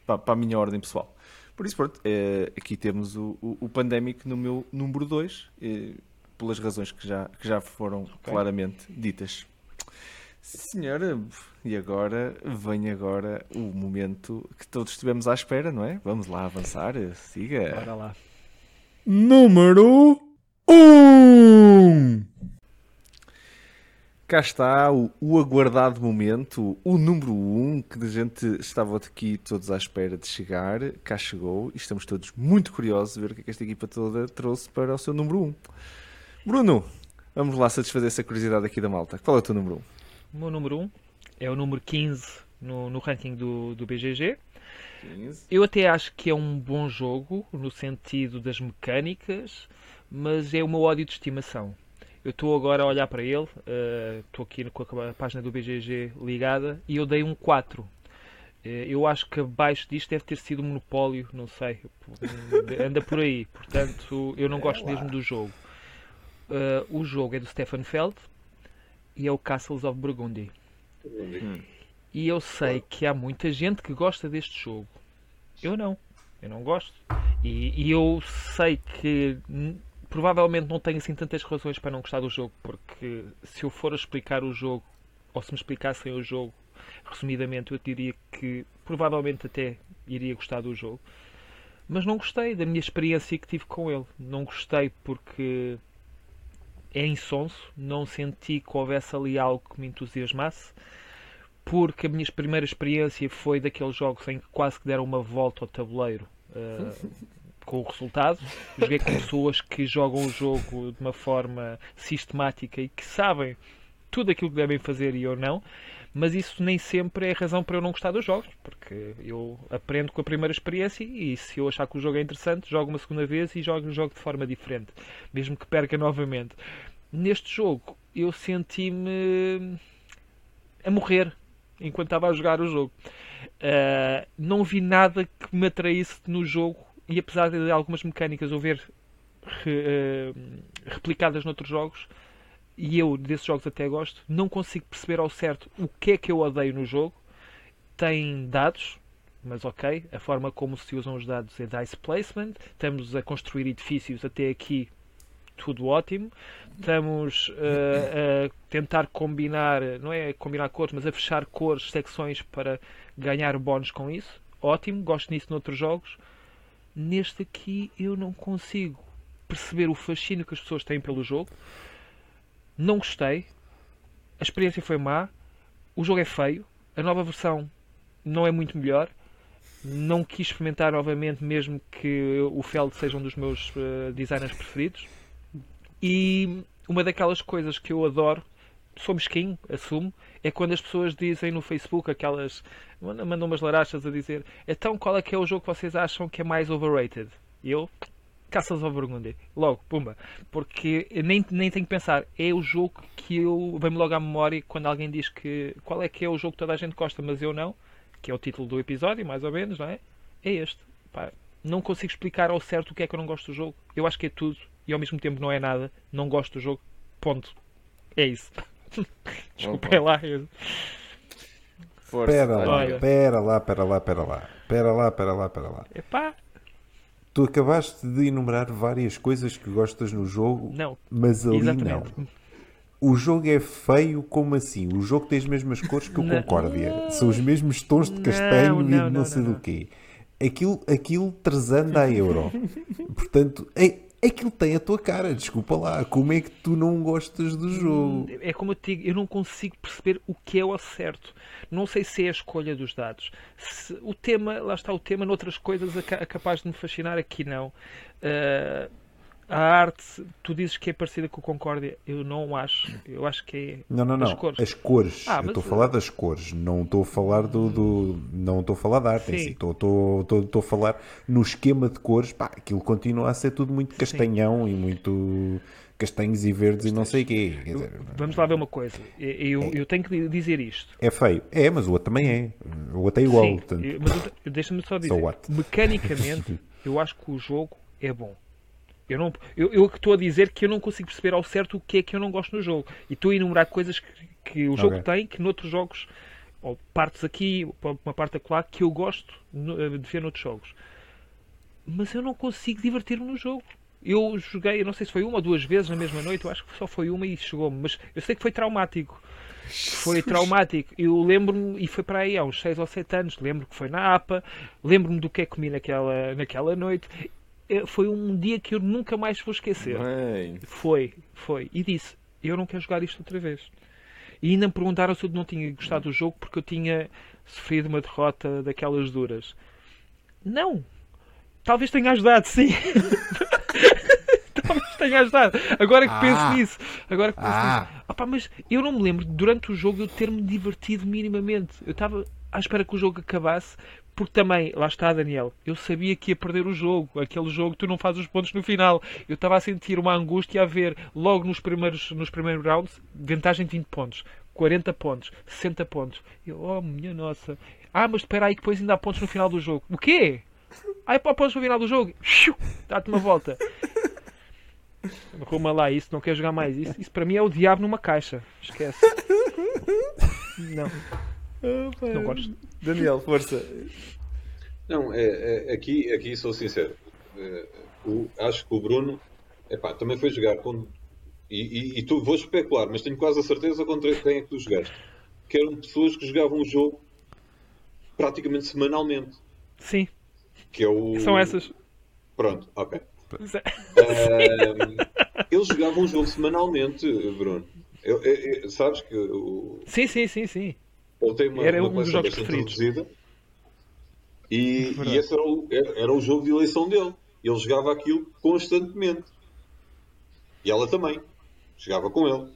para, para a minha ordem pessoal. Por isso, pronto, é, aqui temos o, o, o Pandemic no meu número 2, é, pelas razões que já, que já foram okay. claramente ditas. Senhora, e agora vem agora o momento que todos estivemos à espera, não é? Vamos lá avançar, siga. Bora lá. Número 1! Um. Cá está o, o, aguardado momento, o número 1, um, que a gente estava aqui todos à espera de chegar. Cá chegou e estamos todos muito curiosos de ver o que, é que esta equipa toda trouxe para o seu número 1. Um. Bruno, vamos lá satisfazer essa curiosidade aqui da malta. Qual é o teu número 1? Um? O meu número 1 um é o número 15 no, no ranking do, do BGG. 15. Eu até acho que é um bom jogo no sentido das mecânicas, mas é o meu ódio de estimação eu estou agora a olhar para ele, eh, estou uh, aqui com a página do BGG ligada e eu dei um 4. Uh, eh, eu acho que abaixo disto deve ter sido um monopólio, não sei, anda por aí. Portanto, eu não gosto mesmo do jogo. Uh, o jogo é do Stefan Feld e é o Castles of Burgundy. Hum. E eu sei que há muita gente que gosta deste jogo. Eu não. Eu não gosto. E, e eu sei que provavelmente não tenho assim tantas razões para não gostar do jogo, porque se eu for a explicar o jogo, ou se me explicassem o jogo resumidamente, eu diria que provavelmente até iria gostar do jogo. Mas não gostei da minha experiência que tive com ele. Não gostei porque é insonso, não senti que houvesse ali algo que me entusiasmasse, porque a minha primeira experiência foi daqueles jogos em que quase que deram uma volta ao tabuleiro. Uh, com o resultado. Joguei com pessoas que jogam o jogo de uma forma sistemática e que sabem tudo aquilo que devem fazer e eu não. Mas isso nem sempre é razão para eu não gostar dos jogos, porque eu aprendo com a primeira experiência e se eu achar que o jogo é interessante, jogo uma segunda vez e jogo o jogo de forma diferente, mesmo que perca novamente. Neste jogo eu senti-me a morrer enquanto estava a jogar o jogo. Uh, não vi nada que me atraísse no jogo e apesar de algumas mecânicas eu ver re, uh, replicadas noutros jogos, e eu desses jogos até gosto, não consigo perceber ao certo o que é que eu odeio no jogo. Tem dados, mas ok, a forma como se usam os dados é dice placement, estamos a construir edifícios até aqui, tudo ótimo. Estamos uh, a tentar combinar, não é combinar cores, mas a fechar cores, secções para ganhar bónus com isso. Ótimo, gosto nisso noutros jogos Neste aqui eu não consigo perceber o fascínio que as pessoas têm pelo jogo. Não gostei. A experiência foi má. O jogo é feio. A nova versão não é muito melhor. Não quis experimentar novamente, mesmo que o Feld seja um dos meus uh, designers preferidos. E uma daquelas coisas que eu adoro, sou mesquinho, assumo, é quando as pessoas dizem no Facebook aquelas. mandam umas larachas a dizer então qual é que é o jogo que vocês acham que é mais overrated? Eu, Caças ao Burgundy. Logo, pumba. Porque nem, nem tenho que pensar. É o jogo que eu. Vem-me logo à memória quando alguém diz que. Qual é que é o jogo que toda a gente gosta, mas eu não. Que é o título do episódio, mais ou menos, não é? É este. Pá, não consigo explicar ao certo o que é que eu não gosto do jogo. Eu acho que é tudo e ao mesmo tempo não é nada. Não gosto do jogo. Ponto. É isso. Desculpem lá. Força. Pera lá, pera lá, pera lá, pera lá. Pera lá, pera lá, pera lá. Epá. Tu acabaste de enumerar várias coisas que gostas no jogo, não. mas ali Exatamente. não. O jogo é feio, como assim? O jogo tem as mesmas cores que o não. Concórdia. São os mesmos tons de castanho não, não, e de não, sei do quê. Aquilo, aquilo 300 a euro. Portanto, aquilo tem a tua cara, desculpa lá. Como é que tu não gostas do jogo? É como eu te digo, eu não consigo perceber o que é o certo. Não sei se é a escolha dos dados. Se o tema, lá está o tema, noutras coisas é capaz de me fascinar, aqui não. Uh, a arte, tu dizes que é parecida com o Concórdia, eu não acho. Eu acho que é. Não, não, não. As cores. As cores. Ah, eu estou a falar das cores, não estou a falar do. do não estou a falar da arte Sim. em si. Estou, estou, estou, estou a falar no esquema de cores. Pá, aquilo continua a ser tudo muito castanhão Sim. e muito castanhos e verdes e não sei o quê. Dizer, Vamos lá ver uma coisa. Eu, é. eu tenho que dizer isto. É feio. É, mas o outro também é. O outro é igual. Sim, portanto... mas deixa-me só dizer. Mecanicamente, eu acho que o jogo é bom. Eu, não, eu, eu estou a dizer que eu não consigo perceber ao certo o que é que eu não gosto no jogo. E estou a enumerar coisas que, que o jogo okay. tem que noutros jogos, ou partes aqui, uma parte acolá, que eu gosto eh, de ver noutros jogos. Mas eu não consigo divertir-me no jogo. Eu joguei, não sei se foi uma ou duas vezes na mesma noite, eu acho que só foi uma e chegou-me, mas eu sei que foi traumático. Foi traumático. Eu lembro-me, e foi para aí há uns 6 ou 7 anos, lembro que foi na APA, lembro-me do que é que comi naquela, naquela noite, foi um dia que eu nunca mais vou esquecer. Bem. Foi, foi. E disse: Eu não quero jogar isto outra vez. E ainda me perguntaram se eu não tinha gostado do jogo porque eu tinha sofrido uma derrota daquelas duras. Não! Talvez tenha ajudado, sim. Talvez tenha ajudado. Agora que ah. penso nisso. Agora que penso ah. nisso. Opa, mas eu não me lembro durante o jogo eu ter-me divertido minimamente. Eu estava à espera que o jogo acabasse porque também, lá está Daniel, eu sabia que ia perder o jogo, aquele jogo que tu não fazes os pontos no final. Eu estava a sentir uma angústia a ver logo nos primeiros, nos primeiros rounds, vantagem de 20 pontos, 40 pontos, 60 pontos. Eu, oh minha nossa. Ah, mas espera aí que depois ainda há pontos no final do jogo. O quê? Ai, pá, pontos no final do jogo. Dá-te uma volta. Ruma lá, isso não quer jogar mais. Isso, isso para mim é o diabo numa caixa. Esquece. Não. Oh, não gosto. Daniel, força. Não, é, é, aqui, aqui sou sincero. É, o, acho que o Bruno epá, também foi jogar com. E, e, e, tu vou especular, mas tenho quase a certeza contra quem é que tu jogaste. Que eram pessoas que jogavam o jogo praticamente semanalmente. Sim. Que é o... São essas. Pronto, ok. Uh, eles jogavam o jogo semanalmente, Bruno. Eu, eu, eu, sabes que o... Sim, sim, sim, sim. Ele tem uma, era uma um dos jogos preferidos. E, e esse era o, era o jogo de eleição dele. Ele jogava aquilo constantemente. E ela também. Jogava com ele.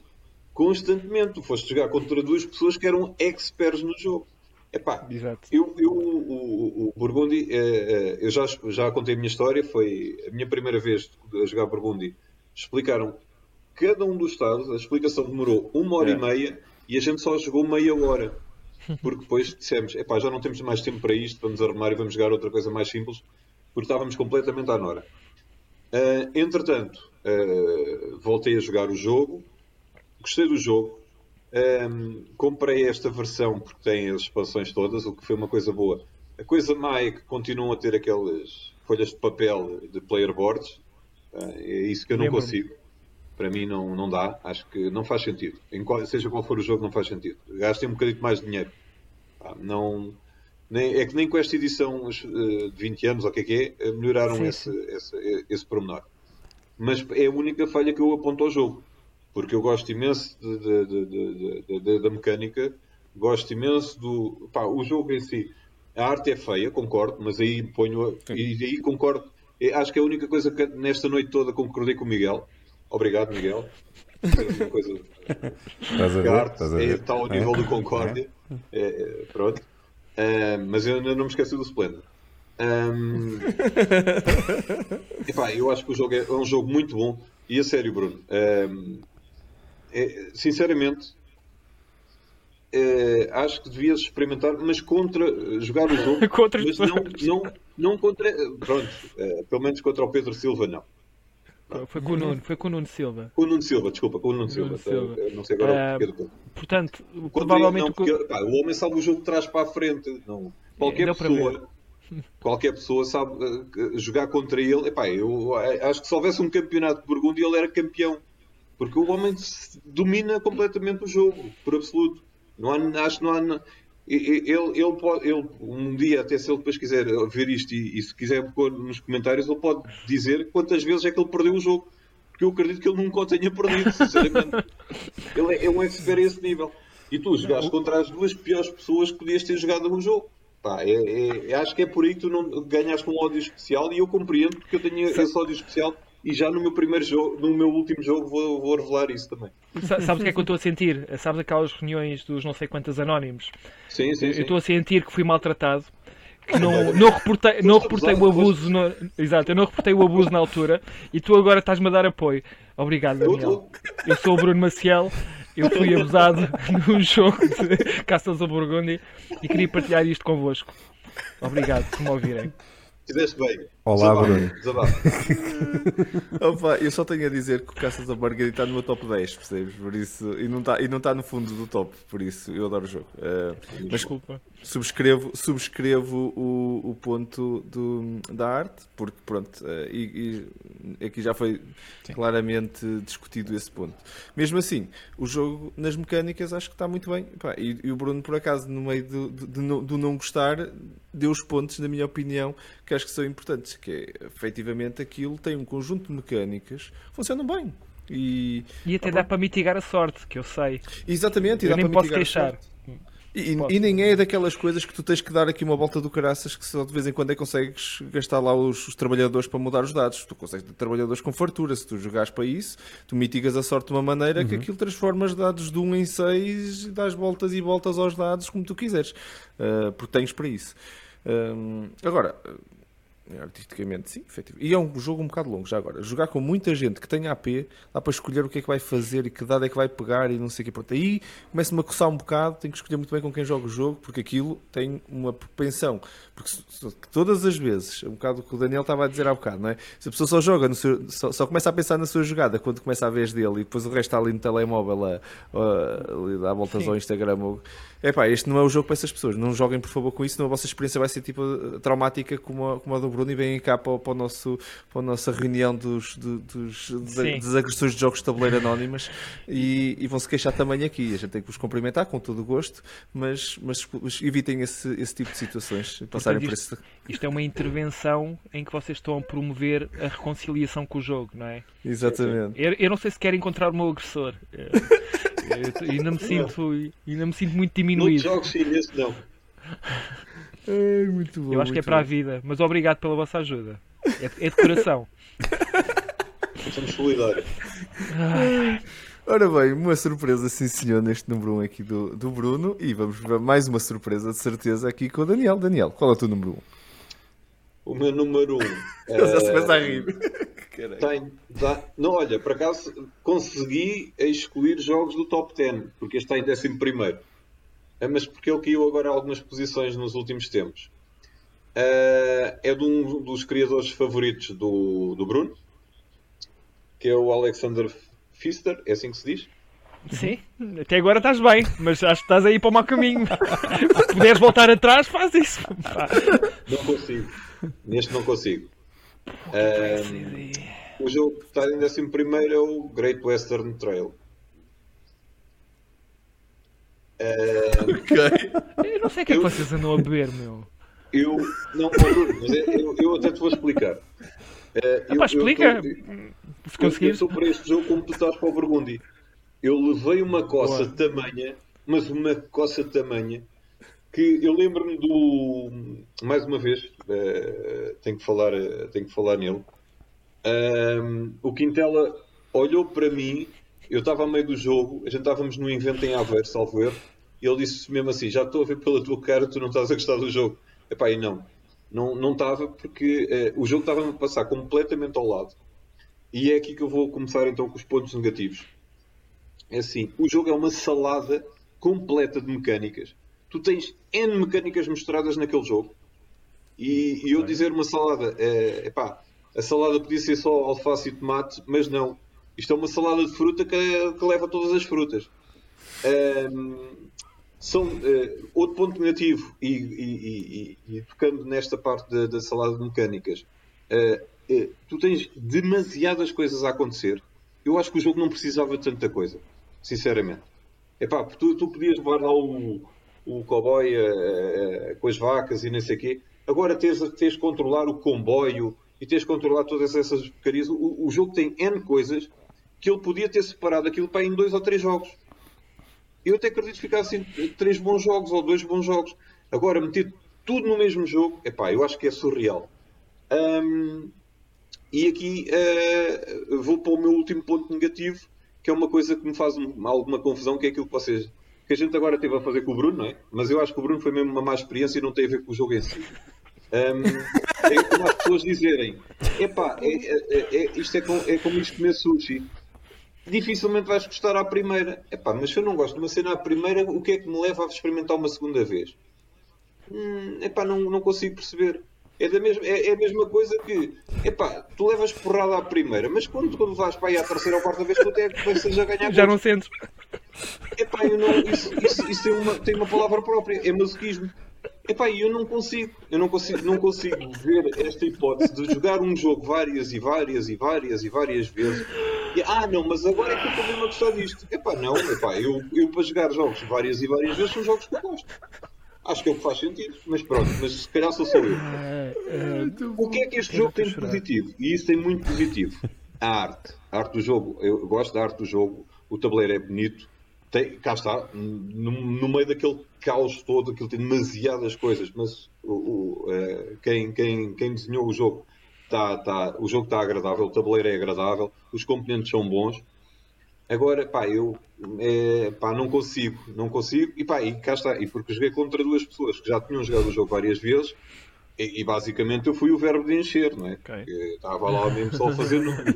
Constantemente. Tu foste jogar contra duas pessoas que eram experts no jogo. Epá, Exato. eu, eu o, o Burgundy, eh, eh, eu já, já contei a minha história, foi a minha primeira vez a jogar Burgundy. Explicaram cada um dos estados, a explicação demorou uma hora é. e meia e a gente só jogou meia hora porque depois dissemos, epá, já não temos mais tempo para isto, vamos arrumar e vamos jogar outra coisa mais simples, porque estávamos completamente à nora. Uh, entretanto, uh, voltei a jogar o jogo, gostei do jogo, um, comprei esta versão porque tem as expansões todas, o que foi uma coisa boa. A coisa má é que continuam a ter aquelas folhas de papel de player boards, uh, é isso que eu não consigo para mim não, não dá, acho que não faz sentido. Qual, seja qual for o jogo, não faz sentido. Gastem um bocadinho mais de dinheiro. não, Nem, é que nem com esta edição de 20 anos, ou o que é que é, melhoraram sim, esse, sim. Esse, esse pormenor. Mas é a única falha que eu aponto ao jogo. Porque eu gosto imenso da mecânica, gosto imenso do. Pá, o jogo em si. A arte é feia, concordo, mas aí ponho. E aí concordo. Acho que é a única coisa que nesta noite toda concordei com o Miguel. Obrigado, Miguel. É uma coisa. Estás a ver? A arte é, está ao nível é? do Concórdia. É? é, pronto. Uh, mas eu ainda não me esqueci do Splendor. Um, epá, eu acho que o jogo é, é, um jogo muito bom. E a sério, Bruno, um, é, sinceramente, é, acho que devias experimentar, mas contra jogar o jogo, contra mas não, não, não contra. Pronto, é, pelo menos contra o Pedro Silva, não. Foi com o Nuno, foi com o Nuno Silva. Com o Nuno Silva, desculpa, com o Nuno Silva. Silva. Não sei agora uh, o Portanto, provavelmente. Não, porque, pá, o homem sabe o jogo de trás para a frente. Não. Qualquer é, pessoa. Qualquer pessoa sabe uh, jogar contra ele. Epá, eu acho que se houvesse um campeonato de Burgundy, ele era campeão. Porque o homem domina completamente o jogo, por absoluto. Não há, acho que não há. Ele, ele, pode, ele, um dia, até se ele depois quiser ver isto e, e, se quiser pôr nos comentários, ele pode dizer quantas vezes é que ele perdeu o jogo. Porque eu acredito que ele nunca o tenha perdido, sinceramente. ele, é, é um expert a esse nível. E tu jogaste contra as duas piores pessoas que podias ter jogado no jogo. Pá, é, é, acho que é por aí que tu não ganhaste um ódio especial e eu compreendo porque eu tenho esse ódio especial e já no meu primeiro jogo, no meu último jogo, vou, vou revelar isso também. Sabes o que é que eu estou a sentir? Sabes aquelas reuniões dos não sei quantos anónimos? Sim, sim. Eu estou a sentir que fui maltratado. Que não, não reportei, não reportei o abuso no, exato, eu não reportei o abuso na altura e tu agora estás-me a dar apoio. Obrigado, Daniel. Eu sou o Bruno Maciel, eu fui abusado num jogo de Caças ao Burgundy e queria partilhar isto convosco. Obrigado por me ouvirem. Fizeste bem. Olá, Bruno. Opa, eu só tenho a dizer que o Caças ao Margarita está no meu top 10, percebes? Por isso, e não está, e não está no fundo do top, por isso eu adoro o jogo. Uh, mas Desculpa. Subscrevo, subscrevo o, o ponto do, da arte, porque pronto, uh, e, e, aqui já foi Sim. claramente discutido esse ponto. Mesmo assim, o jogo nas mecânicas acho que está muito bem. Pá, e, e, o Bruno, por acaso, no meio do, do, do, do não gostar, deu os pontos, na minha opinião, que acho que são importantes que é, efetivamente aquilo tem um conjunto de mecânicas funcionam bem. E, e até ah, dá para mitigar a sorte, que eu sei. Exatamente, e eu nem posso queixar. E, e, nem é daquelas coisas que tu tens que dar aqui uma volta do caraças que só de vez em quando é consegues gastar lá os, os, trabalhadores para mudar os dados. Tu consegues ter trabalhadores com fartura. Se tu jogares para isso, tu mitigas a sorte de uma maneira uhum. que aquilo transformas dados de 1 em 6 e dás voltas e voltas aos dados como tu quiseres. Uh, porque tens para isso. Um, agora, Artisticamente, sim, efetivamente. E é um jogo um bocado longo, já agora. Jogar com muita gente que tem AP, dá para escolher o que é que vai fazer e que dado é que vai pegar e não sei o que. Pronto. Aí começa-me a coçar um bocado, tenho que escolher muito bem com quem joga o jogo, porque aquilo tem uma propensão. Porque todas as vezes, um bocado o que o Daniel estava a dizer há bocado, não é? Se a pessoa só joga, no seu, só, só, começa a pensar na sua jogada quando começa a vez dele e depois o resto está ali no telemóvel a, a, a, a voltas sim. ao Instagram. Ou, é pá, este não é o jogo para essas pessoas. Não joguem, por favor, com isso, senão a vossa experiência vai ser tipo traumática como a, como a do Bruno e vêm cá para, para, o nosso, para a nossa reunião dos, dos, das agressões de jogos de tabuleiro anónimas e, e vão-se queixar também aqui. A gente tem que vos cumprimentar com todo o gosto, mas, mas, evitem esse, esse tipo de situações. Passarem Portanto, isto, esse... isto é uma intervenção em que vocês estão a promover a reconciliação com o jogo, não é? Exatamente. Eu, eu não sei se quer encontrar o meu agressor. Eu ainda me sinto, ainda me sinto muito diminuído. Não jogos sim, nesse não. É, muito bom, Eu acho que é para bom. a vida, mas obrigado pela vossa ajuda. É, é de coração. Somos solidários. Ora bem, uma surpresa, sim senhor, neste número 1 um aqui do, do Bruno. E vamos ver mais uma surpresa, de certeza, aqui com o Daniel. Daniel, qual é o teu número 1? Um? O meu número 1. Um, Ele já se começa a rir. Tem, tá, não, olha, por acaso consegui excluir jogos do top 10, porque este está em 11 primeiro. É, mas porque ele caiu agora algumas posições nos últimos tempos. Uh, é de um dos criadores favoritos do, do Bruno, que é o Alexander Pfister, é assim que se diz? Sim, até agora estás bem, mas acho que estás aí para o mau caminho. Se puderes voltar atrás, faz isso. Não consigo. Neste não consigo. Um, o jogo que está em 11 primeiro é o Great Western Trail. Um, ok. Eu não sei o que é que vocês andam a beber, meu. Eu. Não, Bruno, mas é, eu, eu até te vou explicar. Uh, eu, explica. Eu tô, se conseguires. Eu estou para este jogo como tu estás para o Burgundy. Eu levei uma coça Boa. tamanha, mas uma coça tamanha, que eu lembro-me do. Mais uma vez, uh, tenho, que falar, uh, tenho que falar nele. Uh, o Quintela olhou para mim, eu estava a meio do jogo, a gente estávamos num evento em Aveiro, salvo erro, e ele disse mesmo assim: Já estou a ver pela tua cara, tu não estás a gostar do jogo. Epá, e não, não, não estava, porque o jogo estava a passar completamente ao lado. E é aqui que eu vou começar então com os pontos negativos. É assim, o jogo é uma salada completa de mecânicas. Tu tens N mecânicas mostradas naquele jogo. E, e eu dizer uma salada, é, epá, a salada podia ser só alface e tomate, mas não. Isto é uma salada de fruta que, que leva todas as frutas. Um, são, uh, outro ponto negativo, e, e, e, e, tocando nesta parte da, da salada de mecânicas, uh, uh, tu tens demasiadas coisas a acontecer. Eu acho que o jogo não precisava de tanta coisa sinceramente. Epá, tu, tu podias levar lá o, o cowboy uh, com as vacas e nem sei o quê. Agora tens, tens de controlar o comboio e tens de controlar todas essas porcarias. O, o, jogo tem N coisas que ele podia ter separado aquilo para em dois ou três jogos. Eu até acredito que ficassem três bons jogos ou dois bons jogos. Agora, meter tudo no mesmo jogo, epá, eu acho que é surreal. Um, e aqui uh, vou para o meu último ponto negativo, que é uma coisa que me faz alguma confusão, que é aquilo que vocês. Que a gente agora teve a fazer com o Bruno, não é? Mas eu acho que o Bruno foi mesmo uma má experiência e não tem a ver com o jogo em si. Um, é como as pessoas dizerem: epá, é, é, é, isto é, com, é como isto comer sushi. Dificilmente vais gostar à primeira. Epá, mas se eu não gosto de uma cena à primeira, o que é que me leva a experimentar uma segunda vez? Hum, epá, não, não consigo perceber. É, da mesma, é, é, a mesma coisa que, epá, tu levas porrada à primeira, mas quando, quando vais para aí à terceira ou quarta vez, tu até começas a ganhar. Já não sentes. Epá, eu não, isso, isso, isso tem, uma, tem uma palavra própria, é masoquismo. Epá, eu não consigo, eu não consigo, não consigo ver esta hipótese de jogar um jogo várias e várias e várias e várias vezes. E, ah, não, mas agora é que eu estou a gostar disto. Epá, não, epá, eu, eu para jogar jogos várias e várias vezes são jogos que eu gosto. Acho que é o que faz sentido, mas pronto, mas se calhar sou só eu. Ah, ah, o que é que este jogo tem de positivo? E isso tem muito positivo. A arte. A arte do jogo. Eu gosto da arte do jogo. O tabuleiro é bonito. Tem, cá está, no, no meio daquele caos todo, aquilo tem demasiadas coisas, mas o, o, uh, quem, quem, quem desenhou o jogo está, tá, o jogo está agradável, o tabuleiro é agradável, os componentes são bons. Agora, pá, eu é, pá, não consigo, não consigo, e pá, e cá está, e porque joguei contra duas pessoas que já tinham jogado o jogo várias vezes, e, e basicamente eu fui o verbo de encher, não é? Okay. Estava lá mesmo só a fazer número.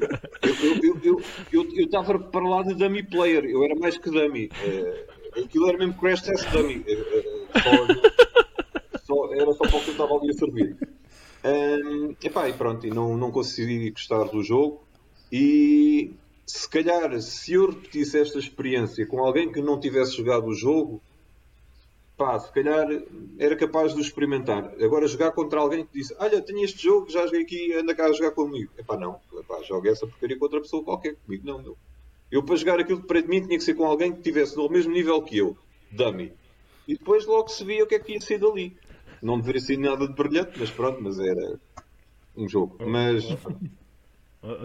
Eu estava para lá de dummy player, eu era mais que dummy. É, aquilo era mesmo crash test dummy. É, só, só, era só para o que eu estava ali a servir. Um, epá, e pronto, e não, não consegui gostar do jogo. E se calhar, se eu repetisse esta experiência com alguém que não tivesse jogado o jogo, pá, se calhar era capaz de experimentar. Agora, jogar contra alguém que disse: Olha, tenho este jogo, já joguei aqui, anda cá a jogar comigo. Epá, não, epá, joga essa porcaria com outra pessoa qualquer, comigo não, não. Eu, para jogar aquilo para mim, tinha que ser com alguém que estivesse no mesmo nível que eu, dummy. E depois logo se via o que é que ia sair dali. Não deveria ser nada de brilhante, mas pronto, mas era um jogo. Mas.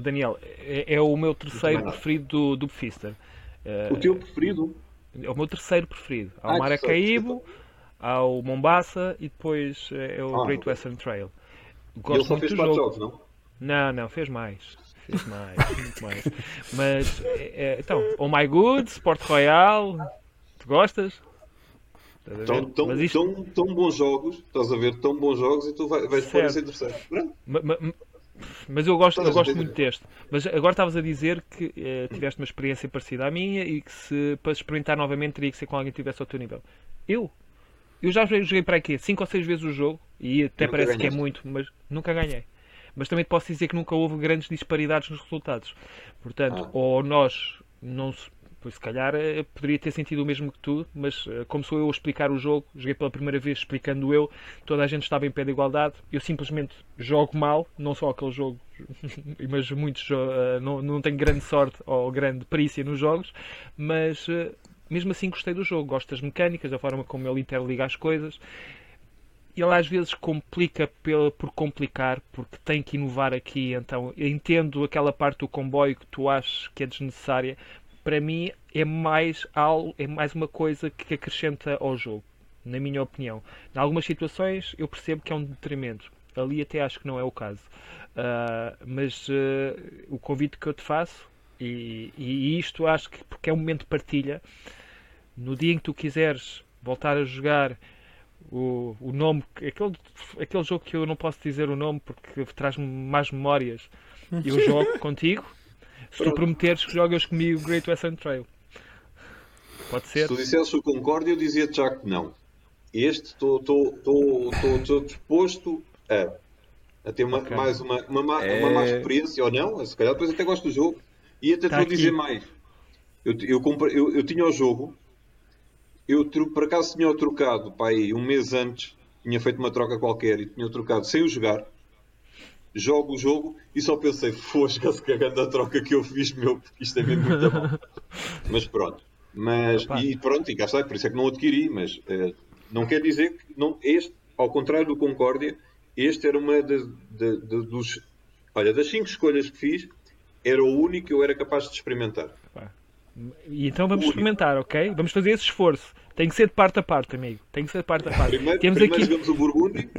Daniel, é, é, o meu terceiro preferido do, do Fister. O teu preferido? É o meu terceiro preferido. Há o ah, Maracaibo, há o Mombasa e depois eh, é o ah, Great Western Trail. Gosto ele só fez quatro jogos, não? Não, não, fez mais. Fez mais, muito mais. Mas, é, então, Oh My Good, Sport Royal, tu gostas? Tão, tão, isto... tão, tão bons jogos, estás a ver, tão bons jogos e tu vais, vais pôr esse terceiro. Mas, mas eu gosto, eu gosto muito deste. Mas agora estavas a dizer que eh, tiveste uma experiência parecida à minha e que se para experimentar novamente teria que ser com alguém que tivesse ao teu nível. Eu? Eu já joguei para aqui 5 ou 6 vezes o jogo e até parece ganhaste. que é muito, mas nunca ganhei. Mas também te posso dizer que nunca houve grandes disparidades nos resultados. Portanto, ah. ou nós não Pois se calhar eh, poderia ter sentido o mesmo que tu, mas eh, como sou eu a explicar o jogo, joguei pela primeira vez explicando eu, toda a gente estava em pé de igualdade, eu simplesmente jogo mal, não só aquele jogo, mas muitos uh, não, não tenho grande sorte ou grande perícia nos jogos, mas mesmo assim gostei do jogo. Gosto das mecânicas, da forma como ele interliga as coisas. Ele às vezes complica por complicar, porque tem que inovar aqui. Então, entendo aquela parte do comboio que tu achas que é desnecessária. Para mim, é mais, algo, é mais uma coisa que acrescenta ao jogo, na minha opinião. Em algumas situações, eu percebo que é um detrimento. Ali, até acho que não é o caso. Uh, mas uh, o convite que eu te faço, e, e, isto acho que porque é um momento de partilha, no dia em que tu quiseres voltar a jogar o, o nome, aquele, aquele jogo que eu não posso dizer o nome porque traz-me mais memórias, eu jogo contigo. Se tu prometeres que jogas comigo Great Western Trail, pode ser. Se tu dissesses o Concórdia, eu dizia já que não. Este estou disposto a a ter uma, okay. mais uma, uma, má, é... uma má experiência ou não, se calhar depois até gosto do jogo. E até tá vou dizer mais. Eu, eu, comprei, eu, eu, tinha o jogo, eu por acaso tinha o trocado, pai, um mês antes, tinha feito uma troca qualquer e tinha o trocado sem o jogar. Jogo o jogo e só pensei, fosca-se cagando a troca que eu fiz, meu, porque isto é mesmo muito bom. mas pronto. Mas, e pronto, e cá está, por isso é que não adquiri, mas eh, não quer dizer que não, este, ao contrário do Concórdia, este era uma de, de, de, dos. Olha, das cinco escolhas que fiz, era o único que eu era capaz de experimentar. E então vamos experimentar, ok? Vamos fazer esse esforço. Tem que ser de parte a parte, amigo. Tem que ser de parte a parte. Primeiro, Temos primeiro aqui... jogamos o Burgundy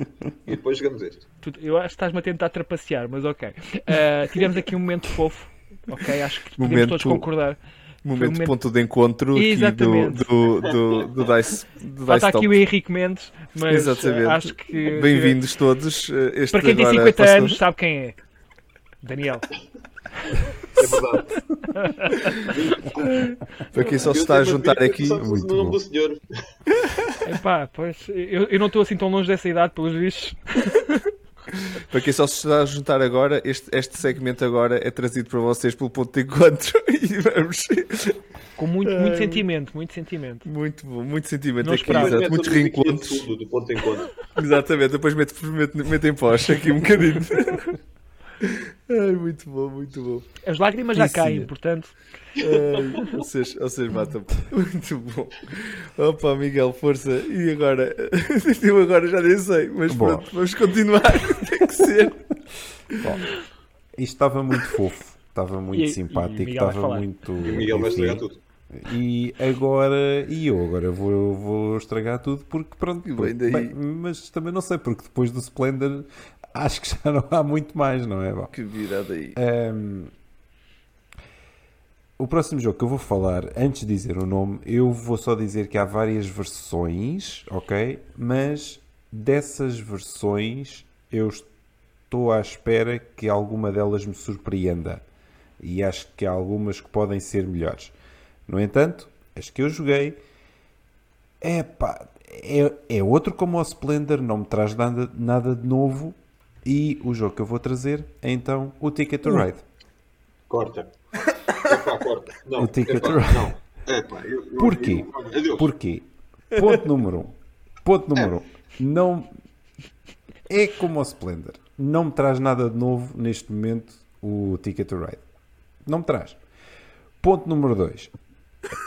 e depois jogamos este. Eu acho que estás-me a tentar trapacear, mas ok. Uh, tivemos aqui um momento fofo, ok? Acho que podemos momento... todos concordar. Momento, momento ponto de encontro aqui do, do, do, do Dice, do Falta aqui o Henrique Mendes, mas Exatamente. acho que. Bem-vindos todos. Eh, este Para quem tem 50 passou... anos, sabe quem é. Daniel. É verdade. Para quem só se está a juntar aqui. Muito nome do senhor. Epá, pois, eu, eu não estou assim tão longe dessa idade, pelos vistos. Para quem só se está a juntar agora, este, este segmento agora é trazido para vocês pelo ponto de encontro e vamos. Com muito, muito sentimento, muito sentimento. Muito bom, muito sentimento Não aqui, exato, muitos reencontros. Do, do ponto de encontro. Exatamente, depois mete, mete, mete em pós aqui um bocadinho. Ai, muito bom, muito bom. As lágrimas já caem, portanto. Ai, vocês, vocês matam. Muito bom. Opa, Miguel, força. E agora? Eu agora já nem sei, mas bom. pronto, vamos continuar. Tem que ser. Bom, isto estava muito fofo, estava muito e, simpático, e estava muito. E o Miguel vai estragar tudo. E agora, e eu agora vou, vou estragar tudo porque pronto, bem, bem, mas também não sei, porque depois do Splendor acho que já não há muito mais, não é? Bom, que virada aí. Um, o próximo jogo que eu vou falar, antes de dizer o nome, eu vou só dizer que há várias versões, ok? Mas dessas versões eu estou à espera que alguma delas me surpreenda. E acho que há algumas que podem ser melhores. No entanto, as que eu joguei, epá, é, é outro como o Splendor, não me traz nada, nada de novo, e o jogo que eu vou trazer é então o Ticket to Ride. Corta. Epá, corta. Não, o Ticket epá, to Ride. Não. Epá, eu, eu, Porquê? Eu, Porquê? Ponto número um. Ponto número é. um. Não... É como o Splendor. Não me traz nada de novo neste momento o Ticket to Ride. Não me traz. Ponto número dois.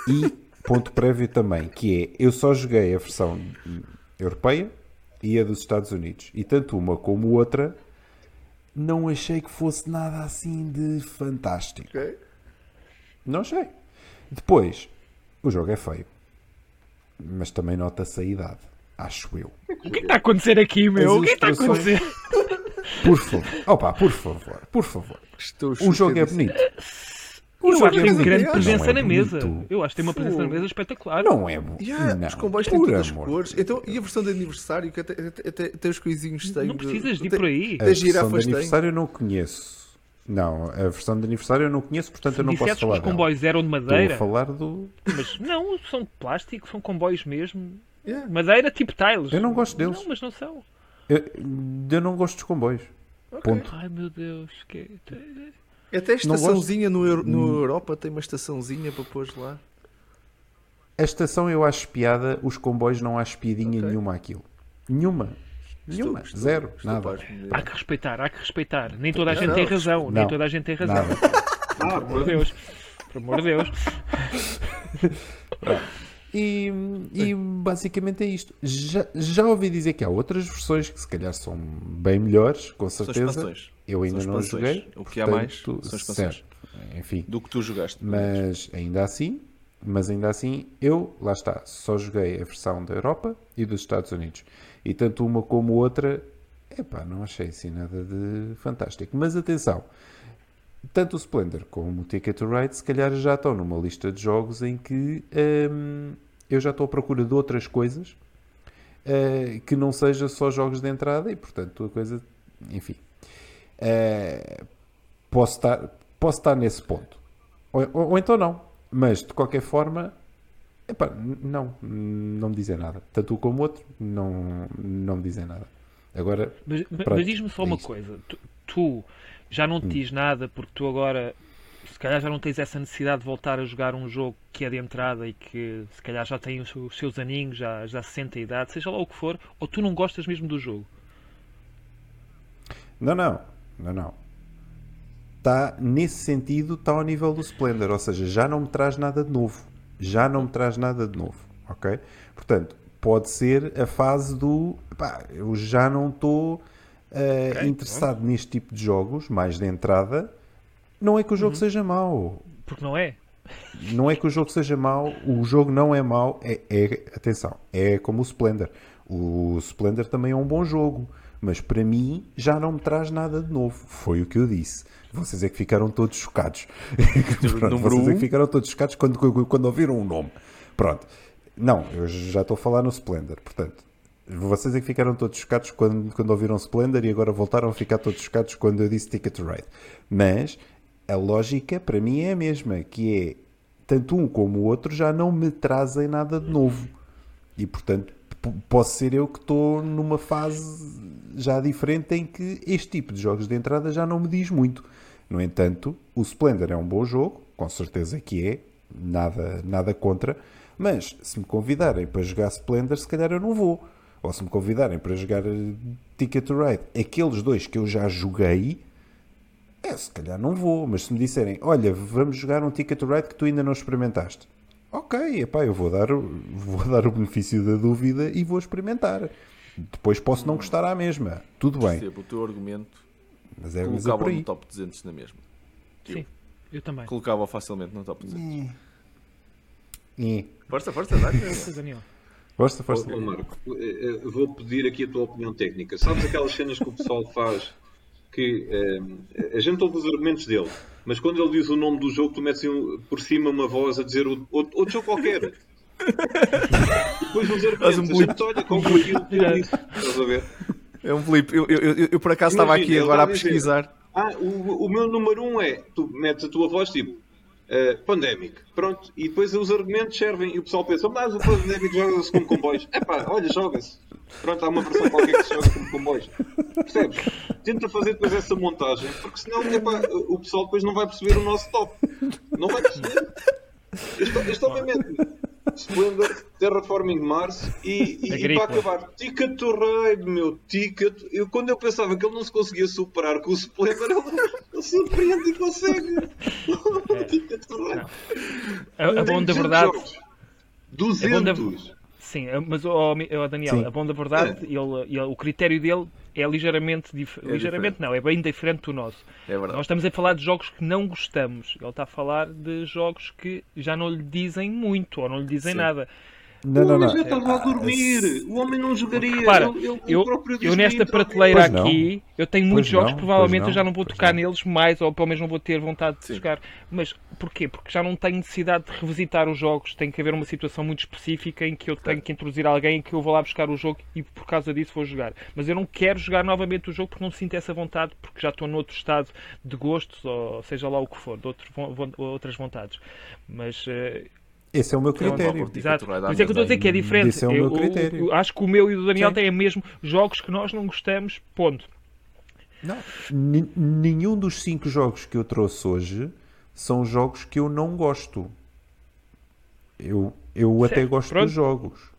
E ponto prévio também, que é, eu só joguei a versão europeia, e a dos Estados Unidos. E tanto uma como outra não achei que fosse nada assim de fantástico. Okay. Não achei. Depois, o jogo é feio. Mas também nota-se a idade. Acho eu. O que é está a acontecer aqui, meu? O que está a acontecer? Por favor. Opa, por favor. Por favor. Estou o jogo é bonito. Eu acho que tem grande presença é na mesa. Eu acho que tem uma presença na mesa espetacular. Não é bom. Yeah, não, os comboios têm todas as cores. Então, e a versão de aniversário, que até, até, até, até os coisinhos têm. Não precisas de ir por aí. A versão de aniversário eu não conheço. Não, a versão de aniversário eu não conheço, portanto Se eu não posso falar. os comboios eram de madeira. Estou a falar do. Mas não, são de plástico, são comboios mesmo. Yeah. Madeira tipo tiles. Eu não gosto deles. Não, mas não são. Eu, eu não gosto dos comboios. Okay. Ponto. Ai meu Deus, que. Até a estaçãozinha no, no hum. Europa tem uma estaçãozinha para pôr lá. A estação eu acho piada, os comboios não acho piadinha okay. nenhuma aquilo. Nenhuma. Nenhuma. Estou, Zero. Estou nada. Há que respeitar, há que respeitar. Nem toda a gente não, tem razão. Não. Nem toda a gente tem razão. Nada. ah, por amor de Deus. Por amor de Deus. E, e, basicamente é isto. Já, já ouvi dizer que há outras versões que se calhar são bem melhores, com certeza. Eu ainda não joguei. O que há mais são expansões. Certo. Enfim. Do que tu jogaste. Mas ainda assim, mas ainda assim, eu, lá está, só joguei a versão da Europa e dos Estados Unidos. E tanto uma como outra, epá, não achei assim nada de fantástico. Mas atenção, tanto o Splendor como o Ticket to Ride, se calhar já estão numa lista de jogos em que hum, eu já estou à procura de outras coisas uh, que não seja só jogos de entrada e, portanto, a coisa, enfim, uh, posso, estar, posso estar nesse ponto. Ou, ou, ou, então não, mas de qualquer forma, epá, não, não me dizem nada. Tanto um como o outro, não, não me dizem nada. Agora, mas, mas diz-me só é uma isto. coisa: tu, tu já não te hum. diz nada porque tu agora se calhar já não tens essa necessidade de voltar a jogar um jogo que é de entrada e que se calhar já tem os, seus aninhos, já, já se sente a idade, seja lá o que for, ou tu não gostas mesmo do jogo? Não, não, não, não. Está, nesse sentido, está ao nível do Splendor, ou seja, já não me traz nada de novo. Já não me traz nada de novo, ok? Portanto, pode ser a fase do, pá, eu já não estou uh, okay, interessado bom. neste tipo de jogos, mais de entrada, não é que o jogo uhum. seja mau. Porque não é. Não é que o jogo seja mau, o jogo não é mau, é, é atenção, é como o Splendor. O Splendor também é um bom jogo, mas para mim já não me traz nada de novo. Foi o que eu disse. Vocês é que ficaram todos chocados. Pronto, vocês é que ficaram todos chocados quando, quando ouviram o nome. Pronto. Não, eu já estou a falar no Splendor, portanto. Vocês é que ficaram todos chocados quando, quando ouviram Splendor e agora voltaram a ficar todos chocados quando eu disse Ticket to Ride. Mas a lógica para mim é a mesma, que é tanto um como o outro já não me trazem nada de novo. E portanto, posso ser eu que estou numa fase já diferente em que este tipo de jogos de entrada já não me diz muito. No entanto, o Splendor é um bom jogo, com certeza que é, nada, nada contra, mas se me convidarem para jogar Splendor, se calhar eu não vou. Ou se me convidarem para jogar Ticket to Ride, aqueles dois que eu já joguei, é, se calhar não vou, mas se me disserem, olha, vamos jogar um Ticket to Ride que tu ainda não experimentaste. Ok, epá, eu vou dar, vou dar o benefício da dúvida e vou experimentar. Depois posso não gostar à mesma. Tudo bem. Percebo o teu argumento. Mas é, mas é por aí. no top 200 na mesma. Sim, eu, eu também. Colocava facilmente no top 200. É. Força, força, dá Daniel. Força, força. Oh, Marco, eh, eh, vou pedir aqui a tua opinião técnica. Sabes aquelas cenas que o pessoal faz que eh, a gente ouve os argumentos dele, mas quando ele diz o nome do jogo, tu metes por cima uma voz a dizer outro, outro jogo qualquer. Depois os argumentos, um a gente olha disse. Estás a ver? É um flip. Eu, eu, eu, eu por acaso estava aqui agora a pesquisar. Ah, o, o meu número um é, tu metes a tua voz tipo, Uh, Pandemic, pronto, e depois os argumentos servem e o pessoal pensa, mas o Pandemic joga-se como comboios. É pá, olha, joga-se. Pronto, há uma versão qualquer que se joga como comboios. Percebes? Tenta fazer depois essa montagem, porque senão epá, o pessoal depois não vai perceber o nosso top. Não vai perceber. Este, obviamente Splendor, Terraforming Mars e, e, e para acabar, Ticket to Ride, meu Ticket. Eu, quando eu pensava que ele não se conseguia superar com o Splendor, ele, ele surpreende e consegue. É. Ticket to Ride. A, a bom da verdade. 200. Sim, mas o oh, oh, Daniel, Sim. a bom da verdade, é. ele, ele, o critério dele é ligeiramente dif... é ligeiramente diferente. não, é bem diferente do nosso. É Nós estamos a falar de jogos que não gostamos. Ele está a falar de jogos que já não lhe dizem muito ou não lhe dizem Sim. nada. Não, o homem já estava a dormir. O homem não jogaria. Repara, eu, eu, eu nesta prateleira aqui, eu tenho muitos jogos que provavelmente eu já não vou tocar não. neles mais, ou pelo menos não vou ter vontade de Sim. jogar. Mas porquê? Porque já não tenho necessidade de revisitar os jogos. Tem que haver uma situação muito específica em que eu tenho que introduzir alguém que eu vou lá buscar o jogo e por causa disso vou jogar. Mas eu não quero jogar novamente o jogo porque não sinto essa vontade, porque já estou noutro estado de gostos, ou seja lá o que for, de outro, outras vontades. Mas. Uh, esse é o meu critério. Exato. Por isso é que eu estou a dizer que é diferente. Esse é o meu critério. Eu, acho que o meu e o do Daniel Sim. têm mesmo jogos que nós não gostamos, ponto. Não. nenhum dos cinco jogos que eu trouxe hoje são jogos que eu não gosto. Eu, eu até gosto Pronto. dos jogos.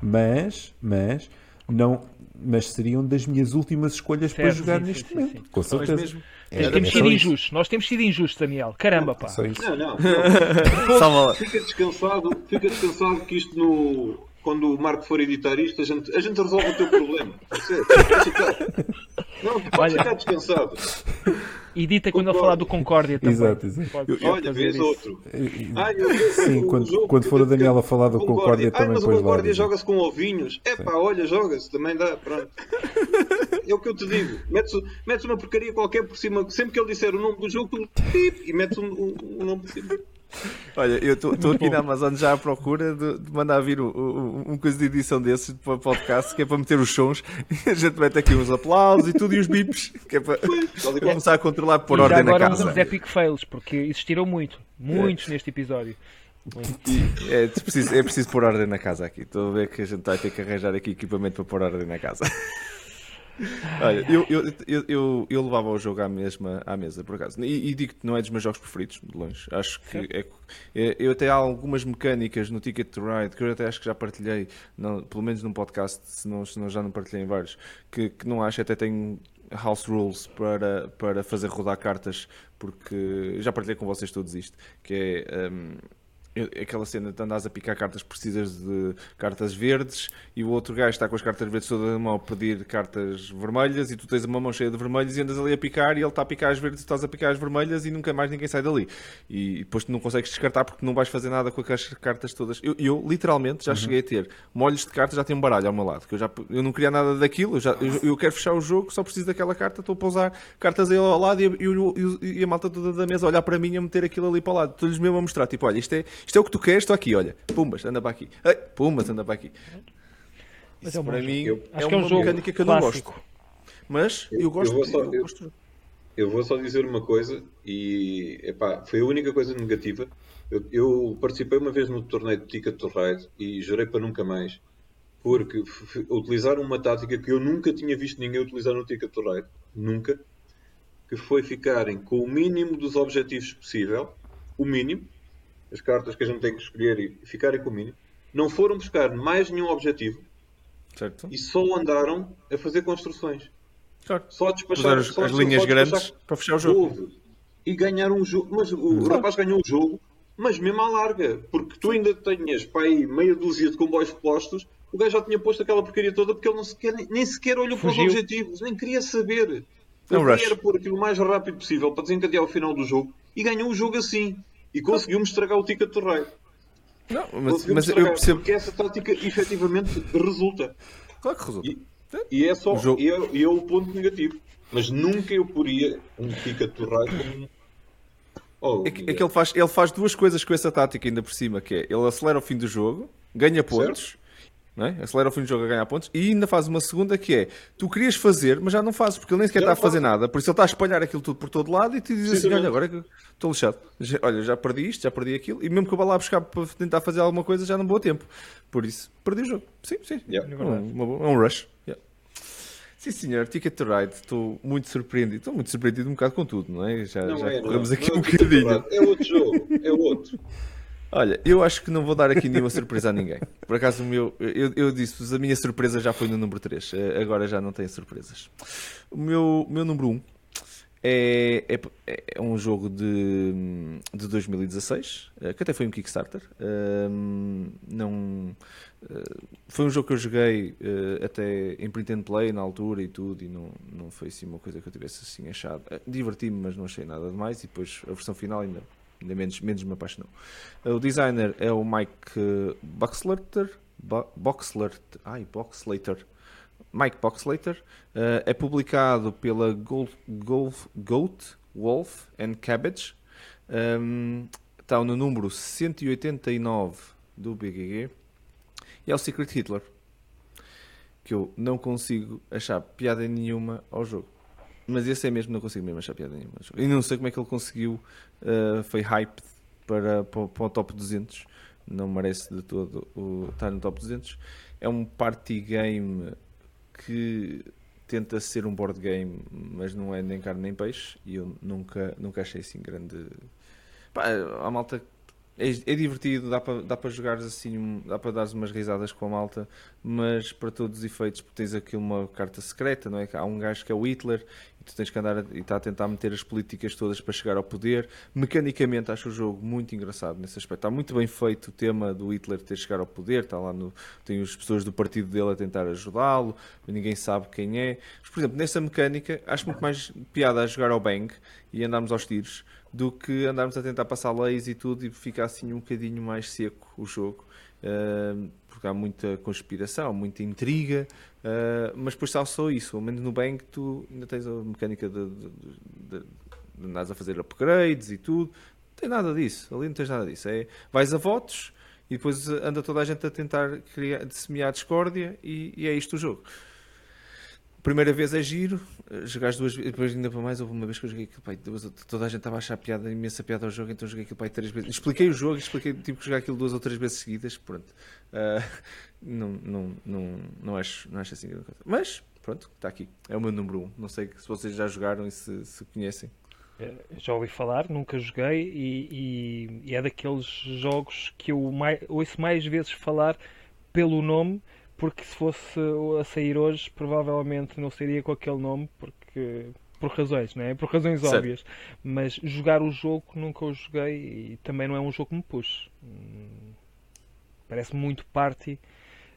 Mas, mas, Não, mas seriam das minhas últimas escolhas certo, para jogar sim, neste sim, momento. Sim, com certeza. Mesmo. É, temos sido injustos. Nós temos sido injustos, Daniel. Caramba, pá. Não, não. não. fica descansado, fica descansado que isto no. Quando o Marco for editar isto, a gente, a gente resolve o teu problema. Não, tu podes ficar descansado. Edita quando ele falar do Concórdia também. Exato, exato. Olha, vês outro. Ah, eu, Sim, quando, quando for o Daniel a falar do Concórdia, também ah, mas o Concórdia joga-se com ovinhos. É pá, olha, joga-se, também dá, pronto. É o que eu te digo. Metes, metes uma porcaria qualquer por cima, sempre que ele disser o nome do jogo, tu pip, e metes um, um, um nome por cima. Olha, eu estou aqui na Amazon já à procura de, de mandar vir um, um, um, coisa de edição desses para podcast, que é para meter os sons e a gente mete aqui uns aplausos e tudo e os bips, que é para começar a controlar por e ordem na casa. agora uns epic fails, porque existiram muito, muitos é. neste episódio. É, é, preciso, é preciso pôr ordem na casa aqui. Estou a ver que a gente vai ter que arranjar aqui equipamento para pôr ordem na casa. Olha, eu, eu, eu, eu, levava o jogo à mesma à mesa, por acaso. E, e digo-te, não é dos meus jogos preferidos, de longe. Acho que é, é, eu até há algumas mecânicas no Ticket to Ride que eu até acho que já partilhei, não, pelo menos num podcast, se não, se não já não partilhei em vários, que, que não acho, até tenho house rules para, para fazer rodar cartas, porque já partilhei com vocês todos isto, que é. Um, aquela cena de andas a picar cartas, precisas de cartas verdes e o outro gajo está com as cartas verdes toda na mão a pedir cartas vermelhas e tu tens uma mão cheia de vermelhas e andas ali a picar e ele está a picar as verdes e tu estás a picar as vermelhas e nunca mais ninguém sai dali. E depois tu não consegues descartar porque não vais fazer nada com aquelas cartas todas. Eu, eu literalmente já uhum. cheguei a ter molhos de cartas, já tenho um baralho ao meu lado, que eu, já, eu não queria nada daquilo, eu, já, eu, eu quero fechar o jogo, só preciso daquela carta, estou a pousar cartas aí ao lado e, e, e, a malta toda da mesa a olhar para mim a meter aquilo ali para o lado. Estou-lhes mesmo a mostrar, tipo, olha, isto é isto é o que tu queres, estou aqui, olha. Pumbas, anda para aqui. Ei, pumbas, anda para aqui. Isso é para mim eu, é uma é um mecânica que eu não gosto. Mas eu gosto. Eu vou, só, eu, gosto. eu vou só dizer uma coisa e epá, foi a única coisa negativa. Eu, eu, participei uma vez no torneio de Ticket to Ride e jurei para nunca mais. Porque utilizaram uma tática que eu nunca tinha visto ninguém utilizar no Ticket to Ride. Nunca. Que foi ficarem com o mínimo dos objetivos possível. O mínimo as cartas que a gente tem que escolher e ficarem com o mínimo, não foram buscar mais nenhum objetivo certo. e só andaram a fazer construções. Certo. Só a despachar as, só, as linhas só grandes para fechar o jogo. E ganhar um jogo. Mas o rapaz ganhou o jogo, mas mesmo à larga, porque tu ainda tinhas para aí meia dúzia de comboios postos, o gajo já tinha posto aquela porcaria toda porque ele não sequer, nem sequer olhou para os objetivos, nem queria saber. Ele é queria pôr aquilo o mais rápido possível para desencadear o final do jogo e ganhou o jogo assim e conseguiu-me estragar o ticket do rei. Não, mas, mas eu percebo. Porque essa tática efetivamente resulta. Claro que resulta. E, e é só. Jogo... E, é, e é o ponto negativo. Mas nunca eu poria um ticket do rei como. Oh, é, que, é que, ele, faz, ele faz duas coisas com essa tática ainda por cima, que é ele acelera o fim do jogo, ganha pontos certo? É? Acelera o fim do jogo a ganhar pontos e ainda faz uma segunda que é tu querias fazer, mas já não fazes porque ele nem sequer já está a fazer nada, por isso ele está a espalhar aquilo tudo por todo lado e te diz assim: Olha, agora é estou lixado, já, olha, já perdi isto, já perdi aquilo, e mesmo que eu vá lá buscar para tentar fazer alguma coisa, já não vou a tempo, por isso perdi o jogo. Sim, sim, yeah. é, um, é um rush. Yeah. Sim, senhor, Ticket to Ride, estou muito surpreendido, estou muito surpreendido um bocado com tudo, não é? Já, não já é, corremos não, aqui não é um bocadinho. É outro jogo, é outro. Olha, eu acho que não vou dar aqui nenhuma surpresa a ninguém. Por acaso, o meu, eu, eu disse-vos, a minha surpresa já foi no número 3. Eh, agora já não tem surpresas. O meu, meu número 1 é, é, é, um jogo de, de 2016, eh, que até foi um Kickstarter. Um, não, eh, foi um jogo que eu joguei até em print and play na altura e tudo, e não, não foi assim uma coisa que eu tivesse assim achado. Diverti-me, mas não achei nada demais. E depois a versão final ainda ainda menos, menos me apaixonou. O designer é o Mike Boxlater, Boxlater, ai, Boxlater, Mike Boxlater, uh, é publicado pela Golf, Golf, Goat, Wolf and Cabbage, um, está no número 189 do BGG e é o Secret Hitler, que eu não consigo achar piada nenhuma ao jogo. Mas esse é mesmo, não consigo mesmo achar piada nenhuma. E não sei como é que ele conseguiu, uh, foi hype para, para, para, o top 200. Não merece de todo o, estar no top 200. É um party game que tenta ser um board game, mas não é nem carne nem peixe. E eu nunca, nunca achei assim grande. Pá, a malta é, é, divertido, dá para dá para jogar assim, dá para dar umas risadas com a malta, mas para todos os efeitos, porque tens aqui uma carta secreta, não é? Há um gajo que é o Hitler tu tens que andar e está a tentar meter as políticas todas para chegar ao poder. Mecanicamente, acho o jogo muito engraçado nesse aspecto. Está muito bem feito o tema do Hitler ter chegar ao poder, está lá no. Tem as pessoas do partido dele a tentar ajudá-lo, ninguém sabe quem é. Mas, por exemplo, nessa mecânica, acho muito mais piada a jogar ao Bang e andarmos aos tiros do que andarmos a tentar passar leis e tudo e ficar assim um bocadinho mais seco o jogo. Porque há muita conspiração, muita intriga, uh, mas depois está só isso. Ao menos no Bang tu ainda tens a mecânica de, de, de, de andares a fazer upgrades e tudo. Não tem nada disso, ali não tens nada disso. É, vais a votos e depois anda toda a gente a tentar criar, semear discórdia e, e é isto o jogo. Primeira vez é giro, jogaste duas vezes, depois ainda para mais, houve uma vez que eu joguei aquilo, pai, toda a gente estava a achar piada, imensa piada ao jogo, então joguei aquilo pai três vezes. Expliquei o jogo, expliquei, tive que jogar aquilo duas ou três vezes seguidas, pronto. Uh, não, não, não, não, acho, não acho assim coisa. Mas, pronto, está aqui. É o meu número um. Não sei se vocês já jogaram e se, se conhecem. É, já ouvi falar, nunca joguei e, e, e é daqueles jogos que eu mais, ouço mais vezes falar pelo nome porque se fosse a sair hoje, provavelmente não sairia com aquele nome, porque por razões, não é? Por razões certo. óbvias. Mas jogar o jogo nunca o joguei e também não é um jogo que me puxe. Hum, parece muito party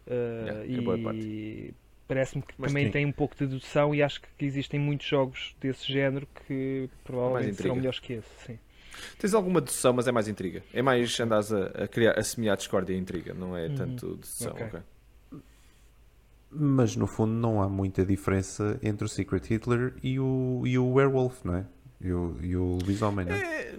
uh, yeah, e parece-me que Mas também sim. tem um pouco de dedução e acho que existem muitos jogos desse género que provavelmente serão melhores que esse. Sim. Tens alguma dedução, mas é mais intriga. É mais andas a, a criar, a semear discórdia e intriga, não é uhum. tanto dedução. Okay. Okay mas no fundo não há muita diferença entre o Secret Hitler e o, e o Werewolf, não é? E o, e o Lobisomem, não é? É,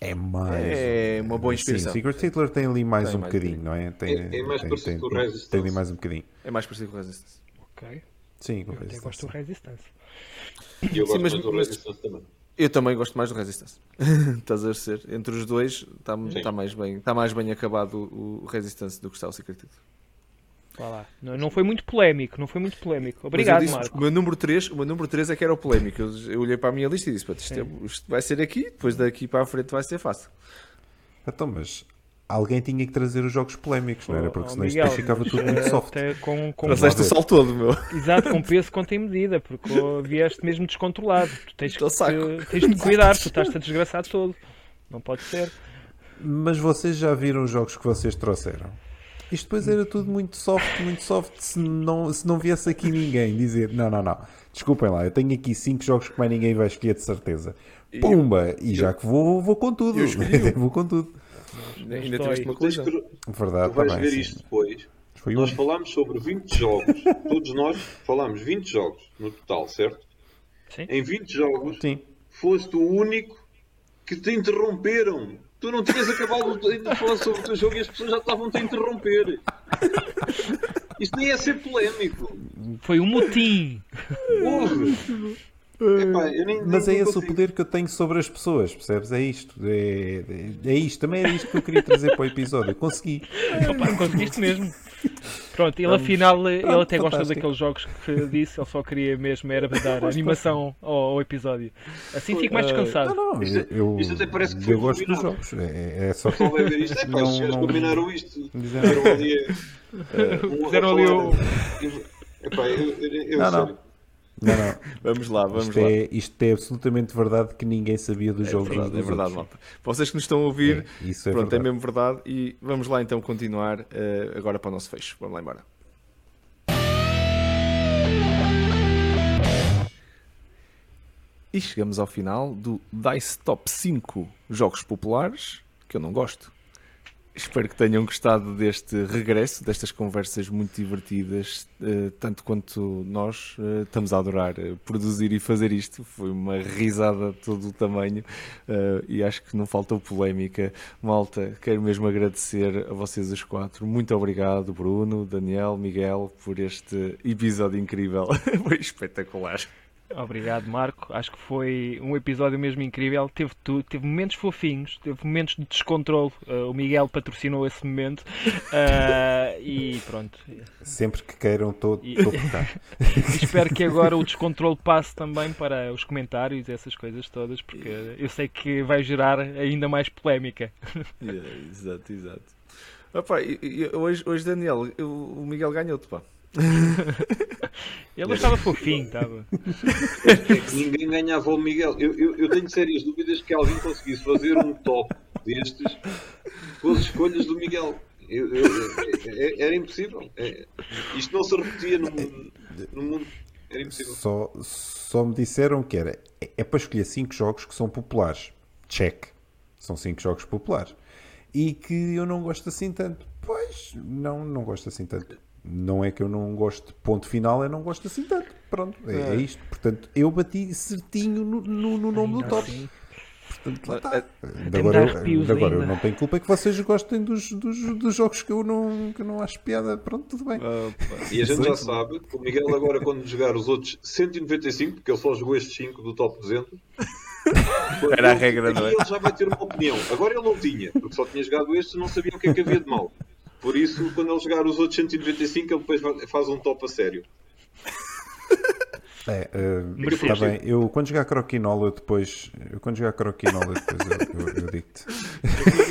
é mais. É uma boa inspiração. Sim, Secret Hitler tem ali mais tem um mais bocadinho, não é? Tem, é, é mais tem, parecido tem, com o Resistance. Tem ali mais um bocadinho. É mais parecido com o Resistance. Ok. Sim, com o Resistance. Eu gosto do Resistance. E eu gosto Sim, mas, do Resistance também. Eu também gosto mais do Resistance. Estás a ser Entre os dois está tá mais, bem, tá mais bem acabado o, o Resistance do que está o Secret Hitler. Não, não foi muito polémico, não foi muito polémico. Obrigado, disse, Marco. O meu número 3, o meu número 3 é que era o polémico. Eu, eu olhei para a minha lista e disse: isto, é, isto, vai ser aqui, depois daqui para a frente vai ser fácil. Então, mas alguém tinha que trazer os jogos polémicos, não era? Porque oh, senão Miguel, isto ficava tudo muito soft. Até com, com... Trouxeste o sal todo, meu. Exato, com peso conta em medida, porque vieste mesmo descontrolado. Tu tens que, tens de cuidar, tu estás-te a desgraçar todo. Não pode ser. Mas vocês já viram os jogos que vocês trouxeram? Isto depois era tudo muito soft, muito soft, se não, se não viesse aqui ninguém dizer, não, não, não, desculpem lá, eu tenho aqui 5 jogos que mais ninguém vai escolher de certeza. Pumba! E já que vou, vou com tudo. vou com tudo. Ainda tiveste uma coisa. Verdade, tu vais ver isto depois. Foi nós um. falámos sobre 20 jogos. Todos nós falámos 20 jogos no total, certo? Sim. Em 20 jogos, Sim. foste o único que te interromperam Tu não tinhas acabado de falar sobre o teu jogo e as pessoas já estavam-te a interromper. Isto nem é ser polémico. Foi um motim. Epá, nem, Mas nem é esse o poder que eu tenho sobre as pessoas, percebes? É isto. É, é, é isto. Também era isto que eu queria trazer para o episódio. Consegui. Opa, conseguiste mesmo. Pronto, ele Vamos. afinal ele Pronto, até gosta daqueles jogos que disse, ele só queria mesmo era dar animação ao, ao, episódio. Assim fico mais descansado. Não, não, isto, eu, isto até parece que eu gosto dos jogos. É, é só. Só ver isto. É senhores combinaram isto. Fizeram ali. Fizeram ali o. Epá, eu, eu, eu, não, não. Não, não. vamos lá, vamos isto lá. É, isto é absolutamente verdade que ninguém sabia do é jogo. Verdade, é verdade, malta. Vocês que nos estão a ouvir, é, isso é, pronto, é mesmo verdade. E vamos lá então continuar uh, agora para o nosso fecho. Vamos lá embora. E chegamos ao final do Dice Top 5 jogos populares que eu não gosto. Espero que tenham gostado deste regresso, destas conversas muito divertidas, eh, tanto quanto nós eh, estamos a adorar eh, produzir e fazer isto. Foi uma risada de todo o tamanho e acho que não faltou polémica. Malta, quero mesmo agradecer a vocês os quatro. Muito obrigado, Bruno, Daniel, Miguel, por este episódio incrível. Foi espetacular. Obrigado, Marco. Acho que foi um episódio mesmo incrível. Teve tudo, teve momentos fofinhos, teve momentos de descontrole. Uh, o Miguel patrocinou esse momento. Uh, e pronto. Sempre que queiram, estou e... espero que agora o descontrole passe também para os comentários e essas coisas todas, porque eu sei que vai gerar ainda mais polémica. Yeah, exato, exato. Opa, hoje, hoje, Daniel, o Miguel ganhou-te, pá. Ele estava fofinho, estava. É ninguém ganhava o Miguel. Eu, eu, eu, tenho sérias dúvidas que alguém conseguisse fazer um top destes com as escolhas do Miguel. Eu, é, era impossível. É, isto não se repetia no, no mundo. Era impossível. Só, só me disseram que era é, é para escolher 5 jogos que são populares. Check. São 5 jogos populares. E que eu não gosto assim tanto. Pois, não, não gosto assim tanto. Não é que eu não gosto, ponto final, eu não gosto assim tanto. Pronto, é, é. é isto. Portanto, eu bati certinho no, no, no nome Ai, do top. Sim. Portanto, lá está. Agora, eu, agora eu não tenho culpa que vocês gostem dos, dos, dos, jogos que eu, não, que eu não acho piada. Pronto, tudo bem. e a gente já sabe que o Miguel, agora, quando jogar os outros 195, porque ele só jogou estes 5 do top 200, era a regra, não é? Ele já vai ter uma opinião. Agora ele não tinha, porque só tinha jogado estes e não sabia o que é que havia de mal. Por isso, quando ele jogar os outros 195, ele depois faz um top a sério. É, uh, está bem. Eu quando jogar Croquinola, eu depois. Eu quando jogar Croquinola, depois eu, eu, eu digo-te.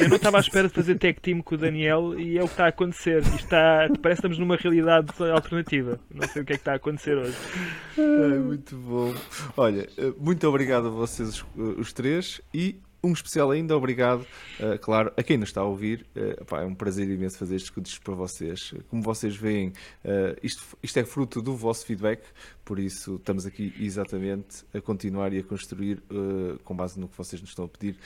Eu não estava à espera de fazer tag team com o Daniel e é o que está a acontecer. Isto está, parece que estamos numa realidade alternativa. Não sei o que é que está a acontecer hoje. Ai, muito bom. Olha, eh, muito obrigado a vocês os três e um especial ainda, obrigado, uh, claro, a quem nos está a ouvir. Uh, pá, é um prazer imenso fazer estes escudos para vocês. Como vocês veem, uh, isto, isto é fruto do vosso feedback, por isso estamos aqui exatamente a continuar e a construir com base no que vocês nos estão a pedir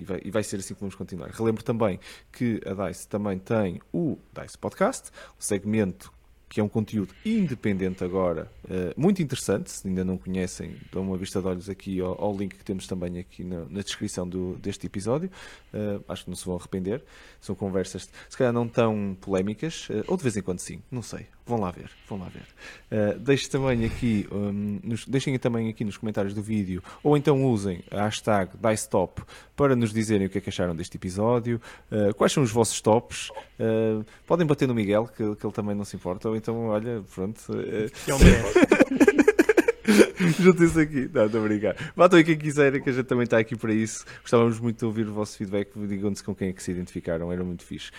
e vai, e, vai, ser assim que vamos continuar. Relembro também que a DICE também tem o DICE Podcast, o segmento que é um conteúdo independente agora, uh, muito interessante. Se ainda não conhecem, dão uma vista de olhos aqui ao, ao link que temos também aqui na, na descrição do, deste episódio. Uh, acho que não se vão arrepender. São conversas, se calhar não tão polémicas, uh, ou de vez em quando sim, não sei. Vão lá ver, vão lá ver. Uh, deixem também aqui, um, nos, deixem também aqui nos comentários do vídeo, ou então usem a hashtag DiceTop para nos dizerem o que é que acharam deste episódio, quais são os vossos tops. Podem bater no Miguel, que, que, ele também não se importa, então, olha, pronto. Uh, Juntem-se aqui. Não, estou a brincar. Batam aí quem quiser, que a gente também está aqui para isso. Gostávamos muito de ouvir o vosso feedback. Digam-nos com quem é que se identificaram, era muito fixe.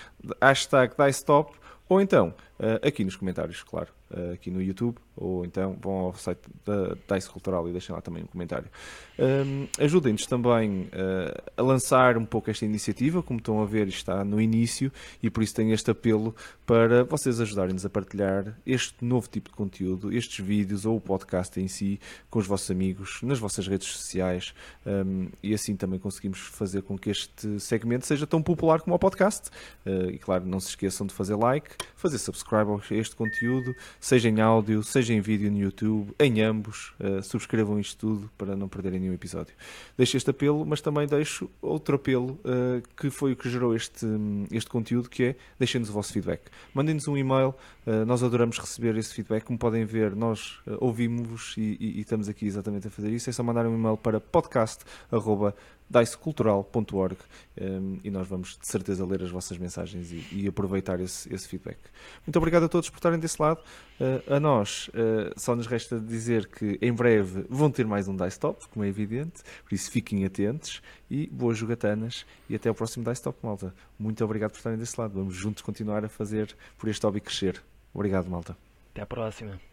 Hashtag DiceTop ou então, uh, aqui nos comentários, claro, uh, aqui no YouTube, ou então vão ao site da DICE Cultural e deixem lá também um comentário. Ajudem-nos também uh, a lançar um pouco esta iniciativa, como estão a ver, está no início e por isso tem este apelo para vocês ajudarem-nos a partilhar este novo tipo de conteúdo, estes vídeos ou o podcast em si, com os vossos amigos, nas vossas redes sociais um, e assim também conseguimos fazer com que este segmento seja tão popular como o podcast. e claro, não se esqueçam de fazer like fazer subscribe a este conteúdo, seja em áudio, seja em vídeo no YouTube, em ambos. Uh, subscrevam isto tudo para não perderem nenhum episódio. Deixo este apelo, mas também deixo outro apelo uh, que foi o que gerou este, este conteúdo, que é deixem-nos o vosso feedback. Mandem-nos um e-mail, uh, nós adoramos receber esse feedback. Como podem ver, nós ouvimos-vos e, e, e, estamos aqui exatamente a fazer isso. É só mandar um e-mail para podcast@ dicecultural.org um, e nós vamos de certeza ler as vossas mensagens e, e aproveitar esse, esse, feedback. Muito obrigado a todos por estarem desse lado. Uh, a nós uh, só nos resta dizer que em breve vão ter mais um Dice Top, como é evidente, por isso fiquem atentos e boas jogatanas e até o próximo Dice Top, malta. Muito obrigado por estarem desse lado. Vamos juntos continuar a fazer por este hobby crescer. Obrigado, malta. Até à próxima.